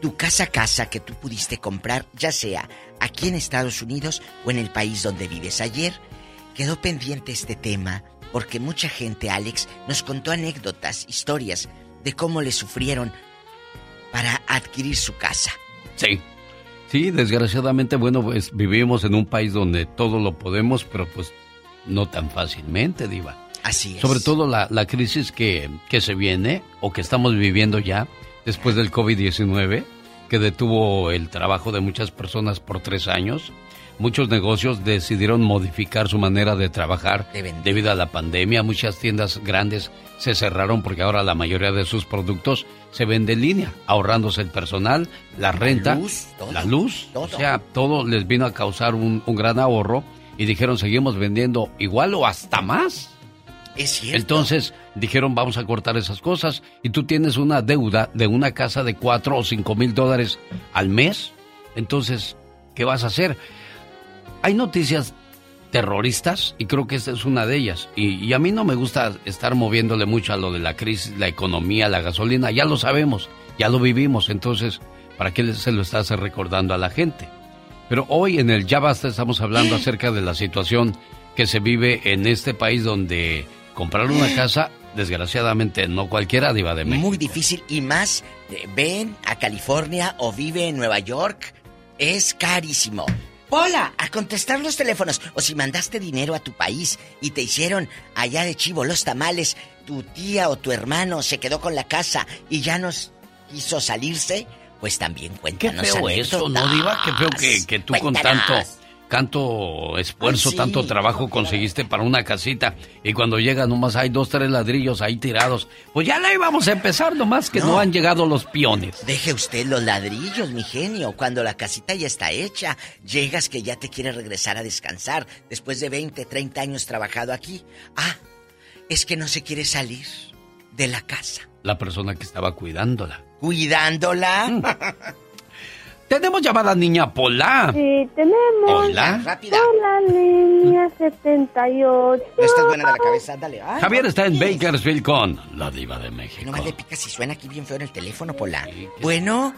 tu casa casa que tú pudiste comprar, ya sea aquí en Estados Unidos o en el país donde vives. Ayer quedó pendiente este tema porque mucha gente, Alex, nos contó anécdotas, historias de cómo le sufrieron para adquirir su casa. Sí. Sí, desgraciadamente, bueno, pues vivimos en un país donde todo lo podemos, pero pues no tan fácilmente, Diva. Así es. Sobre todo la, la crisis que, que se viene o que estamos viviendo ya después del COVID-19, que detuvo el trabajo de muchas personas por tres años. Muchos negocios decidieron modificar su manera de trabajar debido a la pandemia. Muchas tiendas grandes se cerraron porque ahora la mayoría de sus productos se vende en línea, ahorrándose el personal, la renta, la luz. O sea, todo les vino a causar un, un gran ahorro y dijeron seguimos vendiendo igual o hasta más. Es cierto. Entonces dijeron vamos a cortar esas cosas y tú tienes una deuda de una casa de cuatro o cinco mil dólares al mes. Entonces, ¿qué vas a hacer? Hay noticias terroristas y creo que esta es una de ellas. Y, y, a mí no me gusta estar moviéndole mucho a lo de la crisis, la economía, la gasolina. Ya lo sabemos, ya lo vivimos. Entonces, ¿para qué se lo estás recordando a la gente? Pero hoy en el Ya Basta estamos hablando acerca de la situación que se vive en este país donde comprar una [clears throat] casa, desgraciadamente, no cualquiera diva de México. Muy difícil y más, eh, ven a California o vive en Nueva York, es carísimo. Hola, a contestar los teléfonos. O si mandaste dinero a tu país y te hicieron allá de chivo los tamales, tu tía o tu hermano se quedó con la casa y ya nos quiso salirse, pues también cuéntanos. Qué feo eso, ¿no, Diva? Qué feo que, que tú con tanto tanto esfuerzo, Ay, sí. tanto trabajo conseguiste para una casita y cuando llega nomás hay dos, tres ladrillos ahí tirados. Pues ya la íbamos a empezar nomás que no, No. han llegado los piones. Deje usted los ladrillos, mi genio. Cuando la casita ya está hecha, llegas que ya te quiere regresar a descansar después de 20, 30 años trabajado aquí. Ah, es que no se quiere salir de la casa. La persona que estaba cuidándola. ¿Cuidándola? [laughs] Tenemos llamada niña Pola. Sí, tenemos. Hola. Rápida. Hola, línea 78. [laughs] No estás buena de la cabeza, dale. Ay, Javier no, está en. Bakersfield con la diva de México. Nomás le pica si suena aquí bien feo en el teléfono, Pola. Bueno,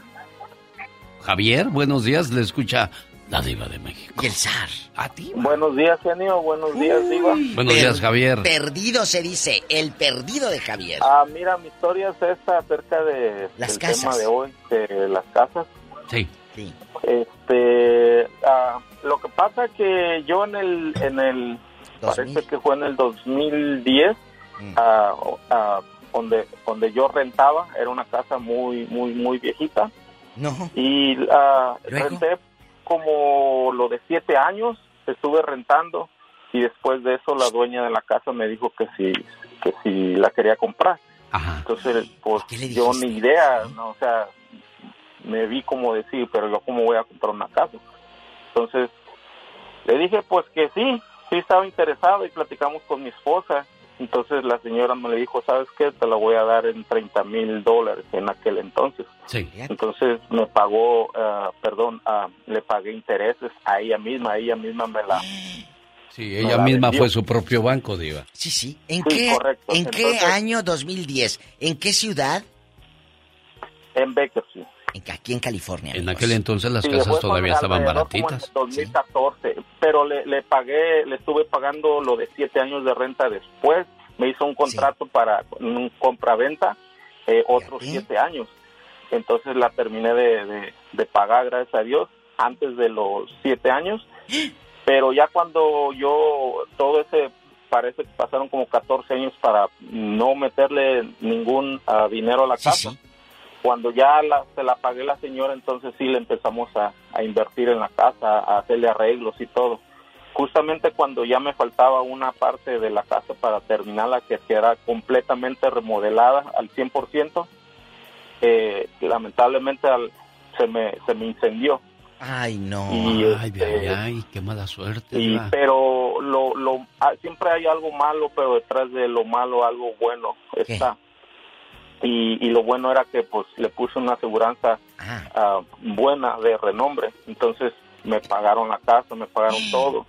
Javier, buenos días, le escucha la diva de México. y el zar. A ti. Buenos días, genio. Buenos días, Diva. Buenos días, Javier. Perdido se dice, el perdido de Javier. Ah, mira, mi historia es esta acerca de Las casas. tema de hoy, de las casas. Sí. Sí. Este, ah, lo que pasa que yo en el, en el, parece que fue en el 2010, Mm. ah, ah, donde, donde yo rentaba, era una casa muy, muy, muy viejita. No. Y ah, renté como lo de siete años, estuve rentando y después de eso la dueña de la casa me dijo que si, que si la quería comprar. Entonces, pues yo ni idea, ¿no? o sea, me vi como decir, pero yo cómo voy a comprar una casa. Entonces, le dije pues que sí, sí estaba interesado y platicamos con mi esposa. Entonces la señora me le dijo, ¿sabes qué? Te la voy a dar en 30 mil dólares en aquel entonces. Sí. Entonces me pagó, ah, perdón, ah, le pagué intereses a ella misma, ella misma me la... Sí, ella la misma vendió. fue su propio banco, diva. Sí, sí. ¿En Sí, qué, correcto. ¿en qué Entonces- año 2010? ¿En qué ciudad? En Bakersfield. En- aquí en California. En aquel entonces las Sí, casas todavía estaban como en baratitas. 2014, pero le, le pagué, le estuve pagando lo de siete años de renta después. Me hizo un contrato para un compra-venta, eh, otros siete años. Entonces la terminé de, de- de pagar, gracias a Dios, antes de los siete años. [gasps] Pero ya cuando yo, todo ese, parece que pasaron como 14 años para no meterle ningún ah, dinero a la casa. Cuando ya la- se la pagué la señora, entonces sí le empezamos a, a invertir en la casa, a hacerle arreglos y todo. Justamente cuando ya me faltaba una parte de la casa para terminarla, que era completamente remodelada al 100%, eh, lamentablemente al- se, me, se me incendió. Ay, no. Y, ay, este, ay, ay, qué mala suerte. y, pero lo, lo, ah, siempre hay algo malo, pero detrás de lo malo algo bueno está. Y, y lo bueno era que pues le puse una aseguranza ah, buena de renombre. Entonces me pagaron la casa, me pagaron todo.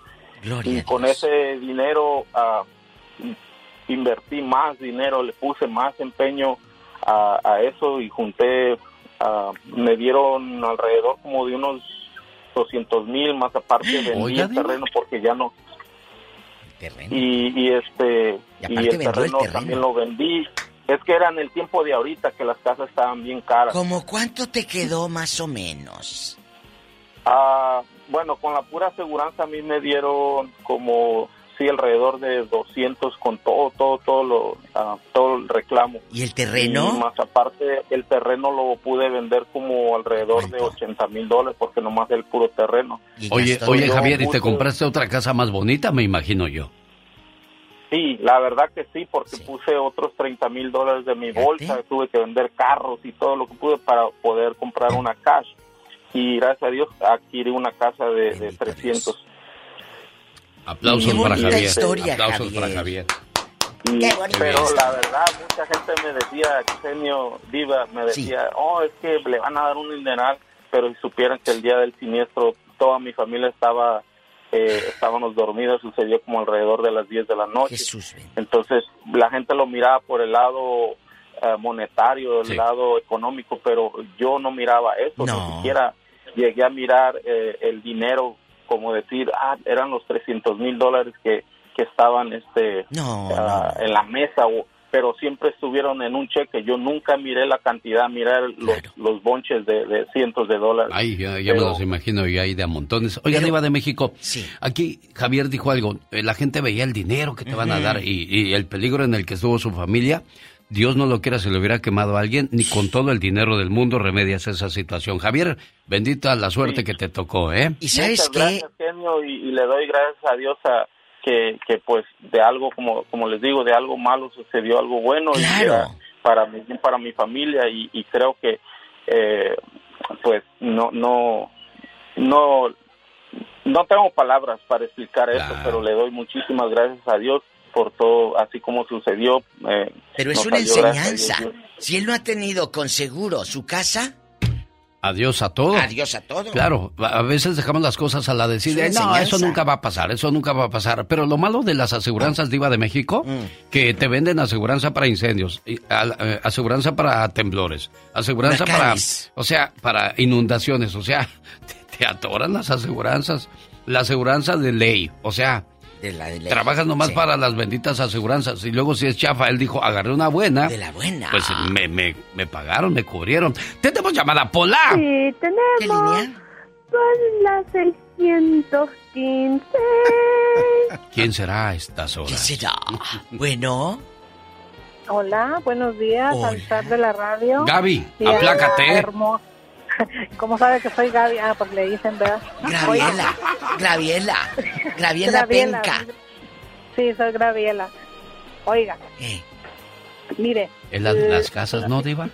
y con ese dinero ah, invertí más dinero, le puse más empeño a, a eso y junté, ah, me dieron alrededor como de unos 200 mil más aparte [gasps] vendí el terreno porque ya no. Y, y este Y y, el terreno, terreno. también lo vendí es que era en el tiempo de ahorita que las casas estaban bien caras ¿Cómo cuánto te quedó más o menos? Ah, bueno, con la pura aseguranza a mí me dieron como, sí, alrededor de 200 con todo, todo, todo, lo, ah, todo el reclamo. ¿Y el terreno? Y más aparte, el terreno lo pude vender como alrededor de 80 mil dólares porque nomás el puro terreno. Oye, oye Javier, ¿y te compraste otra casa más bonita, me imagino yo? Sí, la verdad que sí, porque puse otros 30 mil dólares de mi bolsa, tuve que vender carros y todo lo que pude para poder comprar una cash. Y gracias a Dios adquirí una casa de, de 300. Aplausos Qué para Javier. historia, Aplausos Javier. para Javier. Y, pero la verdad, mucha gente me decía, genio Diva, me decía, oh, es que le van a dar un dineral, pero si supieran que el día del siniestro toda mi familia estaba, eh, estábamos dormidos, sucedió como alrededor de las 10 de la noche. Entonces, la gente lo miraba por el lado eh, monetario, el lado económico, pero yo no miraba eso, ni siquiera llegué a mirar eh, el dinero, como decir, ah, eran los 300 mil dólares que que estaban este ah, en la mesa pero siempre estuvieron en un cheque. Yo nunca miré la cantidad miré los, los bonches de, cientos de dólares. Ay, ya, me los imagino y hay de a montones. Oiga iba de México aquí Javier dijo algo eh, la gente veía el dinero que te van a dar y, y el peligro en el que estuvo su familia Dios no lo quiera, se le hubiera quemado a alguien, ni con todo el dinero del mundo remedias esa situación. Javier, bendita la suerte que te tocó, ¿eh? Y sabes qué? Gracias, genio, y, le doy gracias a Dios a, que, que pues de algo, como, como les digo, de algo malo sucedió algo bueno para, mi, para mi familia y, creo que eh, pues no, no, no, no tengo palabras para explicar eso, pero le doy muchísimas gracias a Dios por todo, así como sucedió. Eh, pero es una enseñanza. Si él no ha tenido con seguro su casa, Adiós a todo. Adiós a todo. Claro, a veces dejamos las cosas a la decisión. No, eso nunca va a pasar, eso nunca va a pasar. Pero lo malo de las aseguranzas Diva de México, mm. que te venden aseguranza para incendios, eh, aseguranza para temblores, aseguranza para, o sea, para inundaciones, o sea, [laughs] te, te atoran las aseguranzas, la aseguranza de ley, o sea, de la de Trabajas nomás para las benditas aseguranzas. Y luego si es chafa, él dijo, agarré una buena. De la buena. Pues me, me, me pagaron, me cubrieron. ¿Tenemos llamada, Pola? Sí, tenemos. ¿Qué línea? Son las 615. [laughs] ¿Quién será a estas horas? ¿Quién será? Bueno. Hola, buenos días, al de la radio. Gaby, aplácate. [laughs] ¿Cómo sabe que soy Gaby? Ah, pues le dicen, ¿verdad? [laughs] Graviela, Graviela, Graviela Penca. Sí, soy Graviela. Oiga. Mire. ¿En las, casas no, Diva?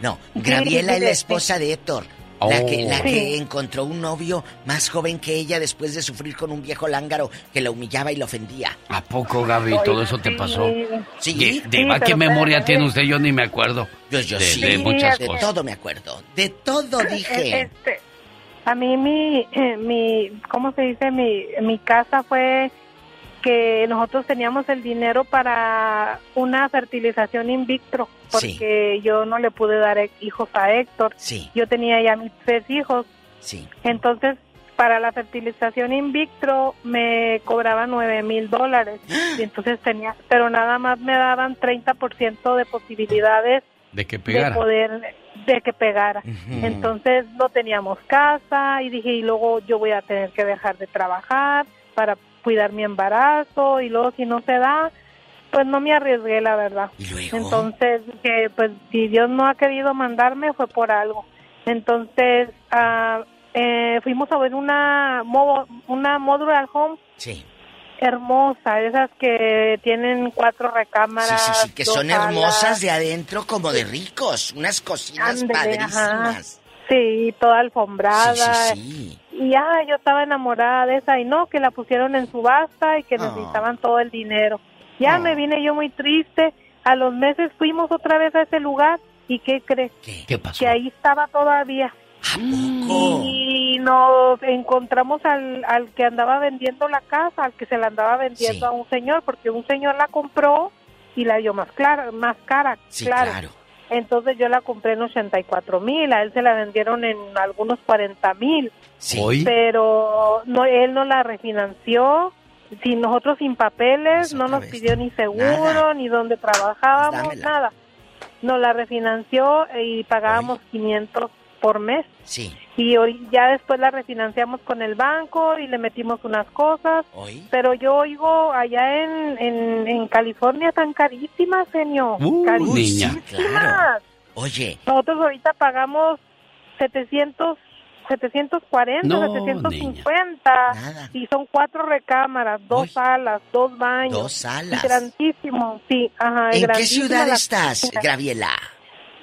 No, Graviela es la esposa de Héctor. La, que, la que encontró un novio más joven que ella después de sufrir con un viejo lángaro que la humillaba y la ofendía. ¿A poco, Gaby? ¿Todo eso te pasó? Sí. ¿De, qué memoria tiene usted? Yo ni me acuerdo. Yo, yo sí. De muchas cosas. De todo me acuerdo. De todo dije. Este, a mí mi, mi, ¿cómo se dice? Mi, mi casa fue que nosotros teníamos el dinero para una fertilización in vitro, porque yo no le pude dar hijos a Héctor. Yo tenía ya mis tres hijos. Entonces, para la fertilización in vitro me cobraban nueve mil dólares. [gasps] Y entonces tenía, pero nada más me daban 30% de posibilidades de que pegara. De poder, de que pegara. Entonces no teníamos casa y dije, y luego yo voy a tener que dejar de trabajar para cuidar mi embarazo y luego si no se da, pues no me arriesgué, la verdad. Entonces, que pues si Dios no ha querido mandarme fue por algo. Entonces, ah, eh, fuimos a ver una, una modular home. Sí. Hermosa, esas que tienen cuatro recámaras. Sí, sí, sí, que son hermosas de adentro como de ricos, unas cocinas padrísimas. Sí, toda alfombrada. Sí, sí, y ya yo estaba enamorada de esa y no, que la pusieron en subasta y que ah. necesitaban todo el dinero. Ya ah. me vine yo muy triste. A los meses fuimos otra vez a ese lugar y ¿qué crees? ¿Qué? pasó? Que ahí estaba todavía. Y nos encontramos al, al que andaba vendiendo la casa, al que se la andaba vendiendo a un señor, porque un señor la compró y la dio más, clara, más cara. claro. Entonces yo la compré en 84 mil, a él se la vendieron en algunos 40 mil. Sí. Pero no, él no la refinanció, sin nosotros sin papeles, no nos pidió ni seguro, ni dónde trabajábamos, nada. Nos la refinanció y pagábamos 500 por mes. Sí. Y ya después la refinanciamos con el banco y le metimos unas cosas. Pero yo oigo allá en, en, California tan carísimas, señor. Uh, carísimas. Oye. Nosotros ahorita pagamos 700 740, 750 y son cuatro recámaras, dos salas, dos baños. Dos salas. grandísimo, sí, ajá. ¿En qué ciudad estás, Graviela?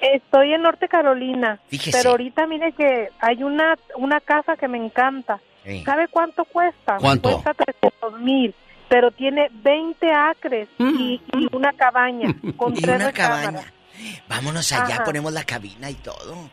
Estoy en Norte Carolina. Pero ahorita mire que hay una, una casa que me encanta. ¿Sabe cuánto cuesta? ¿Cuánto? Cuesta 300 mil. pero tiene 20 acres y, y una cabaña [laughs] con Y tres una cabaña. Vámonos allá, Ajá. ponemos la cabina y todo.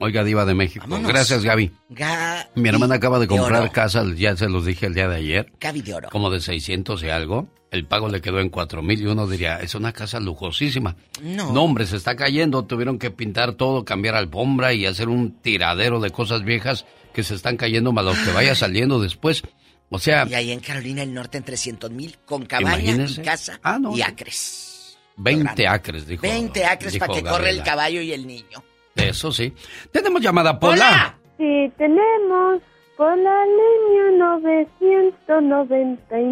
Oiga, Diva de México. Vámonos. Gracias, Gaby. Ga- Mi hermana acaba de de comprar oro. casa, ya se los dije el día de ayer. Gaby de oro. Como de 600 y algo. El pago le quedó en 4 mil y uno diría, es una casa lujosísima. No. hombre, se está cayendo. Tuvieron que pintar todo, cambiar alfombra y hacer un tiradero de cosas viejas que se están cayendo más que vaya saliendo después. O sea, Y ahí en Carolina del Norte en 300 mil con cabaña y casa Ah, no, y no. acres. 20 acres, dijo. 20 acres dijo para que corre el Gabriela. caballo y el niño. Eso sí. Tenemos llamada, Pola. Sí, tenemos por la línea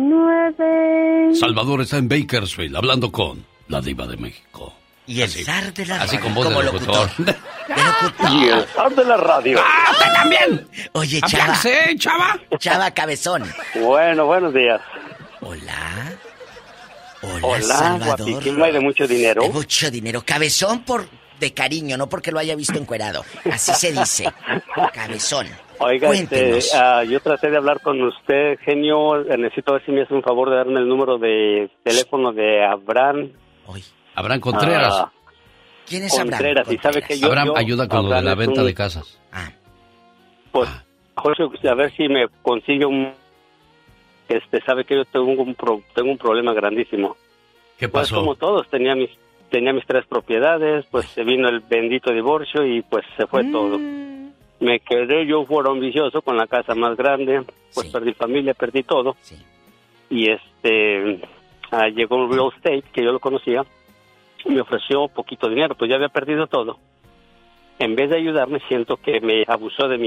999. Salvador está en Bakersfield hablando con la diva de México. Y el zar de la Así radio, con voz de como [laughs] locutor. Y el zar de la radio. ¡Ah, usted también! Oye, Chava. Apiarse, Chava. Chava Cabezón. Bueno, buenos días. Hola. Hola, Hola, Salvador. guapísimo y de mucho dinero. De mucho dinero. Cabezón por de cariño, no porque lo haya visto encuerado. Así se dice. Cabezón. Oiga, este, Cuéntenos. ah, yo traté de hablar con usted, genio. Eh, Necesito ver si me hace un favor de darme el número de teléfono de Abraham. Abraham Contreras. Ah, ¿Quién es Abraham? Contreras, y sabe que yo- Abraham yo- ayuda con lo de la venta un- de casas. Pues, Jorge, a ver si me consigue un... Este, sabe que yo tengo un, pro- tengo un problema grandísimo. ¿Qué Pues pasó? como todos, tenía mis tenía mis tres propiedades, pues se vino el bendito divorcio y pues se fue todo. Me quedé yo fuera ambicioso con la casa más grande, pues perdí familia, perdí todo. Y este ah, llegó un real estate que yo lo conocía, me ofreció poquito dinero, pues ya había perdido todo. En vez de ayudarme, siento que me abusó de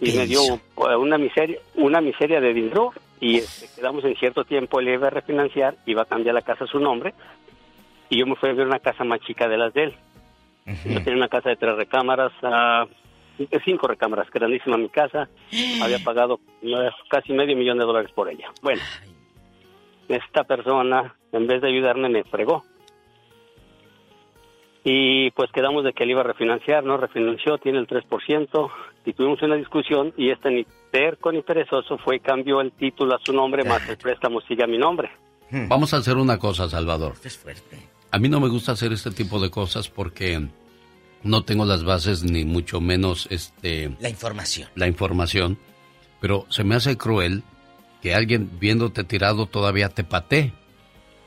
y me dio hizo? una miseria, una miseria de dinero y este, quedamos en cierto tiempo, él iba a refinanciar, iba a cambiar la casa a su nombre y yo me fui a ver una casa más chica de las de él. Yo tenía una casa de tres recámaras, ah, cinco recámaras, grandísima mi casa, había pagado casi medio millón de dólares por ella. Bueno, esta persona, en vez de ayudarme, me fregó. Y pues quedamos de que él iba a refinanciar, ¿no? Refinanció, tiene el 3%, y tuvimos una discusión, y este ni terco ni perezoso fue cambió el título a su nombre, más el [laughs] préstamo sigue a mi nombre. Vamos a hacer una cosa, Salvador. Es fuerte. A mí no me gusta hacer este tipo de cosas porque no tengo las bases ni mucho menos este La información. la información, pero se me hace cruel que alguien viéndote tirado todavía te patee.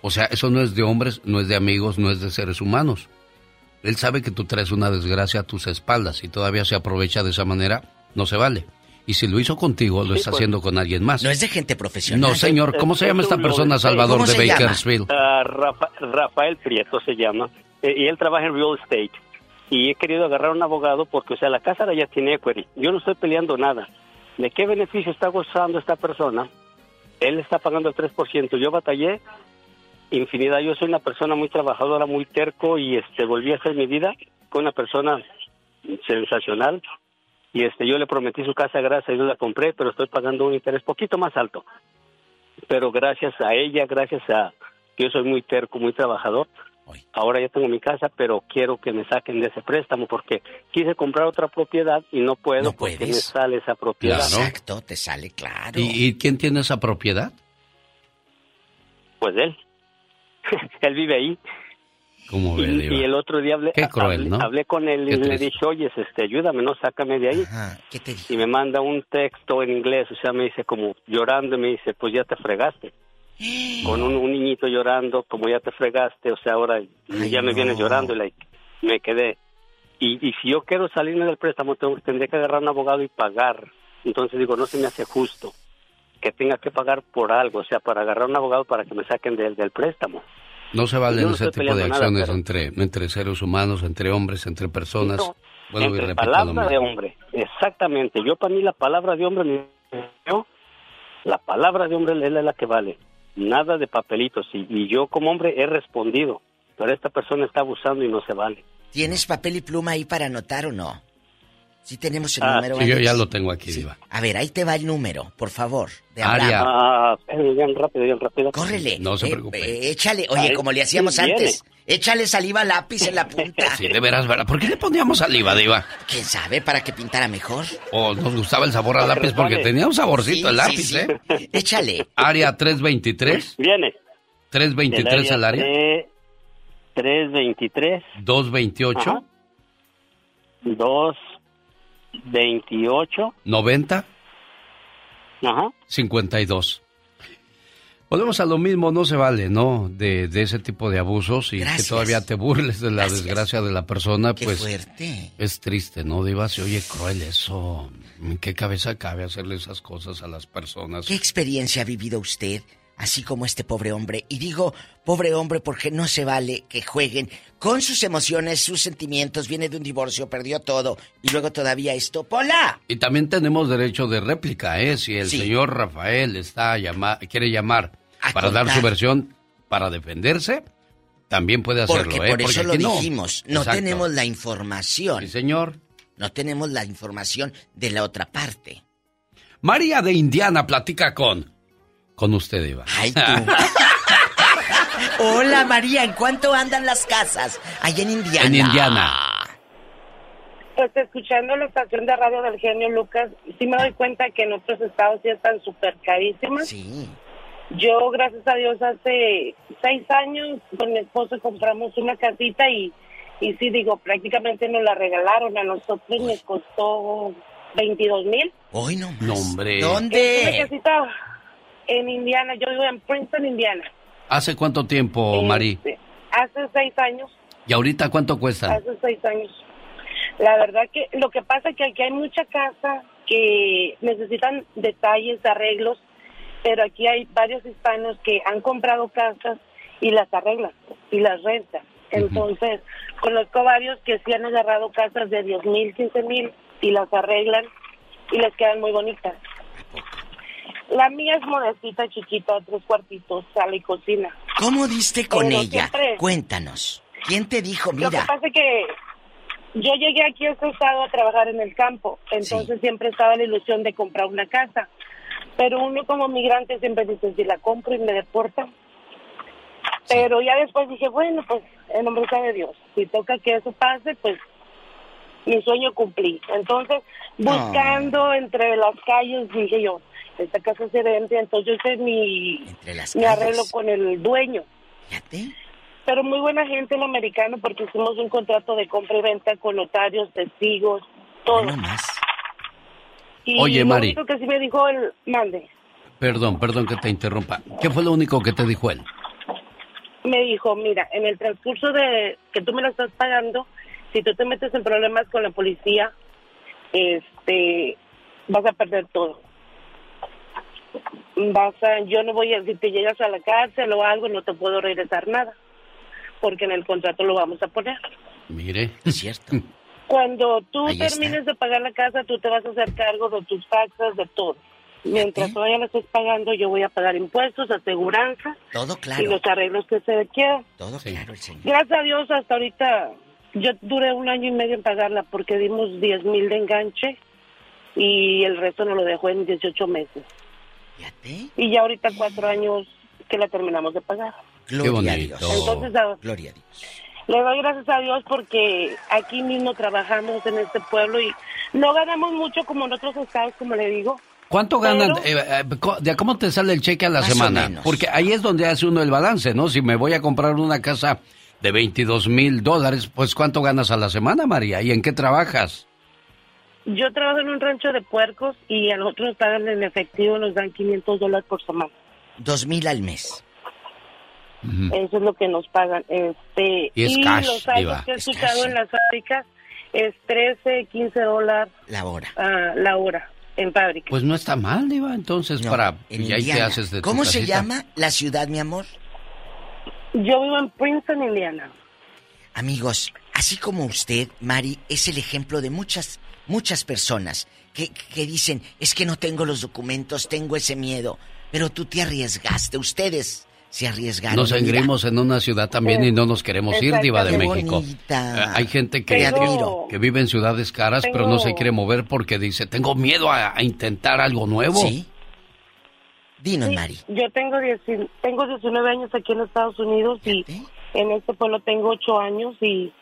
O sea, eso no es de hombres, no es de amigos, no es de seres humanos. Él sabe que tú traes una desgracia a tus espaldas y todavía se aprovecha de esa manera, no se vale. Y si lo hizo contigo, lo Sí, está pues. haciendo con alguien más. No es de gente profesional. No, señor, ¿cómo se llama es esta persona. Salvador ¿Cómo de? Bakersfield? Ah, Rafa- Rafael Prieto se llama, eh, y él trabaja en real estate. Y he querido agarrar un abogado porque, o sea, la casa ahora ya tiene equity. Yo no estoy peleando nada. ¿De qué beneficio está gozando esta persona? Él está pagando el 3%. Yo batallé infinidad. Yo soy una persona muy trabajadora, muy terco y este volví a hacer mi vida con una persona sensacional. Y este yo le prometí su casa, gracias a Dios la compré, pero estoy pagando un interés poquito más alto. Pero gracias a ella, gracias a yo soy muy terco, muy trabajador. Ahora ya tengo mi casa, pero quiero que me saquen de ese préstamo porque quise comprar otra propiedad y no puedo porque me sale esa propiedad. Claro. Exacto, te sale claro. ¿Y, y quién tiene esa propiedad? Pues él. [laughs] él vive ahí. ¿Cómo ve, Y, el otro día hablé, cruel, hablé, ¿no? hablé con él y le triste. dije, oye, este, ayúdame, no, sácame de ahí. ¿Qué te Y me manda un texto en inglés, o sea, me dice como llorando, y me dice, pues ya te fregaste. [gasps] Con un, un niñito llorando, como ya te fregaste, o sea, ahora ya me viene llorando y like, me quedé. Y, y si yo quiero salirme del préstamo, tengo, tendría que agarrar un abogado y pagar. Entonces digo, no se me hace justo que tenga que pagar por algo, o sea, para agarrar un abogado para que me saquen del, del préstamo. No se valen no ese tipo de nada, acciones pero- entre, entre seres humanos, entre hombres, entre personas. No, Bueno, y entre lo palabra de hombre, exactamente. Yo para mí la palabra de hombre, me- yo, la palabra de hombre es la que vale. Nada de papelitos. Y, y yo como hombre he respondido, pero esta persona está abusando y no se vale. ¿Tienes papel y pluma ahí para anotar o no? Sí tenemos el Ah, número. Sí, yo ya lo tengo aquí, Diva. A ver, ahí te va el número, por favor. De Aria. Ah, espérame, bien rápido, bien rápido. Córrele. No se Eh, preocupe. eh, échale. Oye, Ay, como le hacíamos sí, viene. antes. Échale saliva al lápiz en la punta. Sí, de veras, ¿verdad? ¿Por qué le poníamos saliva, Diva? ¿Quién sabe? ¿Para que pintara mejor? O nos gustaba el sabor al lápiz porque tenía un saborcito el Sí, lápiz, sí, ¿eh? Échale. Área 323. Viene. 323 al área. de 323. 228. Ajá. 228. 90. Ajá. 52. Volvemos a lo mismo, no se vale, ¿no? De, de ese tipo de abusos y Gracias. que todavía te burles de la desgracia de la persona, Qué pues fuerte. es triste, ¿no? Diva, se oye cruel eso. ¿En qué cabeza cabe hacerle esas cosas a las personas? ¿Qué experiencia ha vivido usted, así como este pobre hombre? Y digo pobre hombre porque no se vale que jueguen con sus emociones, sus sentimientos. Viene de un divorcio, perdió todo y luego todavía esto. ¡Pola! Y también tenemos derecho de réplica, ¿eh? Si el Sí. señor Rafael está llama- quiere llamar para dar su versión, para defenderse, también puede hacerlo, Porque ¿eh? por eso lo no. dijimos. No tenemos la información. Sí, señor. No tenemos la información de la otra parte. María de Indiana platica con... Con usted, Iván. Ay, tú. [laughs] Hola María, ¿en cuánto andan las casas? Allá en Indiana. En Indiana. Pues escuchando la estación de radio del genio Lucas, sí me doy cuenta que en otros estados sí están súper carísimas. Sí. Yo, gracias a Dios, hace seis años con mi esposo compramos una casita y, y sí, digo, prácticamente nos la regalaron. A nosotros nos costó 22 mil. Hoy no No, hombre. Una casita en Indiana, yo vivo en Princeton, Indiana. ¿Hace cuánto tiempo, Mari? Hace seis años. ¿Y ahorita cuánto cuesta? Hace seis años. La verdad que lo que pasa es que aquí hay mucha casa que necesitan detalles, arreglos, pero aquí hay varios hispanos que han comprado casas y las arreglan y las rentan. Entonces, conozco varios que sí han agarrado casas de 10 mil, 15 mil y las arreglan y les quedan muy bonitas. La mía es modestita, chiquita, tres cuartitos, sala y cocina. ¿Cómo diste con Pero ella? siempre- Cuéntanos. ¿Quién te dijo, Lo que mira? pasa es que yo llegué aquí a este estado a trabajar en el campo, entonces siempre estaba la ilusión de comprar una casa. Pero uno como migrante siempre dice, si la compro y me deportan. Pero ya después dije, bueno, pues en nombre de Dios, si toca que eso pase, pues mi sueño cumplí. Entonces, buscando entre las calles, dije yo, esta casa se vende, entonces yo hice mi, mi arreglo con el dueño. Pero muy buena gente el americano porque hicimos un contrato de compra y venta con notarios, testigos, todo. Y Oye, lo Mari. único que sí me dijo el mande, Perdón, perdón que te interrumpa. ¿Qué fue lo único que te dijo él? me dijo, mira, en el transcurso de que tú me lo estás pagando, si tú te metes en problemas con la policía, este, vas a perder todo. Vas a, yo no voy a, si te llegas a la cárcel o algo, no te puedo regresar nada, porque en el contrato lo vamos a poner. Mire. Es cierto. [laughs] Cuando tú Ahí está. termines de pagar la casa, tú te vas a hacer cargo de tus taxas, de todo. Mientras todavía la estés pagando, yo voy a pagar impuestos, aseguranza Todo y claro. los arreglos que se quieran. Todo claro, el señor. Gracias a Dios, hasta ahorita yo duré un año y medio en pagarla porque dimos 10 mil de enganche y el resto nos lo dejó en 18 meses. Y ya ahorita cuatro años que la terminamos de pagar. Gloria a Dios. Entonces, a- Gloria a Dios. le doy gracias a Dios porque aquí mismo trabajamos en este pueblo y no ganamos mucho como en otros estados, como le digo. ¿Cuánto ganan? Pero- eh, eh, ¿De cómo te sale el cheque a la Más o semana? menos. Porque ahí es donde hace uno el balance, ¿no? Si me voy a comprar una casa de 22 mil dólares, pues ¿cuánto ganas a la semana, María? ¿Y en qué trabajas? Yo trabajo en un rancho de puercos y a nosotros nos pagan en efectivo, nos dan 500 dólares por semana. Dos mil al mes. Eso es lo que nos pagan. Este, Y es cash, los saldos que he Es escuchado cash. en las fábricas es 13, 15 dólares La hora. la hora en fábrica. Pues no está mal, Diva, entonces No, para... en Y ahí te haces de tu ¿Cómo se casita. llama la ciudad, mi amor? Yo vivo en Princeton, Indiana. Amigos, así como usted, Mari, es el ejemplo de muchas, muchas personas que, que dicen, es que no tengo los documentos, tengo ese miedo. Pero tú te arriesgaste, ustedes se arriesgaron. Nos engrimos en una ciudad también y no nos queremos ir, Diva de. México. Bonita. Eh, Hay gente que, que vive en ciudades caras, pero no se quiere mover porque dice, tengo miedo a, a intentar algo nuevo. Sí. Dinos, Sí, Mari. Yo tengo, 10 tengo 19 años aquí en Estados Unidos y En este pueblo tengo ocho años y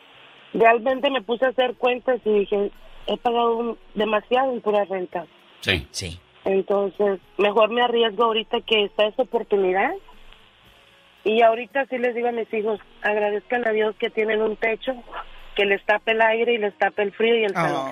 realmente me puse a hacer cuentas y dije, he pagado un- demasiado en pura renta. Sí. Sí. Entonces, mejor me arriesgo ahorita que está esa oportunidad. Y ahorita sí les digo a mis hijos, agradezcan a Dios que tienen un techo, que les tape el aire y les tape el frío y el calor.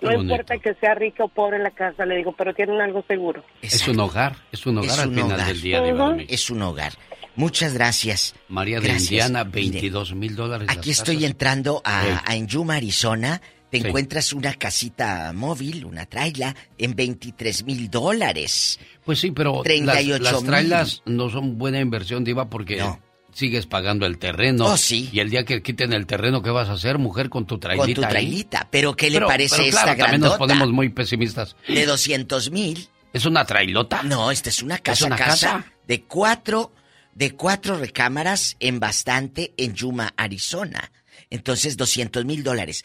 Qué no importa que sea rica o pobre la casa, le digo, pero tienen algo seguro. Es un hogar, es un hogar Es al un final hogar. del día, de México. Es un hogar. Muchas gracias. María de Gracias. Indiana, Mire, 22 mil dólares. Aquí estoy casas. entrando a, Sí. a Enyuma, Arizona. Te Sí. encuentras una casita móvil, una traila, en 23 mil dólares. Pues sí, pero 38 las, las trailas no son buena inversión, Diva, porque sigues pagando el terreno. Oh, sí. Y el día que quiten el terreno, ¿qué vas a hacer, mujer, con tu trailita? Con tu ahí? trailita. Pero ¿qué le Pero- parece pero esta claro, también nos grandota? ponemos muy pesimistas. De 200 mil. ¿Es una trailota? No, esta es una casa, una casa, casa? de cuatro, de cuatro recámaras en bastante en Yuma, Arizona. Entonces, 200 mil dólares.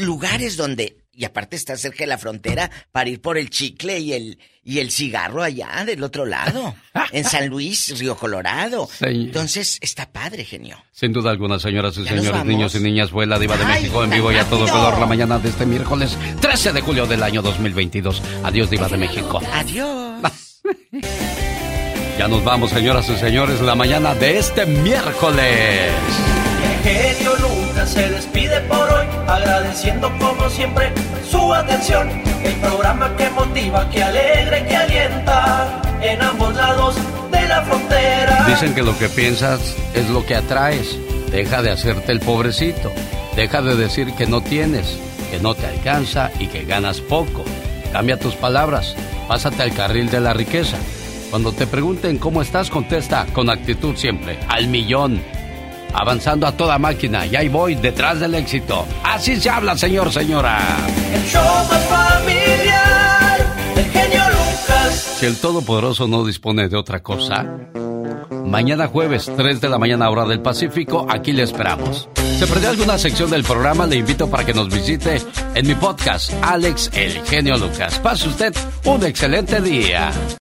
Lugares donde, y aparte está cerca de la frontera para ir por el chicle y el, y el cigarro allá del otro lado. [laughs] en San Luis, Río Colorado. Entonces, está padre, genio. Sin duda alguna, señoras y Ya señores, niños y niñas, fue la Diva de Ay, México en vivo y a todo color la mañana de este miércoles 13 de julio del año 2022. Adiós, Diva de México. Adiós. [laughs] Ya nos vamos, señoras y señores, la mañana de este miércoles. Se despide por hoy, agradeciendo como siempre su atención. El programa que motiva, que alegra que alienta en ambos lados de la frontera. Dicen que lo que piensas es lo que atraes. Deja de hacerte el pobrecito. Deja de decir que no tienes, que no te alcanza y que ganas poco. Cambia tus palabras. Pásate al carril de la riqueza. Cuando te pregunten cómo estás, contesta con actitud siempre, al millón. Avanzando a toda máquina, y ahí voy, detrás del éxito. Así se habla, señor, señora. El show más familiar, el genio Lucas. Si el Todopoderoso no dispone de otra cosa, mañana jueves, 3 de la mañana hora del Pacífico, aquí le esperamos. ¿Se perdió alguna sección del programa? Le invito para que nos visite en mi podcast, Alex El Genio Lucas. Pase usted un excelente día.